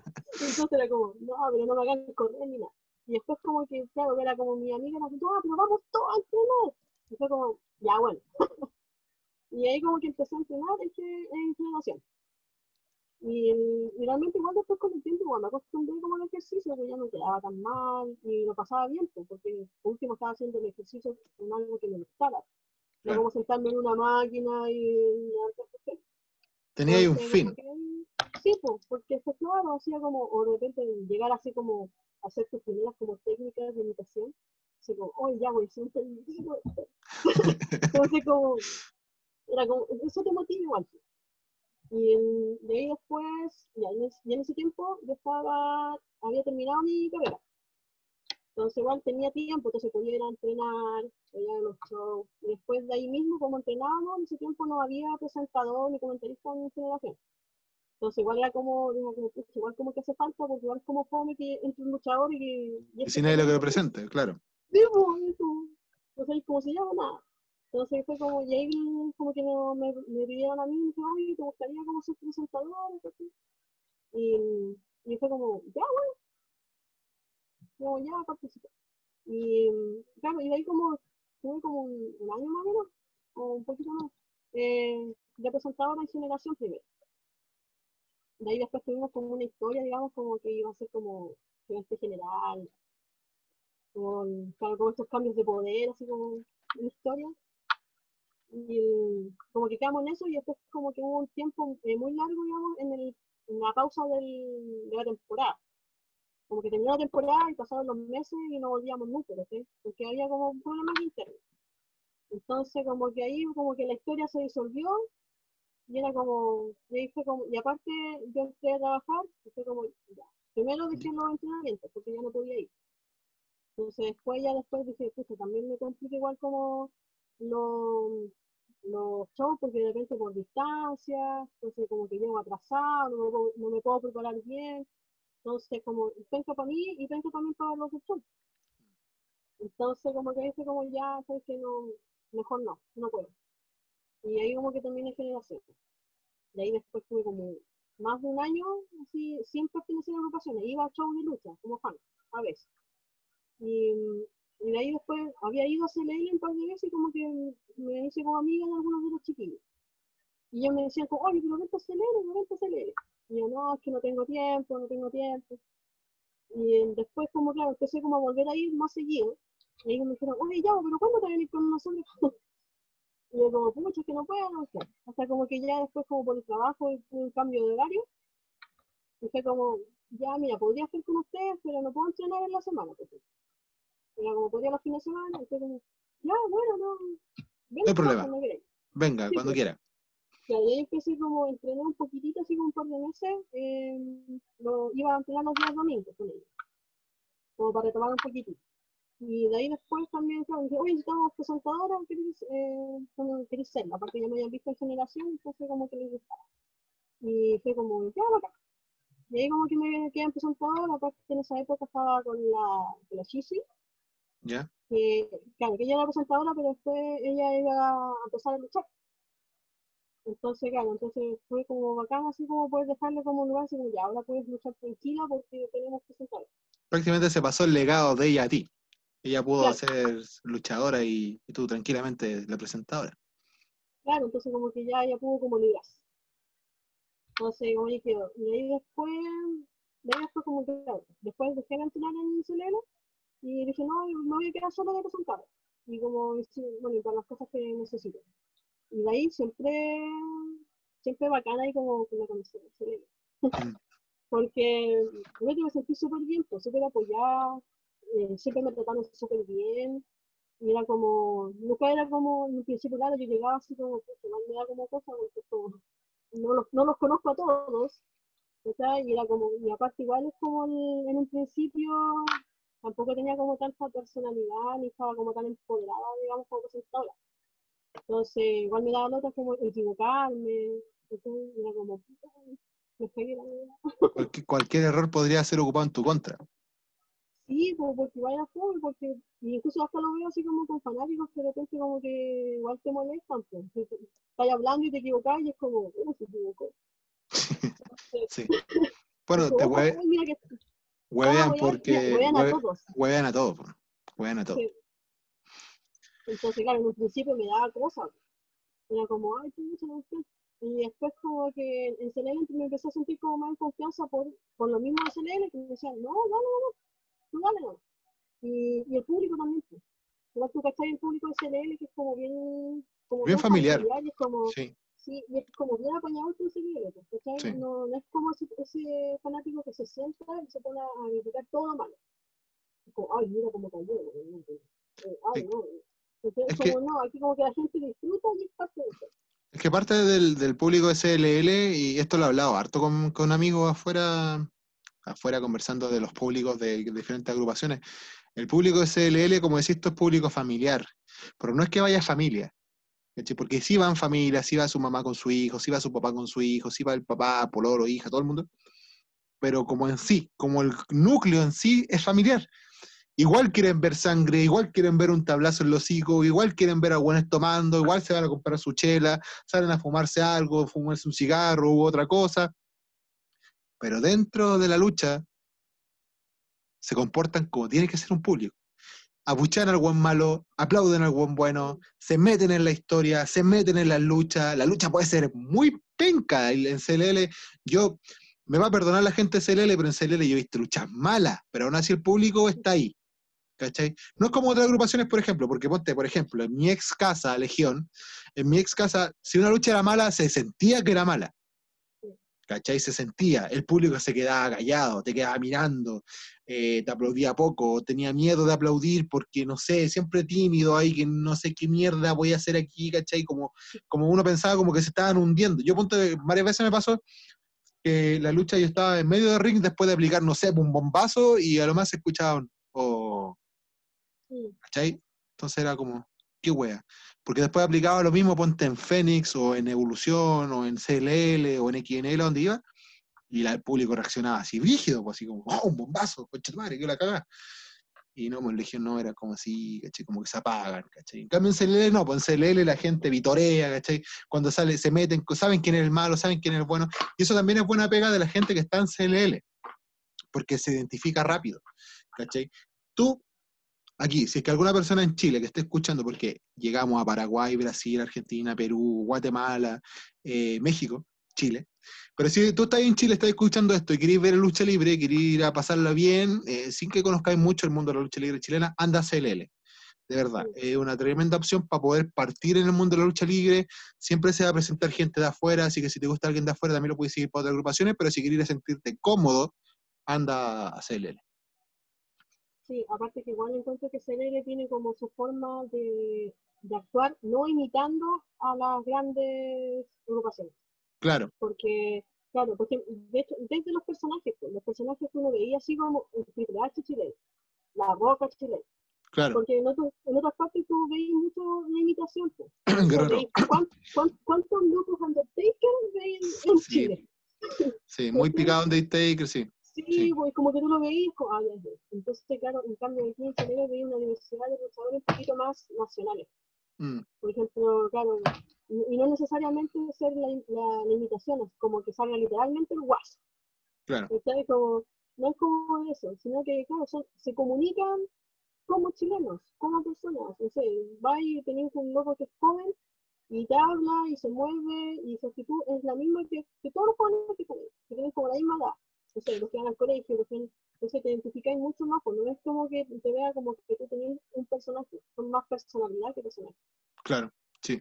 Speaker 2: Entonces era como, no, pero no me hagan correr ni nada. Y después como que, claro, era como mi amiga, me dijo, ah, pero vamos todos a entrenar. Y fue como, ya bueno. y ahí como que empecé a entrenar en, ge- en generación. Y, y realmente igual después con el tiempo igual me acostumbré como al ejercicio, que ya no quedaba tan mal y lo pasaba bien, pues, porque por último estaba haciendo el ejercicio con algo que me gustara. No
Speaker 1: Claro.
Speaker 2: como sentarme en una máquina y.
Speaker 1: Tenía ahí un fin.
Speaker 2: que Sí, pues, porque fue claro, hacía como, o de repente llegar así como a hacer tus primeras como técnicas de imitación, así como, oye, ya voy, siempre Entonces como, era como, eso te motiva igual. Y de ahí después, ya en, ese, tiempo, yo estaba, había terminado mi carrera. Entonces igual tenía tiempo, entonces podía ir a entrenar, podía ir los shows. Después de ahí mismo, como entrenábamos, en ese tiempo no había presentador ni comentarista en generación. Entonces igual era como, digo, igual como que hace falta, porque igual como fome que entre un luchador y que... y
Speaker 1: Y
Speaker 2: este
Speaker 1: si nadie lo que lo
Speaker 2: presente.
Speaker 1: presente, claro.
Speaker 2: Sí, pues, eso. No sé cómo se llama, nada. Entonces fue como, y ahí como que me, me pidieron a mí, dijeron, oye, ¿te gustaría como ser presentador? ¿cachai? Y, y fue como, ya, bueno. Como, ya, participé. Y claro, y de ahí como, tuve como un, un año más o menos, o un poquito más, eh, de presentadora en generación primero. De ahí después tuvimos como una historia, digamos, como que iba a ser como gerente general, con, con estos cambios de poder, así como en historia. Y como que quedamos en eso y después como que hubo un tiempo eh, muy largo, digamos, en, el, en la pausa del, de la temporada. Como que terminó la temporada y pasaron los meses y no volvíamos nunca, ¿sí? Porque había como problemas internos. Entonces como que ahí como que la historia se disolvió y era como, ahí fue como, y aparte yo entré a trabajar y fue como, ya, primero dejé los entrenamientos porque ya no podía ir. Entonces después ya después dije, pucha, también me complica igual como los, los shows porque de repente por distancia, entonces como que llego atrasado, no me, puedo- no me puedo preparar bien. Entonces como, pensa para mí y pensa también para los del show. Entonces como que dije como ya, sabes que no, mejor no, no puedo. Y ahí como que terminé generación. De ahí después tuve como más de un año así, sin pertenecer a agrupaciones. Iba a shows de lucha, como fan, a veces. Y, de ahí después había ido a CLL un par de veces y como que me hice como amiga de algunos de los chiquillos. Y ellos me decían como, oye, pero vente a CLL, vente a CLL. Y yo, no, es que no tengo tiempo, no tengo tiempo. Y después como, claro, empecé como a volver a ir más seguido. Y ellos me dijeron, oye, ya, pero ¿cuándo te venir con nosotros? Y yo como, pucha, es que no puedo, no sé. Hasta como que ya después como por el trabajo y tuve un cambio de horario, dije como, ya, mira, podría estar con ustedes, pero no puedo entrenar en la semana. Pues. Era como, podría los fines de semana, y fue como, ya, bueno, no. Ven,
Speaker 1: No hay problema.
Speaker 2: cuando.
Speaker 1: Venga,
Speaker 2: Sí,
Speaker 1: cuando
Speaker 2: pues.
Speaker 1: quiera.
Speaker 2: Claro, y ahí empecé como a entrenar un poquitito, así como un par de meses, eh, lo, iba a entrenar los días domingos con ellos, como para retomar un poquitito. Y de ahí después también, claro, dije, oye, estamos presentadoras, ¿querés, eh, como querés ser? Aparte ya me habían visto en generación, entonces como que les gustaba. Y fue como, ya, bacán. Y ahí como que me quedé en presentadora, aparte en esa época estaba con la, con la Chisi,
Speaker 1: ¿Ya?
Speaker 2: que, claro, que ella era presentadora, pero después ella iba a empezar a luchar. Entonces, claro, entonces fue como bacán, así como poder dejarle como un lugar, así como ya, ahora puedes luchar tranquila porque tenemos presentador.
Speaker 1: Prácticamente se pasó el legado de ella a ti. Ella pudo
Speaker 2: Claro.
Speaker 1: ser luchadora y, y tú tranquilamente la presentadora.
Speaker 2: Claro, entonces como que ya ella pudo como librarse. Entonces, como ahí quedó. Y ahí después, de ahí después como que, claro, después dejé de entrenar en Celero y dije, no, me voy a quedar solo de presentador. y como, bueno, y para las cosas que necesito. Y de ahí siempre, siempre bacana ahí como con la camiseta.
Speaker 1: Mm.
Speaker 2: Porque yo me sentí súper bien, pues súper apoyada, eh, siempre me trataron súper bien. Y era como, nunca era como, en un principio, claro, yo llegaba así como, pues, me da como cosa, porque como, no los, no los conozco a todos, ¿cachai? Y era como, y aparte igual es como el- en un principio tampoco tenía como tanta personalidad, ni estaba como tan empoderada, digamos, como presentadora. Entonces, igual me daba notas como equivocarme, entonces era como, me verdad.
Speaker 1: Cualquier error podría ser ocupado en tu contra.
Speaker 2: Sí, como porque era fome, porque incluso hasta lo veo así como con fanáticos que de repente como que igual te molestan, pues. Estás hablando y te equivocas y es como, uh, se equivocó.
Speaker 1: Sí. Bueno, te
Speaker 2: como,
Speaker 1: hue-
Speaker 2: "Ay, mira que
Speaker 1: huevean
Speaker 2: Ah, huevean-
Speaker 1: porque
Speaker 2: huevean a todos.
Speaker 1: huevean a todos. Huevean a todos.
Speaker 2: Sí. Entonces, claro, en un principio me daba cosas. Era como, ay, qué mucha cuestión. Y después como que en CLL me empecé a sentir como más en confianza por, por lo mismo de CLL, que me decían, no, dale, dale, tú no. Y, y el público también. pues. Igual tú cachai el público de CLL, que es como bien... Como
Speaker 1: Bien familiar.
Speaker 2: y es como,
Speaker 1: Sí.
Speaker 2: sí, y es como bien apañado con pues, ¿cachai?
Speaker 1: Sí.
Speaker 2: No, no es como ese, ese fanático que se sienta y se pone a criticar todo lo malo. Es como, ay, mira cómo cayó. Eh, ay,
Speaker 1: Sí.
Speaker 2: no. Entonces,
Speaker 1: Es que-
Speaker 2: como no, aquí como que la gente disfruta y es parte de eso.
Speaker 1: Es que parte del, del público SLL, y esto lo he hablado harto con, con amigos afuera, afuera conversando de los públicos de, de diferentes agrupaciones. El público SLL, como decís, esto es público familiar, pero no es que vaya familia. Porque sí van familias, sí va su mamá con su hijo, sí va su papá con su hijo, sí va el papá, pololo, hija, todo el mundo. Pero como en sí, como el núcleo en sí es familiar. Igual quieren ver sangre, igual quieren ver un tablazo en los hocico, igual quieren ver a buenos tomando, igual se van a comprar su chela, salen a fumarse algo, fumarse un cigarro u otra cosa. Pero dentro de la lucha se comportan como tiene que ser un público. Abuchan al buen malo, aplauden al buen bueno, se meten en la historia, se meten en la lucha. La lucha puede ser muy penca en CLL. Yo, me va a perdonar la gente de CLL, pero en CLL yo he visto luchas malas, pero aún así el público está ahí. No es como otras agrupaciones, por ejemplo, porque ponte, por ejemplo, en mi ex casa, Legión, en mi ex casa, si una lucha era mala, se sentía que era mala. ¿Cachai? Se sentía. El público se quedaba callado, te quedaba mirando, eh, te aplaudía poco, tenía miedo de aplaudir porque, no sé, siempre tímido ahí, que no sé qué mierda voy a hacer aquí, ¿cachai? Como, como uno pensaba como que se estaban hundiendo. Yo, ponte, varias veces me pasó que la lucha yo estaba en medio del ring después de aplicar, no sé, un bombazo y a lo más se escuchaban, oh. ¿cachai? Entonces era como, qué wea. Porque después aplicaba lo mismo, ponte en Fénix, o en Evolución, o en CLL, o en XNL, donde iba, y el público reaccionaba así, rígido, pues así como, oh, un bombazo, concha madre, que la cagá. Y no, pues en Legión no era como así, ¿cachai? Como que se apagan, ¿cachai? En cambio en CLL no, pues en CLL la gente vitorea, ¿cachai? Cuando sale, se meten, saben quién es el malo, saben quién es el bueno. Y eso también es buena pega de la gente que está en CLL, porque se identifica rápido, ¿cachai? Tú aquí, si es que alguna persona en Chile que esté escuchando, porque llegamos a Paraguay, Brasil, Argentina, Perú, Guatemala, eh, México, Chile, pero si tú estás en Chile, estás escuchando esto y querés ver lucha libre, querés ir a pasarla bien, eh, sin que conozcáis mucho el mundo de la lucha libre chilena, anda a CLL. De verdad, es una tremenda opción para poder partir en el mundo de la lucha libre. Siempre se va a presentar gente de afuera, así que si te gusta alguien de afuera, también lo puedes seguir para otras agrupaciones, pero si quieres sentirte cómodo, anda a CLL.
Speaker 2: Sí, aparte que igual encuentro que CLL tiene como su forma de, de actuar, no imitando a las grandes agrupaciones.
Speaker 1: Claro,
Speaker 2: Porque, claro, porque de hecho, desde los personajes, pues, los personajes que uno veía así como el Triple H chileno, la Roca chilena,
Speaker 1: claro.
Speaker 2: porque en, otros- en otras partes tú veis mucho la imitación. Pues.
Speaker 1: Guerrero.
Speaker 2: Veis cuán- cuán- ¿Cuántos locos Undertaker veis en
Speaker 1: Sí.
Speaker 2: Chile?
Speaker 1: Sí, muy picado en Taker, sí.
Speaker 2: Sí, pues como que tú lo veís, ah, ya, entonces claro, en cambio aquí en Chile veis una diversidad de luchadores un poquito más nacionales.
Speaker 1: Mm,
Speaker 2: Por ejemplo, claro, y no necesariamente ser la, la, es como que salga literalmente el guaso.
Speaker 1: claro.
Speaker 2: Como, no es como eso, sino que, claro, son- se comunican como chilenos, como personas. No sé, va y tenés un loco que es joven y te habla y se mueve y su actitud es la misma que, que todos los jóvenes que tenés, que tienen como la misma edad. No sé, los que van al colegio, los que, entonces te identificáis mucho más, pues no es como que te vea como que tú tenés un personaje, con más personalidad que personaje.
Speaker 1: Claro, sí.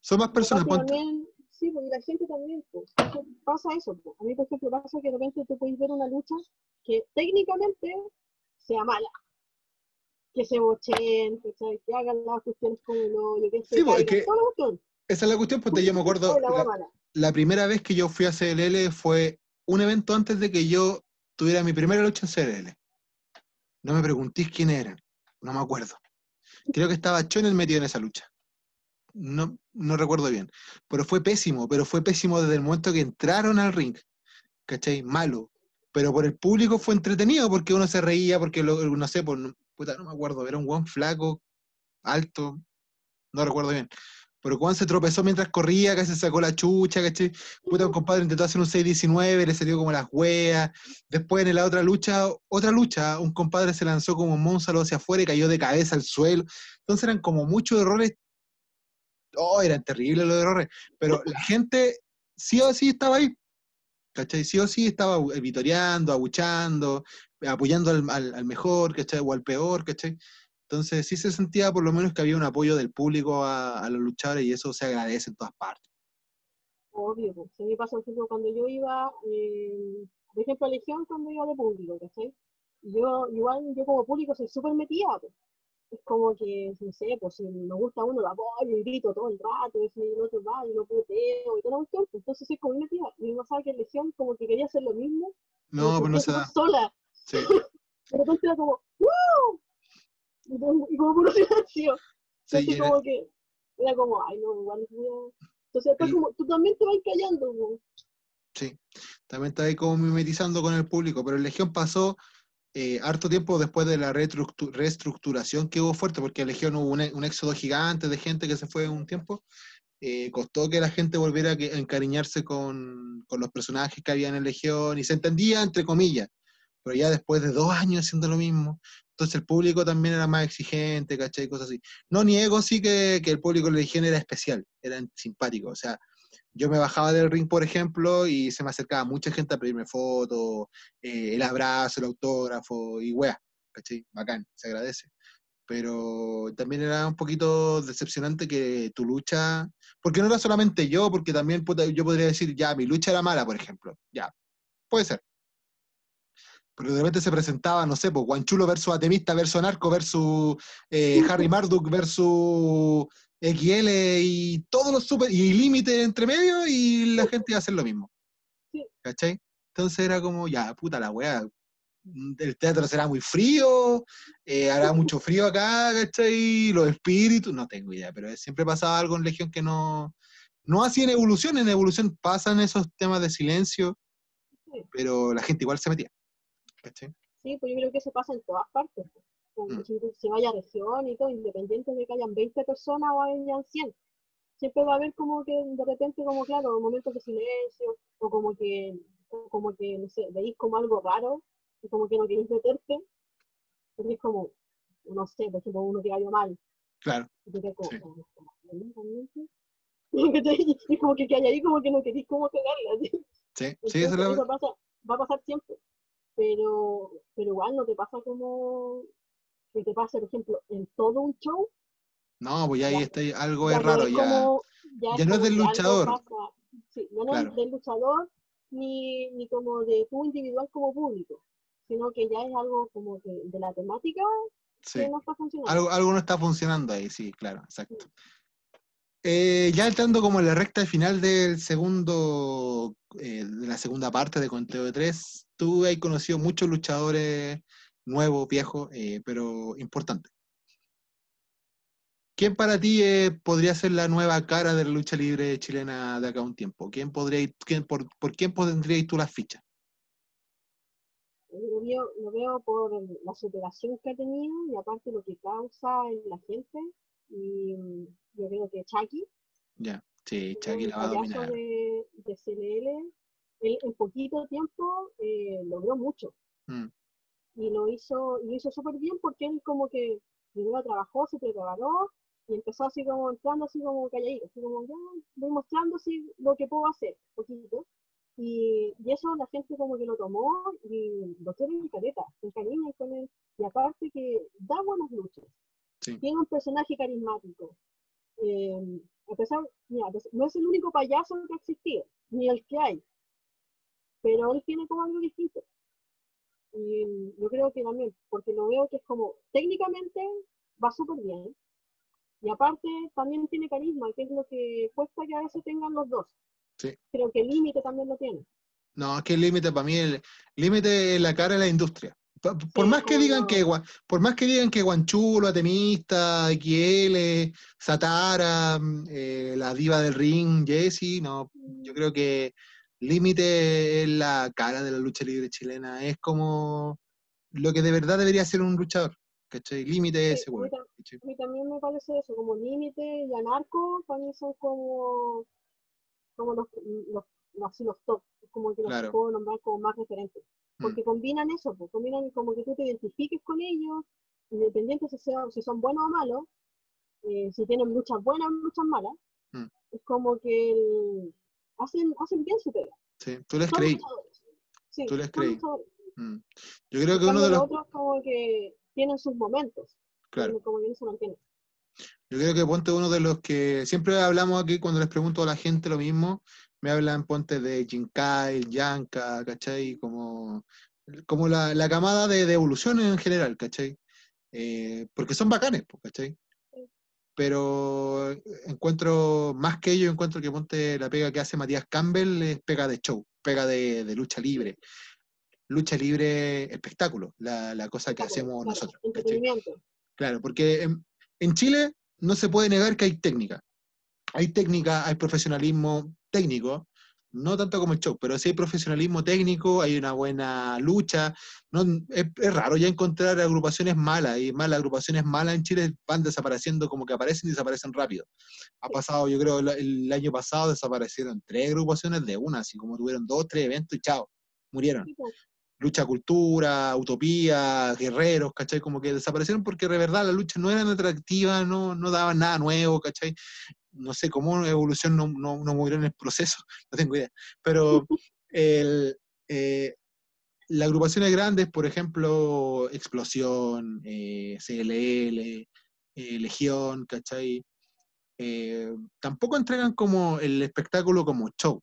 Speaker 1: Son más personas.
Speaker 2: También, sí, pues, y la gente también, pues, pasa eso. pues. A mí, por ejemplo, pasa que de repente tú puedes ver una lucha que técnicamente sea mala. Que se bochen, ¿cachai? que hagan las cuestiones como lo, lo que se
Speaker 1: Sí, pues, es que-. Esa es la cuestión, porque yo me acuerdo,
Speaker 2: la
Speaker 1: la primera vez que yo fui a CLL fue un evento antes de que yo tuviera mi primera lucha en CLL. No me preguntéis quién eran, no me acuerdo. Creo que estaba Chonel metido en esa lucha. No, no recuerdo bien. Pero fue pésimo, pero fue pésimo desde el momento que entraron al ring. ¿Cachai? Malo. Pero por el público fue entretenido porque uno se reía, porque lo- no sé, por, puta, no me acuerdo, era un guan flaco, alto, no recuerdo bien. Pero Juan se tropezó mientras corría, que se sacó la chucha, ¿cachai? Puta, un compadre intentó hacer un 6-19, le salió como las weas. Después en la otra lucha, otra lucha, un compadre se lanzó como monstruo hacia afuera y cayó de cabeza al suelo. Entonces eran como muchos errores. Oh, eran terribles los errores. Pero la gente sí o sí estaba ahí. ¿Cachai? Sí o sí estaba vitoreando, abuchando, apoyando al, al- al mejor, ¿cachai? O al peor, ¿cachai? Entonces sí se sentía por lo menos que había un apoyo del público a, a los luchadores y eso se agradece en todas partes.
Speaker 2: Obvio, pues. A mí me pasa, por ejemplo, cuando yo iba, eh, por ejemplo, a Legión, cuando iba de público, ¿cachai? Yo, igual, yo como público soy súper metida, pues. Es como que, no sé, pues si me gusta uno, lo apoyo y grito todo el rato, y si el otro va, y lo puteo y toda la cuestión, pues, entonces soy como metida. Y me pasaba que en Legión como que quería hacer lo mismo,
Speaker 1: No,
Speaker 2: pero
Speaker 1: pues no se da.
Speaker 2: sola.
Speaker 1: Sí.
Speaker 2: De repente era como, ¡Woo! Y como, y como puro silencio.
Speaker 1: Sí,
Speaker 2: Entonces
Speaker 1: era-
Speaker 2: como que era como, ay no, igual a-". Entonces
Speaker 1: El-
Speaker 2: como, tú también te vas callando.
Speaker 1: Sí, también está ahí como mimetizando con el público, pero en Legión pasó eh, harto tiempo después de la reestructu- reestructuración que hubo fuerte, porque en Legión hubo un, e- un éxodo gigante de gente que se fue un tiempo. eh, costó que la gente volviera a, encariñarse con, con los personajes que habían en Legión y se entendía entre comillas, pero ya después de dos años haciendo lo mismo, entonces el público también era más exigente, ¿cachai? Cosas así. No niego sí que, que el público de Legión era especial, era simpático, o sea, yo me bajaba del ring, por ejemplo, y se me acercaba mucha gente a pedirme fotos, eh, el abrazo, el autógrafo y weá, ¿cachai? Bacán, se agradece. Pero también era un poquito decepcionante que tu lucha, porque no era solamente yo, porque también puta, yo podría decir, ya, mi lucha era mala, por ejemplo, ya, puede ser. Pero de repente se presentaba, no sé, pues Guanchulo versus Atemista versus Narco versus eh, Harry Marduk versus XL y todos los super y límite entre medio y la gente iba a hacer lo mismo. ¿Cachai? Entonces era como, ya, puta la weá. El teatro será muy frío, eh, hará mucho frío acá, ¿cachai? Los espíritus, no tengo idea, pero siempre pasaba algo en Legión que no, no así en evolución, en evolución pasan esos temas de silencio, pero la gente igual se metía. ¿Cachai?
Speaker 2: Sí, pues yo creo que eso pasa en todas partes. Como
Speaker 1: Mm.
Speaker 2: si vaya a región y todo, independiente de que hayan 20 personas o hayan 100. Siempre va a haber como que de repente, como claro, momentos de silencio, o como que, como que, no sé, veis como algo raro, y como que no queréis meterte, porque es como, no sé, por ejemplo, uno que cayó mal,
Speaker 1: Claro,
Speaker 2: y te como,
Speaker 1: Sí.
Speaker 2: Y como que hay ahí como que no queréis cómo pegarla. ¿sí?
Speaker 1: sí, sí,
Speaker 2: Entonces,
Speaker 1: esa es la-
Speaker 2: eso pasa, va a pasar siempre. Pero, pero igual no te pasa como que te pase, por ejemplo, en todo un show.
Speaker 1: No, pues ya ahí está, algo
Speaker 2: ya
Speaker 1: es raro,
Speaker 2: es
Speaker 1: ya.
Speaker 2: como- ya
Speaker 1: ya no es del luchador.
Speaker 2: pasa. Sí, ya no
Speaker 1: Claro.
Speaker 2: es del luchador ni, ni como de tú individual como público, sino que ya es algo como que de la temática
Speaker 1: Sí.
Speaker 2: que no está funcionando.
Speaker 1: Algo, algo no está funcionando ahí, sí, claro, exacto. Eh, ya entrando como en la recta final del segundo, eh, de la segunda parte de Conteo de Tres, tú has conocido muchos luchadores nuevos, viejos, eh, pero importantes. ¿Quién para ti eh, podría ser la nueva cara de la lucha libre chilena de acá a un tiempo? ¿Quién podría, quién, por, ¿Por quién pondrías tú las fichas?
Speaker 2: Lo veo, lo veo por la superación que ha tenido y aparte lo que causa en la gente. Y mm, yo creo que Chucky,
Speaker 1: Ya, sí, Chucky la va a dominar.
Speaker 2: de, de CLL, él en poquito tiempo eh, logró mucho.
Speaker 1: Mm,
Speaker 2: Y lo hizo, y lo hizo súper bien porque él como que primero trabajó, se preparó y empezó así como entrando así como calladito, así como ya voy mostrando así lo que puedo hacer, poquito. Y, y eso la gente como que lo tomó y lo tiene en careta, se encariñan con él. Y aparte que da buenas luchas.
Speaker 1: Sí.
Speaker 2: Tiene un personaje carismático. Eh, a pesar, mira, no es el único payaso que ha existido, ni el que hay. Pero él tiene como algo distinto. Y yo creo que también, porque lo veo que es como, técnicamente va súper bien. Y aparte también tiene carisma, que es lo que cuesta que a veces tengan los dos.
Speaker 1: Sí.
Speaker 2: Creo que el límite también lo tiene.
Speaker 1: No, es que el límite para mí, el límite es la cara de la industria. Por
Speaker 2: Sí,
Speaker 1: más que digan
Speaker 2: no.
Speaker 1: que por más que digan que Guanchulo, Atemista, XL, Satara, mm, eh, la diva del ring, Jessie, no, yo creo que límite es la cara de la lucha libre chilena, es como lo que de verdad debería ser un luchador, ¿cachai? Límite es
Speaker 2: Sí,
Speaker 1: ese, ¿cachai?
Speaker 2: A mí también me parece eso, como límite y anarco, para mí son como, como los, los, así los top, como que los
Speaker 1: Claro.
Speaker 2: puedo nombrar como más referentes.
Speaker 1: Mm.
Speaker 2: Porque combinan eso, pues, combinan como que tú te identifiques con ellos, independiente si, sea- si son buenos o malos, eh, si tienen muchas buenas o muchas malas,
Speaker 1: Mm.
Speaker 2: es como que el- hacen, hacen bien su pega.
Speaker 1: Sí, tú les creí.
Speaker 2: Sí,
Speaker 1: Tú les creí. Mm. Yo creo que uno de
Speaker 2: los
Speaker 1: los,
Speaker 2: otros como que tienen sus momentos,
Speaker 1: claro,
Speaker 2: como que no se mantienen.
Speaker 1: Yo creo que Ponte uno de los que siempre hablamos aquí cuando les pregunto a la gente lo mismo, me hablan Ponte de Jinkai, Yanka, ¿cachai? Como, como la, la camada de, de evolución en general, ¿cachai? Eh, porque son bacanes, pues, ¿cachai? Pero encuentro, más que ello, encuentro que Ponte la pega que hace Matías Campbell es pega de show, pega de, de lucha libre. Lucha libre, espectáculo, la, la cosa que hacemos nosotros. Claro, porque en, en Chile no se puede negar que hay técnica. Hay técnica, hay profesionalismo técnico, no tanto como el show, pero sí hay profesionalismo técnico, hay una buena lucha. No, es, es raro ya encontrar agrupaciones malas, y más las agrupaciones malas en Chile van desapareciendo como que aparecen y desaparecen rápido. Ha pasado, yo creo, el, el año pasado desaparecieron tres agrupaciones de una, así como tuvieron dos, tres eventos y chao, murieron
Speaker 2: pues,
Speaker 1: lucha cultura, utopía, guerreros, ¿cachai? Como que desaparecieron porque de verdad las luchas no eran atractivas, no, no daban nada nuevo, ¿cachai? No sé cómo Evolución no, no, no murió en el proceso, no tengo idea. Pero el, eh, las agrupaciones grandes, por ejemplo, Explosión, eh, CLL, eh, Legión, ¿cachai? Eh, tampoco entregan como el espectáculo como show,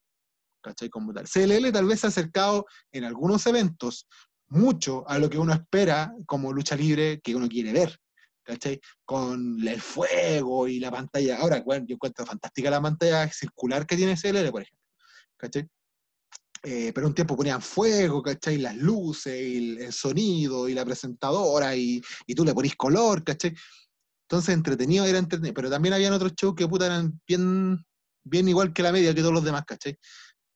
Speaker 1: ¿cachai? Como tal. CLL tal vez se ha acercado en algunos eventos mucho a lo que uno espera como lucha libre que uno quiere ver, ¿cachai? Con el fuego y la pantalla. Ahora, bueno, yo encuentro fantástica la pantalla circular que tiene CLL, por ejemplo, ¿cachai? Eh, pero un tiempo ponían fuego, ¿cachai? Las luces, y el, sonido, y la presentadora, y, y tú le ponís color, ¿cachai? Entonces entretenido era entretenido, pero también habían otros shows que puta eran bien, bien igual que la media, que todos los demás, ¿cachai?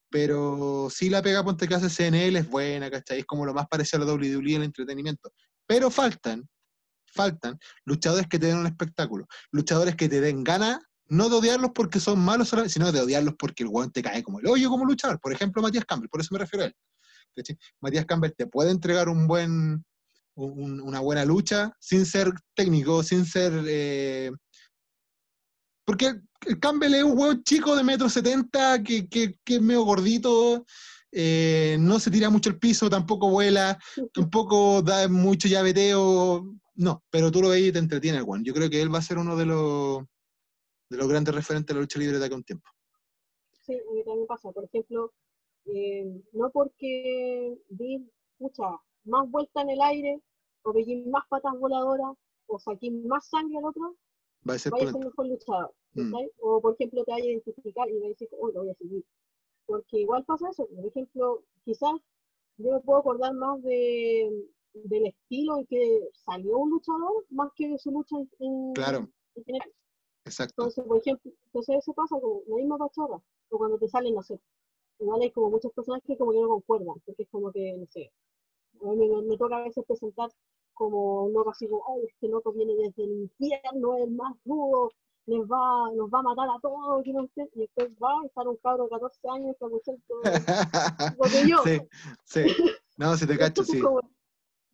Speaker 1: Pero sí la pega ponte que hace CNL es buena, ¿cachai? Es como lo más parecido a la WWE en el entretenimiento. Pero faltan, faltan luchadores que te den un espectáculo, luchadores que te den ganas, no de odiarlos porque son malos, sino de odiarlos porque el weón te cae como el hoyo como luchador. Por ejemplo, Matías Campbell, por eso me refiero a él. Matías Campbell te puede entregar un buen, un- una buena lucha sin ser técnico, sin ser... eh, porque el Campbell es un huevo chico de metro setenta que, que, que es medio gordito, eh, no se tira mucho el piso, tampoco vuela, tampoco da mucho llaveteo, no, pero tú lo ves y te entretiene weón. Yo creo que él va a ser uno de los, de los grandes referentes de la lucha libre de acá un tiempo.
Speaker 2: Sí, a mí también pasa. Por ejemplo, eh, no porque di mucha más vuelta en el aire, o pegué más patas voladoras, o saqué más sangre al otro,
Speaker 1: Va a ser
Speaker 2: vaya a ser mejor luchador.
Speaker 1: Mm.
Speaker 2: O por ejemplo, te vaya a identificar y a decir, oh, lo voy a seguir. Porque igual pasa eso. Por ejemplo, quizás yo me puedo acordar más de, del estilo en que salió un luchador, más que de su lucha en, en-
Speaker 1: Claro,
Speaker 2: en general.
Speaker 1: exacto.
Speaker 2: Entonces, por ejemplo, entonces eso pasa como la misma pachorra, o cuando te salen, no sé, igual hay como muchas personas que como que no concuerdan, porque es como que, no sé, a mí me, me toca a veces presentar como un loco así como, ay, este loco viene desde el infierno, es más rudo, les va, nos va a matar a todos, y, no sé, y después va a estar un cabro de 14 años acusa todo lo que yo.
Speaker 1: sí, sí. No, si te cacho, sí.
Speaker 2: como,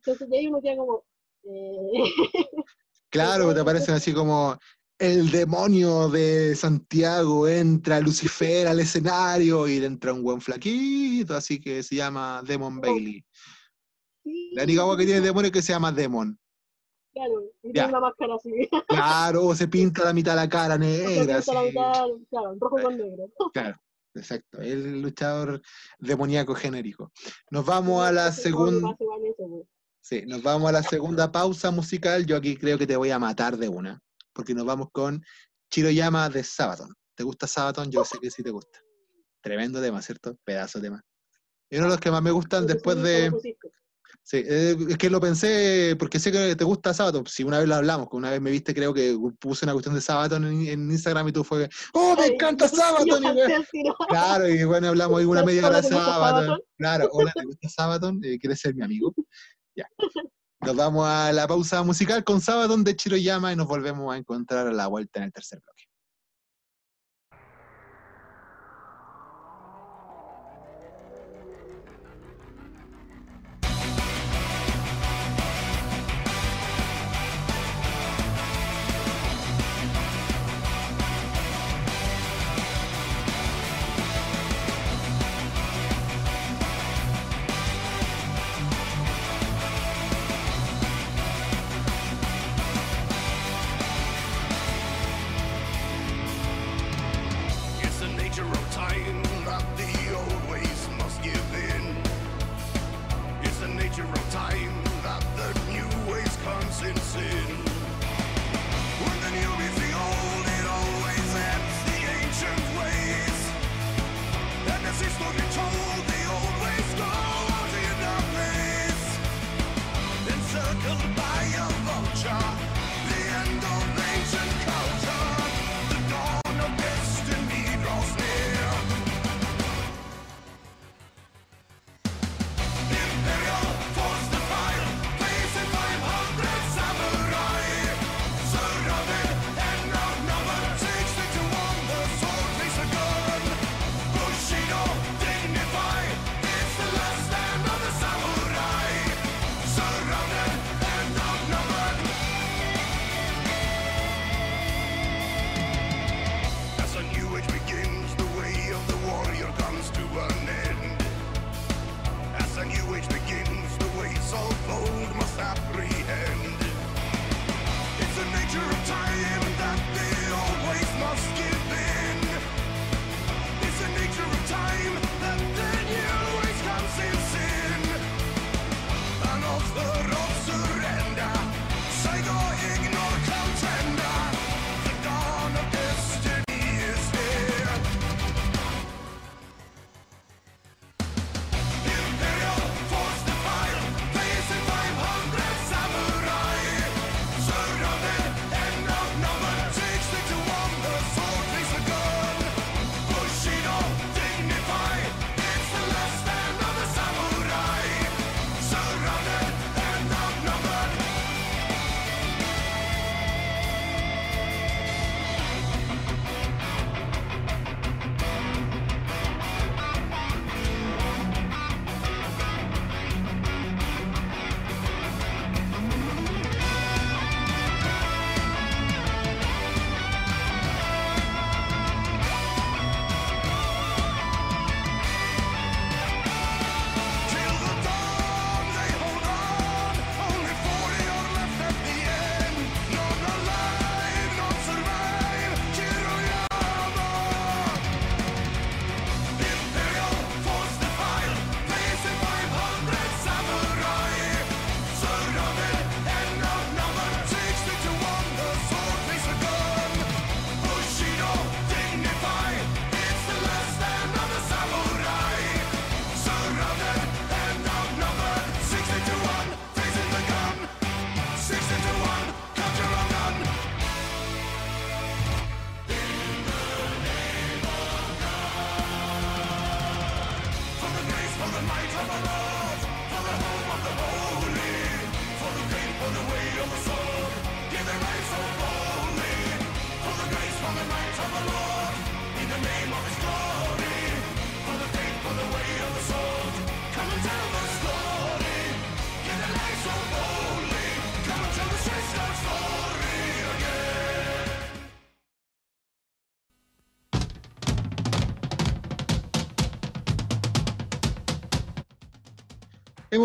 Speaker 2: entonces de ahí uno queda como, eh,
Speaker 1: Claro, te aparecen así como el demonio de Santiago entra Lucifer al escenario y entra un buen flaquito, así que se llama Demon Bailey.
Speaker 2: Sí,
Speaker 1: La única agua que tiene demonio es que se llama Demon.
Speaker 2: Claro, y tiene una máscara así.
Speaker 1: Claro, se pinta la mitad de la cara negra.
Speaker 2: Pinta la mitad, claro, rojo con negro.
Speaker 1: Claro, exacto. El luchador demoníaco genérico. Nos vamos a la segunda. Sí, nos vamos a la segunda pausa musical. Yo aquí creo que te voy a matar de una, porque nos vamos con Chiroyama de Sabaton. ¿Te gusta Sabaton? Yo sé que sí te gusta. Tremendo tema, ¿cierto? Pedazo de tema. Y uno de los que más me gustan después de... Sí, eh, es que lo pensé porque sé que te gusta Sabaton. Si una vez lo hablamos, que una vez me viste, creo que puse una cuestión de Sabaton en, en Instagram y tú fue, ¡Oh, me encanta Sabaton! y. Claro, y bueno, hablamos ahí una media hora de
Speaker 2: ¿te gusta
Speaker 1: Sabaton.
Speaker 2: Sabaton?
Speaker 1: Claro, hola, ¿te gusta Sabaton? Eh, ¿Quieres ser mi amigo? Ya. Nos vamos a la pausa musical con Sabaton de Chiroyama y nos volvemos a encontrar a la vuelta en el tercer bloque.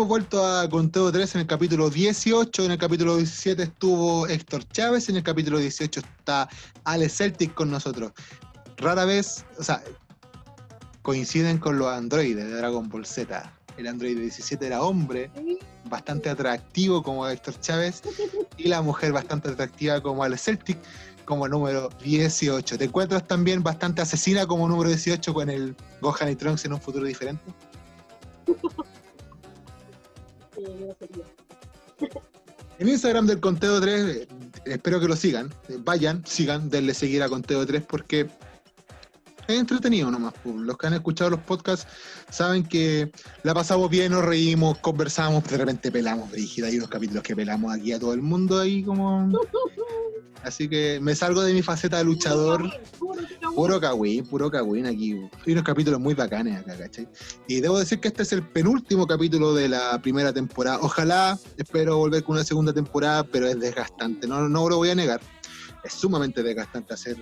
Speaker 1: Vuelto a Conteo 3 en el capítulo 18. En el capítulo 17 estuvo Héctor Chávez. En el capítulo 18 está Ale Celtic con nosotros. Rara vez, o sea, coinciden con los androides de Dragon Ball Z. El androide 17 era hombre, bastante atractivo como Héctor Chávez, y la mujer bastante atractiva como Ale Celtic, como número 18. ¿Te encuentras también bastante asesina como número 18 con el Gohan y Trunks en un futuro diferente? En Instagram del Conteo 3, eh, espero que lo sigan. eh, Vayan, sigan, denle seguir a Conteo 3 porque es entretenido nomás. Los que han escuchado los podcasts saben que la pasamos bien, nos reímos, conversamos, de repente pelamos, brígida. Hay unos capítulos que pelamos aquí a todo el mundo ahí como... Así que me salgo de mi faceta de luchador.
Speaker 2: Puro Kikawin.
Speaker 1: Puro Kawin, puro Kawin aquí. Hay unos capítulos muy bacanes acá, ¿cachai? Y debo decir que este es el penúltimo capítulo de la primera temporada. Ojalá, espero volver con una segunda temporada, pero es desgastante, no, no lo voy a negar. Es sumamente desgastante hacer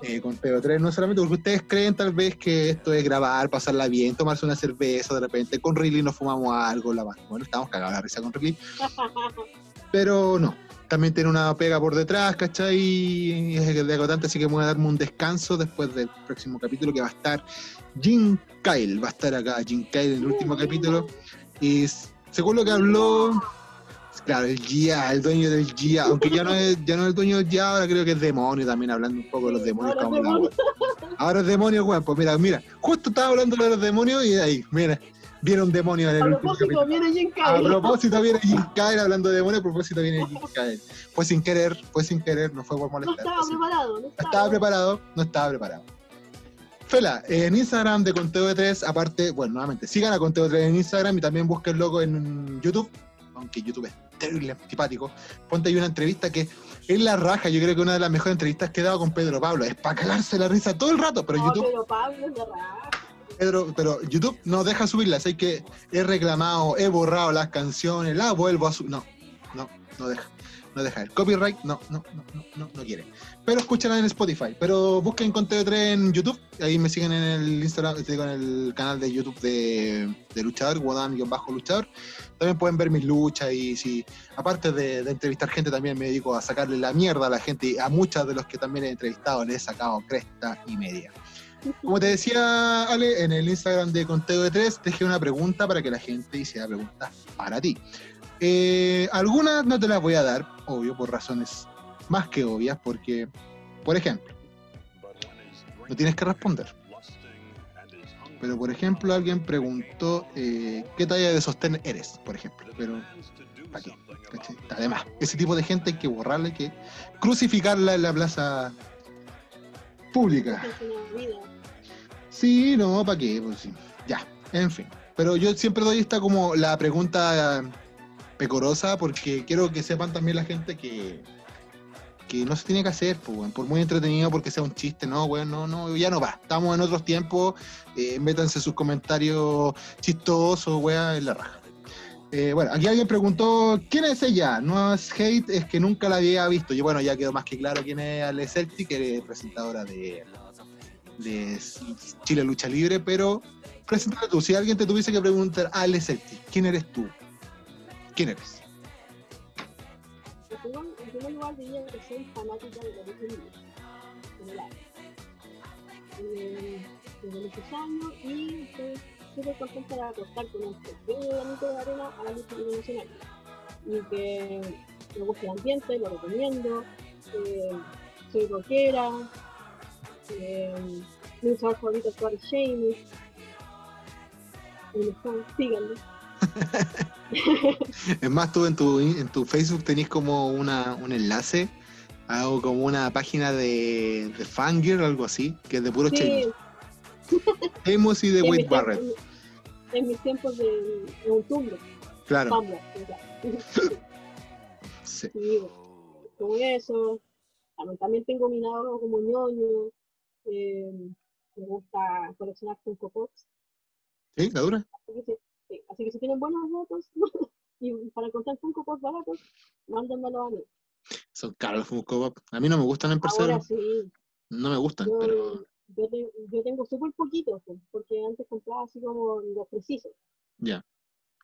Speaker 1: eh, con PO3, no solamente porque ustedes creen tal vez que esto es grabar, pasarla bien, tomarse una cerveza de repente, con Riley nos fumamos algo, la bueno, estamos cagados de la risa con Riley, pero no. También tiene una pega por detrás, ¿cachai? Y es agotante, así que voy a darme un descanso después del próximo capítulo que va a estar Jim Kyle. Va a estar acá Jim Kyle en el último capítulo. Y según lo que habló, claro, el GIA, el dueño del GIA, aunque ya no es, ya no es el dueño del GIA, ahora creo que es demonio también, hablando un poco de los demonios.
Speaker 2: Ahora
Speaker 1: como la
Speaker 2: demonio.
Speaker 1: Ahora es demonio, weón. Pues mira, mira, justo estaba hablando de los demonios y ahí, mira, viene un demonio en el
Speaker 2: A propósito, viene Jim
Speaker 1: A
Speaker 2: Carrey.
Speaker 1: propósito viene Jim Kyle hablando de demonios, a propósito viene Jim Kyle. Fue sin querer, fue sin querer, no fue por
Speaker 2: No
Speaker 1: molestar.
Speaker 2: estaba
Speaker 1: fue sin-
Speaker 2: preparado. No
Speaker 1: no
Speaker 2: estaba,
Speaker 1: estaba preparado, no estaba preparado. Fela, en Instagram de Conteo de 3, aparte, bueno, nuevamente, sigan a Conteo de 3 en Instagram y también busquen loco en YouTube, aunque YouTube es terrible, antipático. Ponte ahí una entrevista que es la raja, yo creo que una de las mejores entrevistas que he dado con Pedro Pablo. Es para cagarse la risa todo el rato, pero
Speaker 2: No,
Speaker 1: YouTube
Speaker 2: pero Pablo es de raja.
Speaker 1: Pedro, pero YouTube no deja subirlas, hay que he reclamado, he borrado las canciones, las vuelvo a subir. No, no, no deja. No deja. El copyright no, no, no, no, no, quiere. Pero escúchala en Spotify. Pero busquen Conteo 3 en YouTube. Ahí me siguen en el Instagram, digo, en el canal de YouTube de, de Luchador, Guadán-Luchador. También pueden ver mis luchas y si, aparte de, entrevistar gente, también me dedico a sacarle la mierda a la gente y a muchas de los que también he entrevistado les he sacado cresta y media. Como te decía, Ale, en el Instagram de Conteo de 3 dejé una pregunta para que la gente hiciera preguntas para ti. Eh, algunas no te las voy a dar, obvio, por razones más que obvias, porque, por ejemplo, no tienes que responder. Pero, por ejemplo, alguien preguntó eh, qué talla de sostén eres, por ejemplo. Pero, ¿para qué? Además, ese tipo de gente hay que borrarla, hay que crucificarla en la plaza pública. Sí, no, ¿para qué? Pues sí. Ya, en fin. Pero yo siempre doy esta como la pregunta pecorosa porque quiero que sepan también la gente que, que no se tiene que hacer, pues, por muy entretenido, porque sea un chiste, no, weón, no, no, ya no va. Estamos en otros tiempos, eh, métanse sus comentarios chistosos, weón, en la raja. Eh, bueno, aquí alguien preguntó, ¿quién es ella? No es hate, es que nunca la había visto. Y bueno, ya quedó más que claro quién es Ale Celtic, que es presentadora de, de Chile Lucha Libre, pero preséntate tú. Si alguien te tuviese que preguntar, Ale Celtic, ¿quién eres tú? ¿Quién eres?
Speaker 2: Primer, lugar diría que soy fanática de lucha libre. En general. Eh, Desde muchos años y estoy súper contenta de aportar con un pequeño granito de arena a la lucha libre nacional. Y que me gusta el ambiente, lo recomiendo. eh, soy rockera. Eh, mi luchador favorito es síganme.
Speaker 1: Es más, tú en tu, en tu Facebook tenés como una, un enlace o como una página de, de Fangirl o algo así, que es de puro
Speaker 2: Sí.
Speaker 1: Sheamus y de Wade Barrett.
Speaker 2: En mis tiempos de, de tumbo,
Speaker 1: Claro. Sí.
Speaker 2: sí, como eso. También, también tengo mi lado como ñoño. eh, me gusta coleccionar Funko Pops.
Speaker 1: ¿Sí? ¿La dura?
Speaker 2: Así que, si, sí, así que si tienen buenos datos y para encontrar Funko Pops baratos, mándenmelo a mí.
Speaker 1: Son caros los Funko Pop. A mí no me gustan en persona.
Speaker 2: Sí,
Speaker 1: No me gustan,
Speaker 2: yo,
Speaker 1: pero
Speaker 2: yo, te- yo tengo súper poquitos, pues, porque antes compraba así como los precisos.
Speaker 1: ya.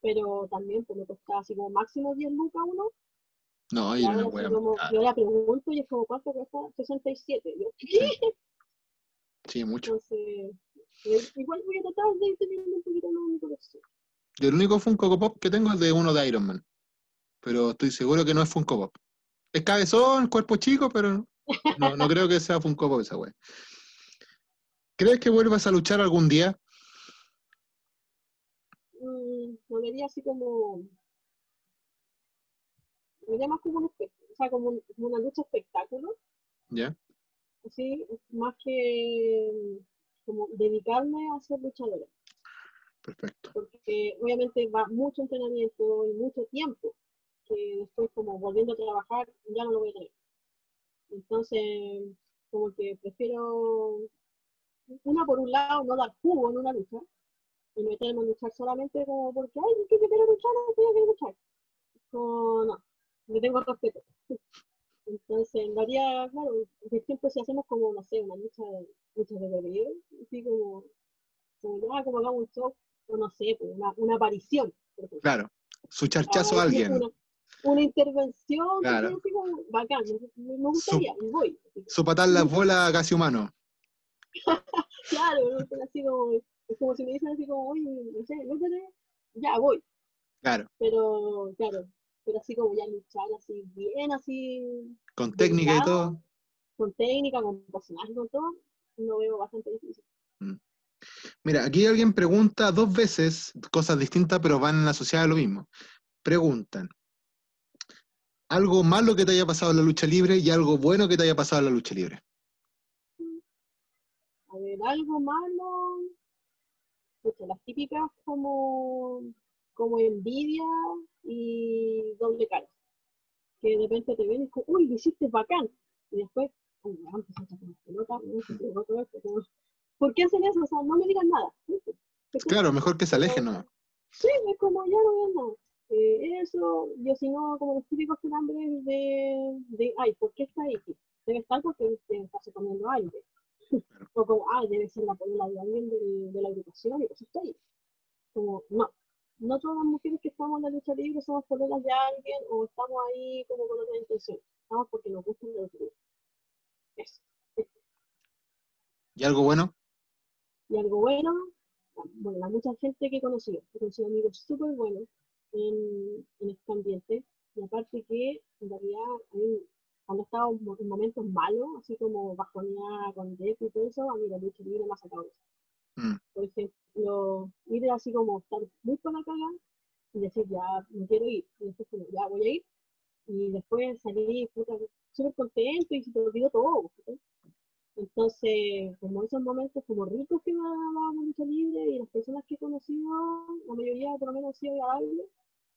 Speaker 2: pero también pues me costaba así como máximo 10 lucas uno.
Speaker 1: No,
Speaker 2: Y
Speaker 1: y era una
Speaker 2: ahora
Speaker 1: wea
Speaker 2: así como,
Speaker 1: muy cara.
Speaker 2: yo la pregunto y es como, ¿cuánto cuesta? 67. Yo, ¿qué?
Speaker 1: Sí, mucho.
Speaker 2: Entonces, eh, igual voy a tratar de ir teniendo un poquito más mi colección.
Speaker 1: Yo el único Funko Pop que tengo es de uno de Iron Man. Pero estoy seguro que no es Funko Pop. Es cabezón, cuerpo chico, pero no, no creo que sea Funko Pop esa wea. ¿Crees que vuelvas a luchar algún día?
Speaker 2: Mm, lo vería así como. Lo vería más como un o sea, como, un- como una lucha espectáculo,
Speaker 1: ¿Ya?
Speaker 2: así, más que como dedicarme a ser luchadora. Porque obviamente va mucho entrenamiento y mucho tiempo, que después como volviendo a trabajar ya no lo voy a tener. Entonces, como que prefiero, una por un lado, no dar jugo en una lucha y meterme a luchar solamente como porque, ay, que quiero luchar, no que luchar. No, le tengo respeto. Entonces, lo haría, claro, ejemplo, si hacemos como, no sé, una lucha, lucha de bebé, así como, como ya, como hagamos un show, no sé, pues, una, una aparición. por.
Speaker 1: Claro. Su charchazo a alguien.
Speaker 2: Una, una intervención,
Speaker 1: Claro.
Speaker 2: bacán, me, me gustaría, y voy.
Speaker 1: Su patar las bolas casi humano.
Speaker 2: Claro, no sé, así como, es como si me dicen así como, oye, no sé, lúchate, ya voy.
Speaker 1: Claro.
Speaker 2: Pero, claro, pero así como ya luchar así bien, así,
Speaker 1: Con técnica y todo.
Speaker 2: con técnica, con personaje, con todo, lo veo bastante difícil.
Speaker 1: Mira, aquí alguien pregunta dos veces cosas distintas, pero van asociadas a lo mismo. Preguntan, algo malo que te haya pasado en la lucha libre y algo bueno que te haya pasado en la lucha libre.
Speaker 2: A ver, algo malo, pucha, las típicas como, como envidia y doble cara. Que de repente te ven y es uy, lo hiciste bacán. Y después, uy, me van a empezar a sacar las pelotas, me se pegó todo esto, como, ¿Por qué hacen eso? O sea, no me digan nada.
Speaker 1: Claro, mejor que se alejen, ¿no?
Speaker 2: Sí, es como ya no vean nada. Eh, eso, yo si no, como los típicos calambres de, de, ay, ¿por qué está ahí? Debe estar porque este, está comiendo aire. o como, ah, debe ser la polola de alguien de, de la educación y pues está ahí. Como, no. No todas las mujeres que estamos en la lucha libre somos pololas de alguien o estamos ahí como con otra intención. Estamos porque nos gusta la lucha libre. Eso.
Speaker 1: ¿Y algo bueno?
Speaker 2: Y algo bueno, bueno, la mucha gente que he conocido, he conocido amigos súper buenos en, en este ambiente, y aparte que en realidad a mí, cuando he estado en mo- en momentos malos, así como bajoneada con Def y todo eso, a mí la lucha libre me ha sacado eso.
Speaker 1: Mm.
Speaker 2: Por ejemplo, ir así como estar muy con la caga y decir ya no quiero ir, y después como ya voy a ir, y después puta, súper contento y se te olvidó todo. ¿sí? Entonces, como esos momentos como ricos que me ha dado lucha libre y las personas que he conocido, la mayoría por lo menos han sido agradables,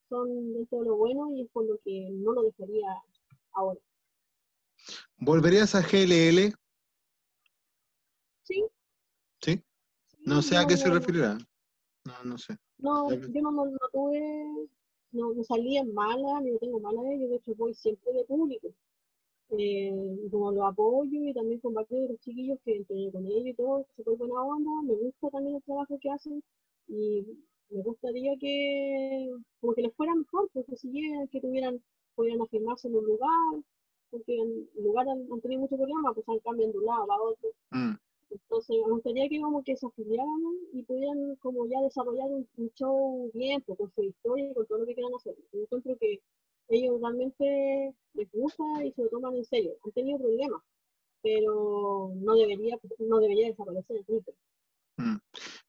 Speaker 2: son dentro de lo bueno y es por lo que no lo dejaría ahora.
Speaker 1: ¿Volverías a GLL?
Speaker 2: Sí.
Speaker 1: ¿Sí?
Speaker 2: sí,
Speaker 1: No sé a
Speaker 2: yo
Speaker 1: qué se referirá. No, no sé.
Speaker 2: No, yo no, no, tuve, no, no salí en mala, ni no tengo mala ellos, de hecho voy siempre de público. Eh, como lo apoyo y también con varios de los chiquillos que entrené con ellos y todo, súper buena onda, me gusta también el trabajo que hacen y me gustaría que como que les fuera mejor, porque si siguieran, que tuvieran, pudieran afirmarse en un lugar, porque en lugar han, han tenido muchos problemas, pues han cambiado de un lado a otro.
Speaker 1: Mm.
Speaker 2: Entonces, me gustaría que como que se afiliaran y pudieran como ya desarrollar un, un show bien, pues, con su historia y con todo lo que quieran hacer. Yo encuentro que ellos realmente les gusta y se lo toman en serio. Han tenido problemas, pero no debería, no debería desaparecer el Twitter.
Speaker 1: Mm.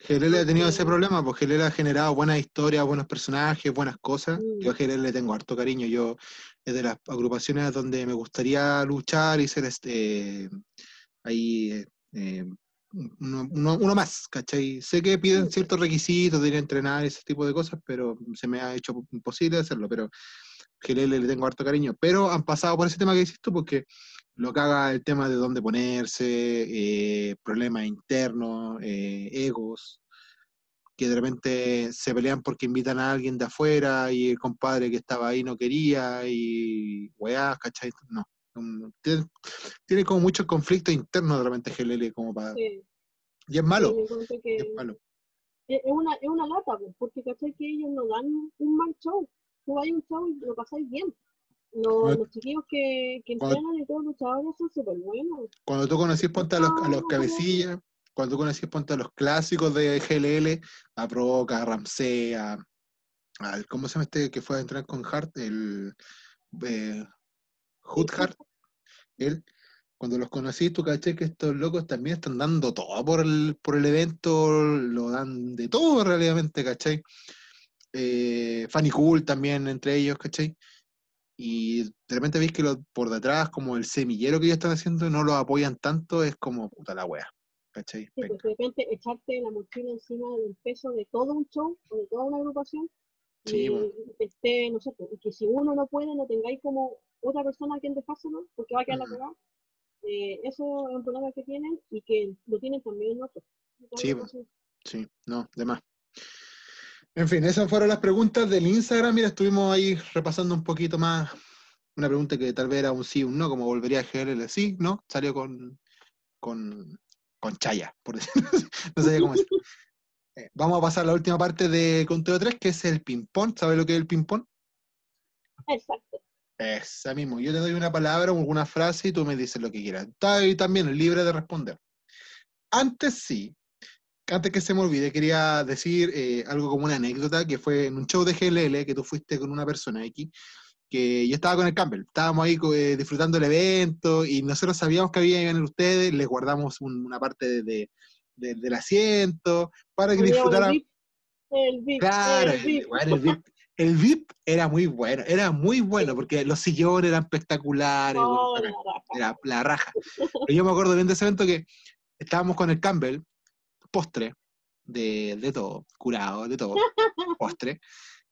Speaker 1: Ha tenido ese problema, porque GLL ha generado buenas historias, buenos personajes, buenas cosas.
Speaker 2: Mm.
Speaker 1: Yo a GLL le tengo harto cariño. Yo es de las agrupaciones donde me gustaría luchar y ser este ahí eh, eh, uno, uno- uno más, ¿cachai? Sé que piden ciertos requisitos de ir a entrenar y ese tipo de cosas, pero se me ha hecho imposible hacerlo, pero GLL le tengo harto cariño. Pero han pasado por ese tema que dices tú, porque lo que haga el tema de dónde ponerse, eh, problemas internos, eh, egos, que de repente se pelean porque invitan a alguien de afuera y el compadre que estaba ahí no quería y weá, ¿cachai? No. Tiene, tiene como muchos conflictos internos de repente GLL como para...
Speaker 2: Sí,
Speaker 1: Y es malo,
Speaker 2: sí, yo encuentro que,
Speaker 1: y es malo.
Speaker 2: es es una, es una lata, pues, porque ¿cachai? Que ellos no dan un mal show. Tú vas a un y lo pasáis bien. Los,
Speaker 1: Cuando-
Speaker 2: los chiquillos que, que
Speaker 1: cuando-
Speaker 2: entrenan y todos los luchadores son súper buenos.
Speaker 1: Cuando tú conocís, ponte a los, a los cabecillas, cuando tú conocís, ponte a los clásicos de GLL, a Provoca, a Ramsey, a, al, ¿cómo se llama este que fue a entrenar con Hart? El eh, Hood Hart. Él, cuando los conocí, tú caché que estos locos también están dando todo por el, por el evento, lo dan de todo realmente, ¿cachai? Eh, Fanny Cool también entre ellos, ¿cachai? Y de repente veis que lo, por detrás, como el semillero que ellos están haciendo, no lo apoyan tanto, es como puta la wea, ¿cachai?
Speaker 2: Sí, pues de repente echarte la mochila encima del peso de todo un show o de toda una agrupación
Speaker 1: Sí,
Speaker 2: y
Speaker 1: pues.
Speaker 2: esté, no sé, pues, y que si uno no puede, no tengáis como otra persona a quien dejárselo, porque va a quedar la cagada. Eh, eso es un problema que tienen y que lo tienen también otros.
Speaker 1: Sí. Sí, no, de más. En fin, esas fueron las preguntas del Instagram. Mira, estuvimos ahí repasando un poquito más. Una pregunta que tal vez era un sí, un no, como volvería a GLL. Sí, no, salió con, con, con chaya, por decirlo así. No sabía cómo decir. Eh, vamos a pasar a la última parte de Conteo 3, que es el ping-pong. ¿Sabes lo que es el ping-pong?
Speaker 2: Exacto.
Speaker 1: Esa mismo. Yo te doy una palabra o alguna frase y tú me dices lo que quieras. Está ahí también libre de responder. Antes sí, antes que se me olvide, quería decir eh, algo como una anécdota que fue en un show de GLL que tú fuiste con una persona X, que yo estaba con el Campbell. Estábamos ahí eh, disfrutando el evento y nosotros sabíamos que había iban ustedes, les guardamos un- una parte de- de- de- del asiento para que disfrutaran.
Speaker 2: El VIP, el VIP,
Speaker 1: Claro,
Speaker 2: el
Speaker 1: el,
Speaker 2: VIP.
Speaker 1: bueno, el VIP, el VIP era muy bueno, era muy bueno porque los sillones eran espectaculares,
Speaker 2: Oh,
Speaker 1: bueno,
Speaker 2: la raja.
Speaker 1: era la raja. Pero yo me acuerdo bien de ese evento que estábamos con el Campbell, postre, de, de todo, curado, de todo, postre,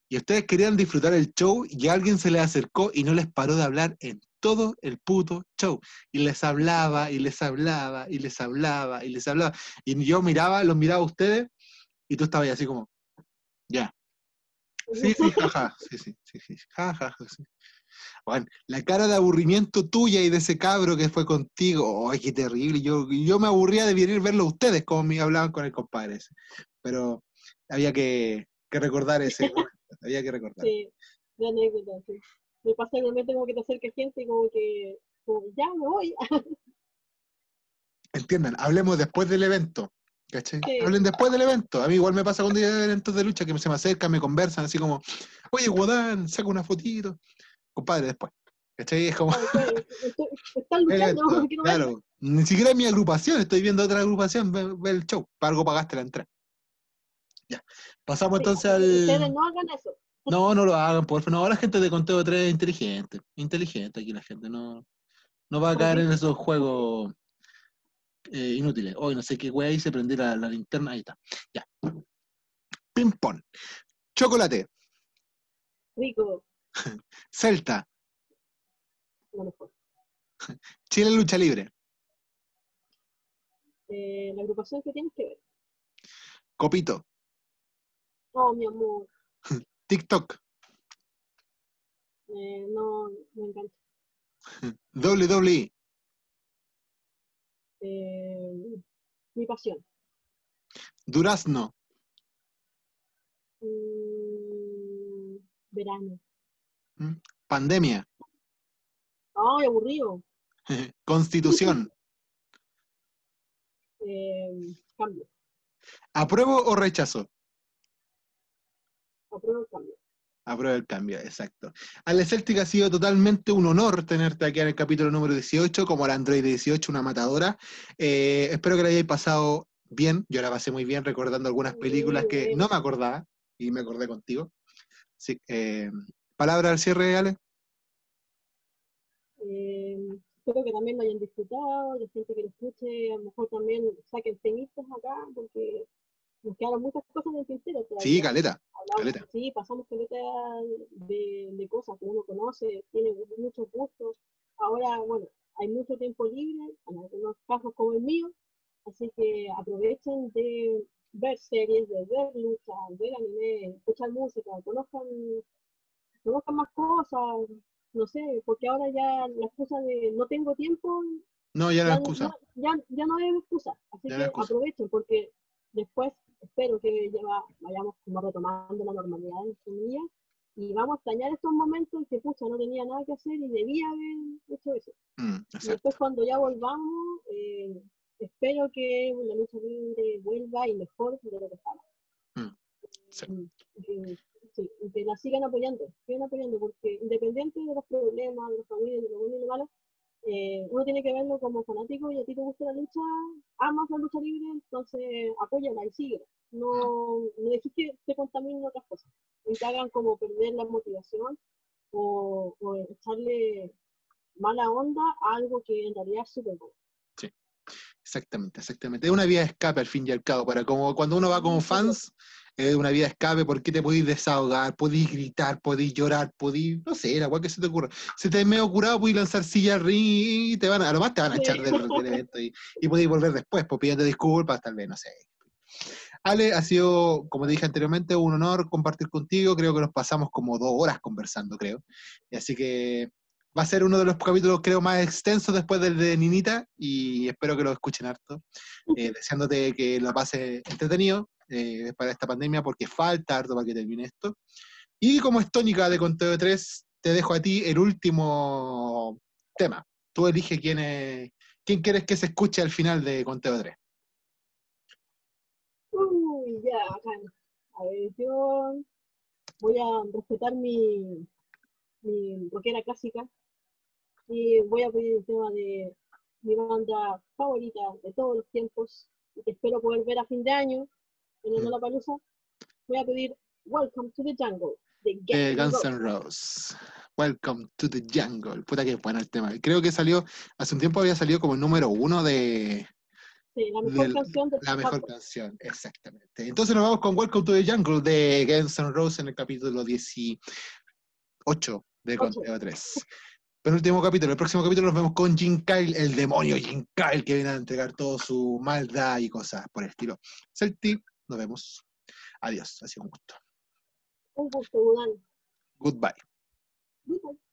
Speaker 1: y ustedes querían disfrutar el show y alguien se les acercó y no les paró de hablar en todo el puto show. Y les hablaba, y les hablaba, y les hablaba, y les hablaba. Y yo miraba, los miraba a ustedes, y tú estabas ahí así como, ya. Sí, sí, jaja, sí, sí, sí, sí, jaja, sí. Bueno, la cara de aburrimiento tuya y de ese cabro que fue contigo, ¡ay, qué terrible! Yo, yo me aburría de venir a verlo a ustedes como me hablaban con el compadre ese. Pero había que, que recordar ese momento, había que recordar.
Speaker 2: Sí, de anécdota, sí. Me pasa igualmente como que te acerca gente y como que, como, ya me voy.
Speaker 1: Entiendan, hablemos después del evento. ¿Cachai?
Speaker 2: Sí.
Speaker 1: Hablen después del evento. A mí igual me pasa cuando hay eventos de lucha que se me acercan, me conversan así como, oye, Guadán, saca una fotito. Compadre, después. ¿Cachai? Es como,
Speaker 2: estoy- Están
Speaker 1: el
Speaker 2: luchando,
Speaker 1: evento,
Speaker 2: ¿por qué no ven?
Speaker 1: claro. Ni siquiera es mi agrupación, estoy viendo otra agrupación, ve, ve el show. Para algo pagaste la entrada. Ya. Pasamos
Speaker 2: Sí,
Speaker 1: entonces
Speaker 2: Ustedes
Speaker 1: al.
Speaker 2: no hagan eso.
Speaker 1: No, no lo hagan, por favor. No, la gente de Conteo 3 es inteligente. Inteligente aquí la gente. No, no va a caer en esos juegos eh, inútiles. Hoy no sé qué wea hice, prendí la, la linterna. Ahí está. Ya. Ping pong. Chocolate.
Speaker 2: Rico,
Speaker 1: Celta. Chile Lucha Libre.
Speaker 2: Eh, la agrupación que tienes que ver.
Speaker 1: Copito.
Speaker 2: Oh, mi amor,
Speaker 1: TikTok.
Speaker 2: eh, no me encanta.
Speaker 1: WWE.
Speaker 2: Eh, mi pasión.
Speaker 1: Durazno.
Speaker 2: Mm, verano.
Speaker 1: Pandemia.
Speaker 2: Ay, aburrido.
Speaker 1: Constitución.
Speaker 2: Eh, cambio.
Speaker 1: ¿Apruebo o rechazo?
Speaker 2: Apruebo el cambio.
Speaker 1: Apruebo el cambio, exacto. Ale Celtic ha sido totalmente un honor tenerte aquí en el capítulo número 18, como la Android 18, una matadora. Eh, espero que la hayáis pasado bien. Yo la pasé muy bien recordando algunas películas que no me acordaba y me acordé contigo. Así, eh, Palabra al cierre, Ale.
Speaker 2: Eh, espero que también lo hayan disfrutado, la gente que lo escuche, a lo mejor también saquen temitas acá, porque nos quedaron muchas cosas en el tintero.
Speaker 1: Sí, Caleta. Caleta.
Speaker 2: sí, pasamos caleta de, de cosas que uno conoce, tiene muchos gustos. Ahora, bueno, hay mucho tiempo libre, en algunos casos como el mío, así que aprovechen de ver series, de ver lucha, ver anime, escuchar música, conozcan, conozcan más cosas, no sé, porque ahora ya la excusa de no tengo tiempo
Speaker 1: No, ya no
Speaker 2: ya,
Speaker 1: excusa.
Speaker 2: ya- ya- ya no es excusa. Así
Speaker 1: Ya
Speaker 2: que aprovechen porque después espero que ya va- vayamos como retomando la normalidad en su día y vamos a extrañar estos momentos en que pucha no tenía nada que hacer y debía haber hecho eso.
Speaker 1: Mm,
Speaker 2: Y después cuando ya volvamos, eh, espero que la lucha libre vuelva y mejor de lo que estaba.
Speaker 1: Mm, sí.
Speaker 2: Y que- sí, que la sigan apoyando, sigan apoyando, porque independiente de los problemas, de las familias, de lo bueno y lo malo, eh, uno tiene que verlo como fanático y a ti te gusta la lucha, amas la lucha libre, entonces apóyala y síguela. No, no dejes que te contaminen otras cosas y te hagan como perder la motivación o, o echarle mala onda a algo que en realidad es súper bueno.
Speaker 1: Exactamente, exactamente. Es una vía de escape al fin y al cabo, para como cuando uno va como fans, es una de escape porque te podéis desahogar, podéis gritar, podéis llorar, podéis, no sé, la cual que se te ocurra. Si te medio curado, podéis lanzar silla al ring y te van, a a lo más te van a echar del, del evento y, y podéis volver después, pues pidiendo disculpas, tal vez, no sé. Ale, ha sido, como te dije anteriormente, un honor compartir contigo. Creo que nos pasamos como dos horas conversando, creo. Y así que va a ser uno de los capítulos, creo, más extensos después del de Ninita y espero que lo escuchen harto. Eh, deseándote que lo pases entretenido eh, para esta pandemia porque falta harto para que termine esto. Y como es tónica de Conteo de 3, te dejo a ti el último tema. Tú elige quién, es- quién quieres que se escuche al final de Conteo de 3.
Speaker 2: Uy, ya, bacán. A ver, yo voy a respetar mi, mi rockera clásica y voy a pedir el tema de mi banda favorita de todos los tiempos y que espero poder ver a fin de año en
Speaker 1: Mm.
Speaker 2: Lollapalooza. Voy a pedir Welcome to the Jungle de Guns
Speaker 1: de
Speaker 2: N'
Speaker 1: Guns. N' Roses. Welcome to the Jungle. Puta que bueno el tema. Creo que salió, hace un tiempo había salido como el número uno de
Speaker 2: Sí, la mejor canción de
Speaker 1: la mejor canción. Exactamente. Entonces nos vamos con Welcome to the Jungle de Guns N' Roses en el capítulo 18 de. Conteo 3. Penúltimo capítulo. El próximo capítulo nos vemos con Jim Kyle, el demonio Jim Kyle, que viene a entregar toda su maldad y cosas por el estilo. Celtic, nos vemos. Adiós. Ha sido un gusto.
Speaker 2: Un gusto, Budán.
Speaker 1: Goodbye.
Speaker 2: Goodbye.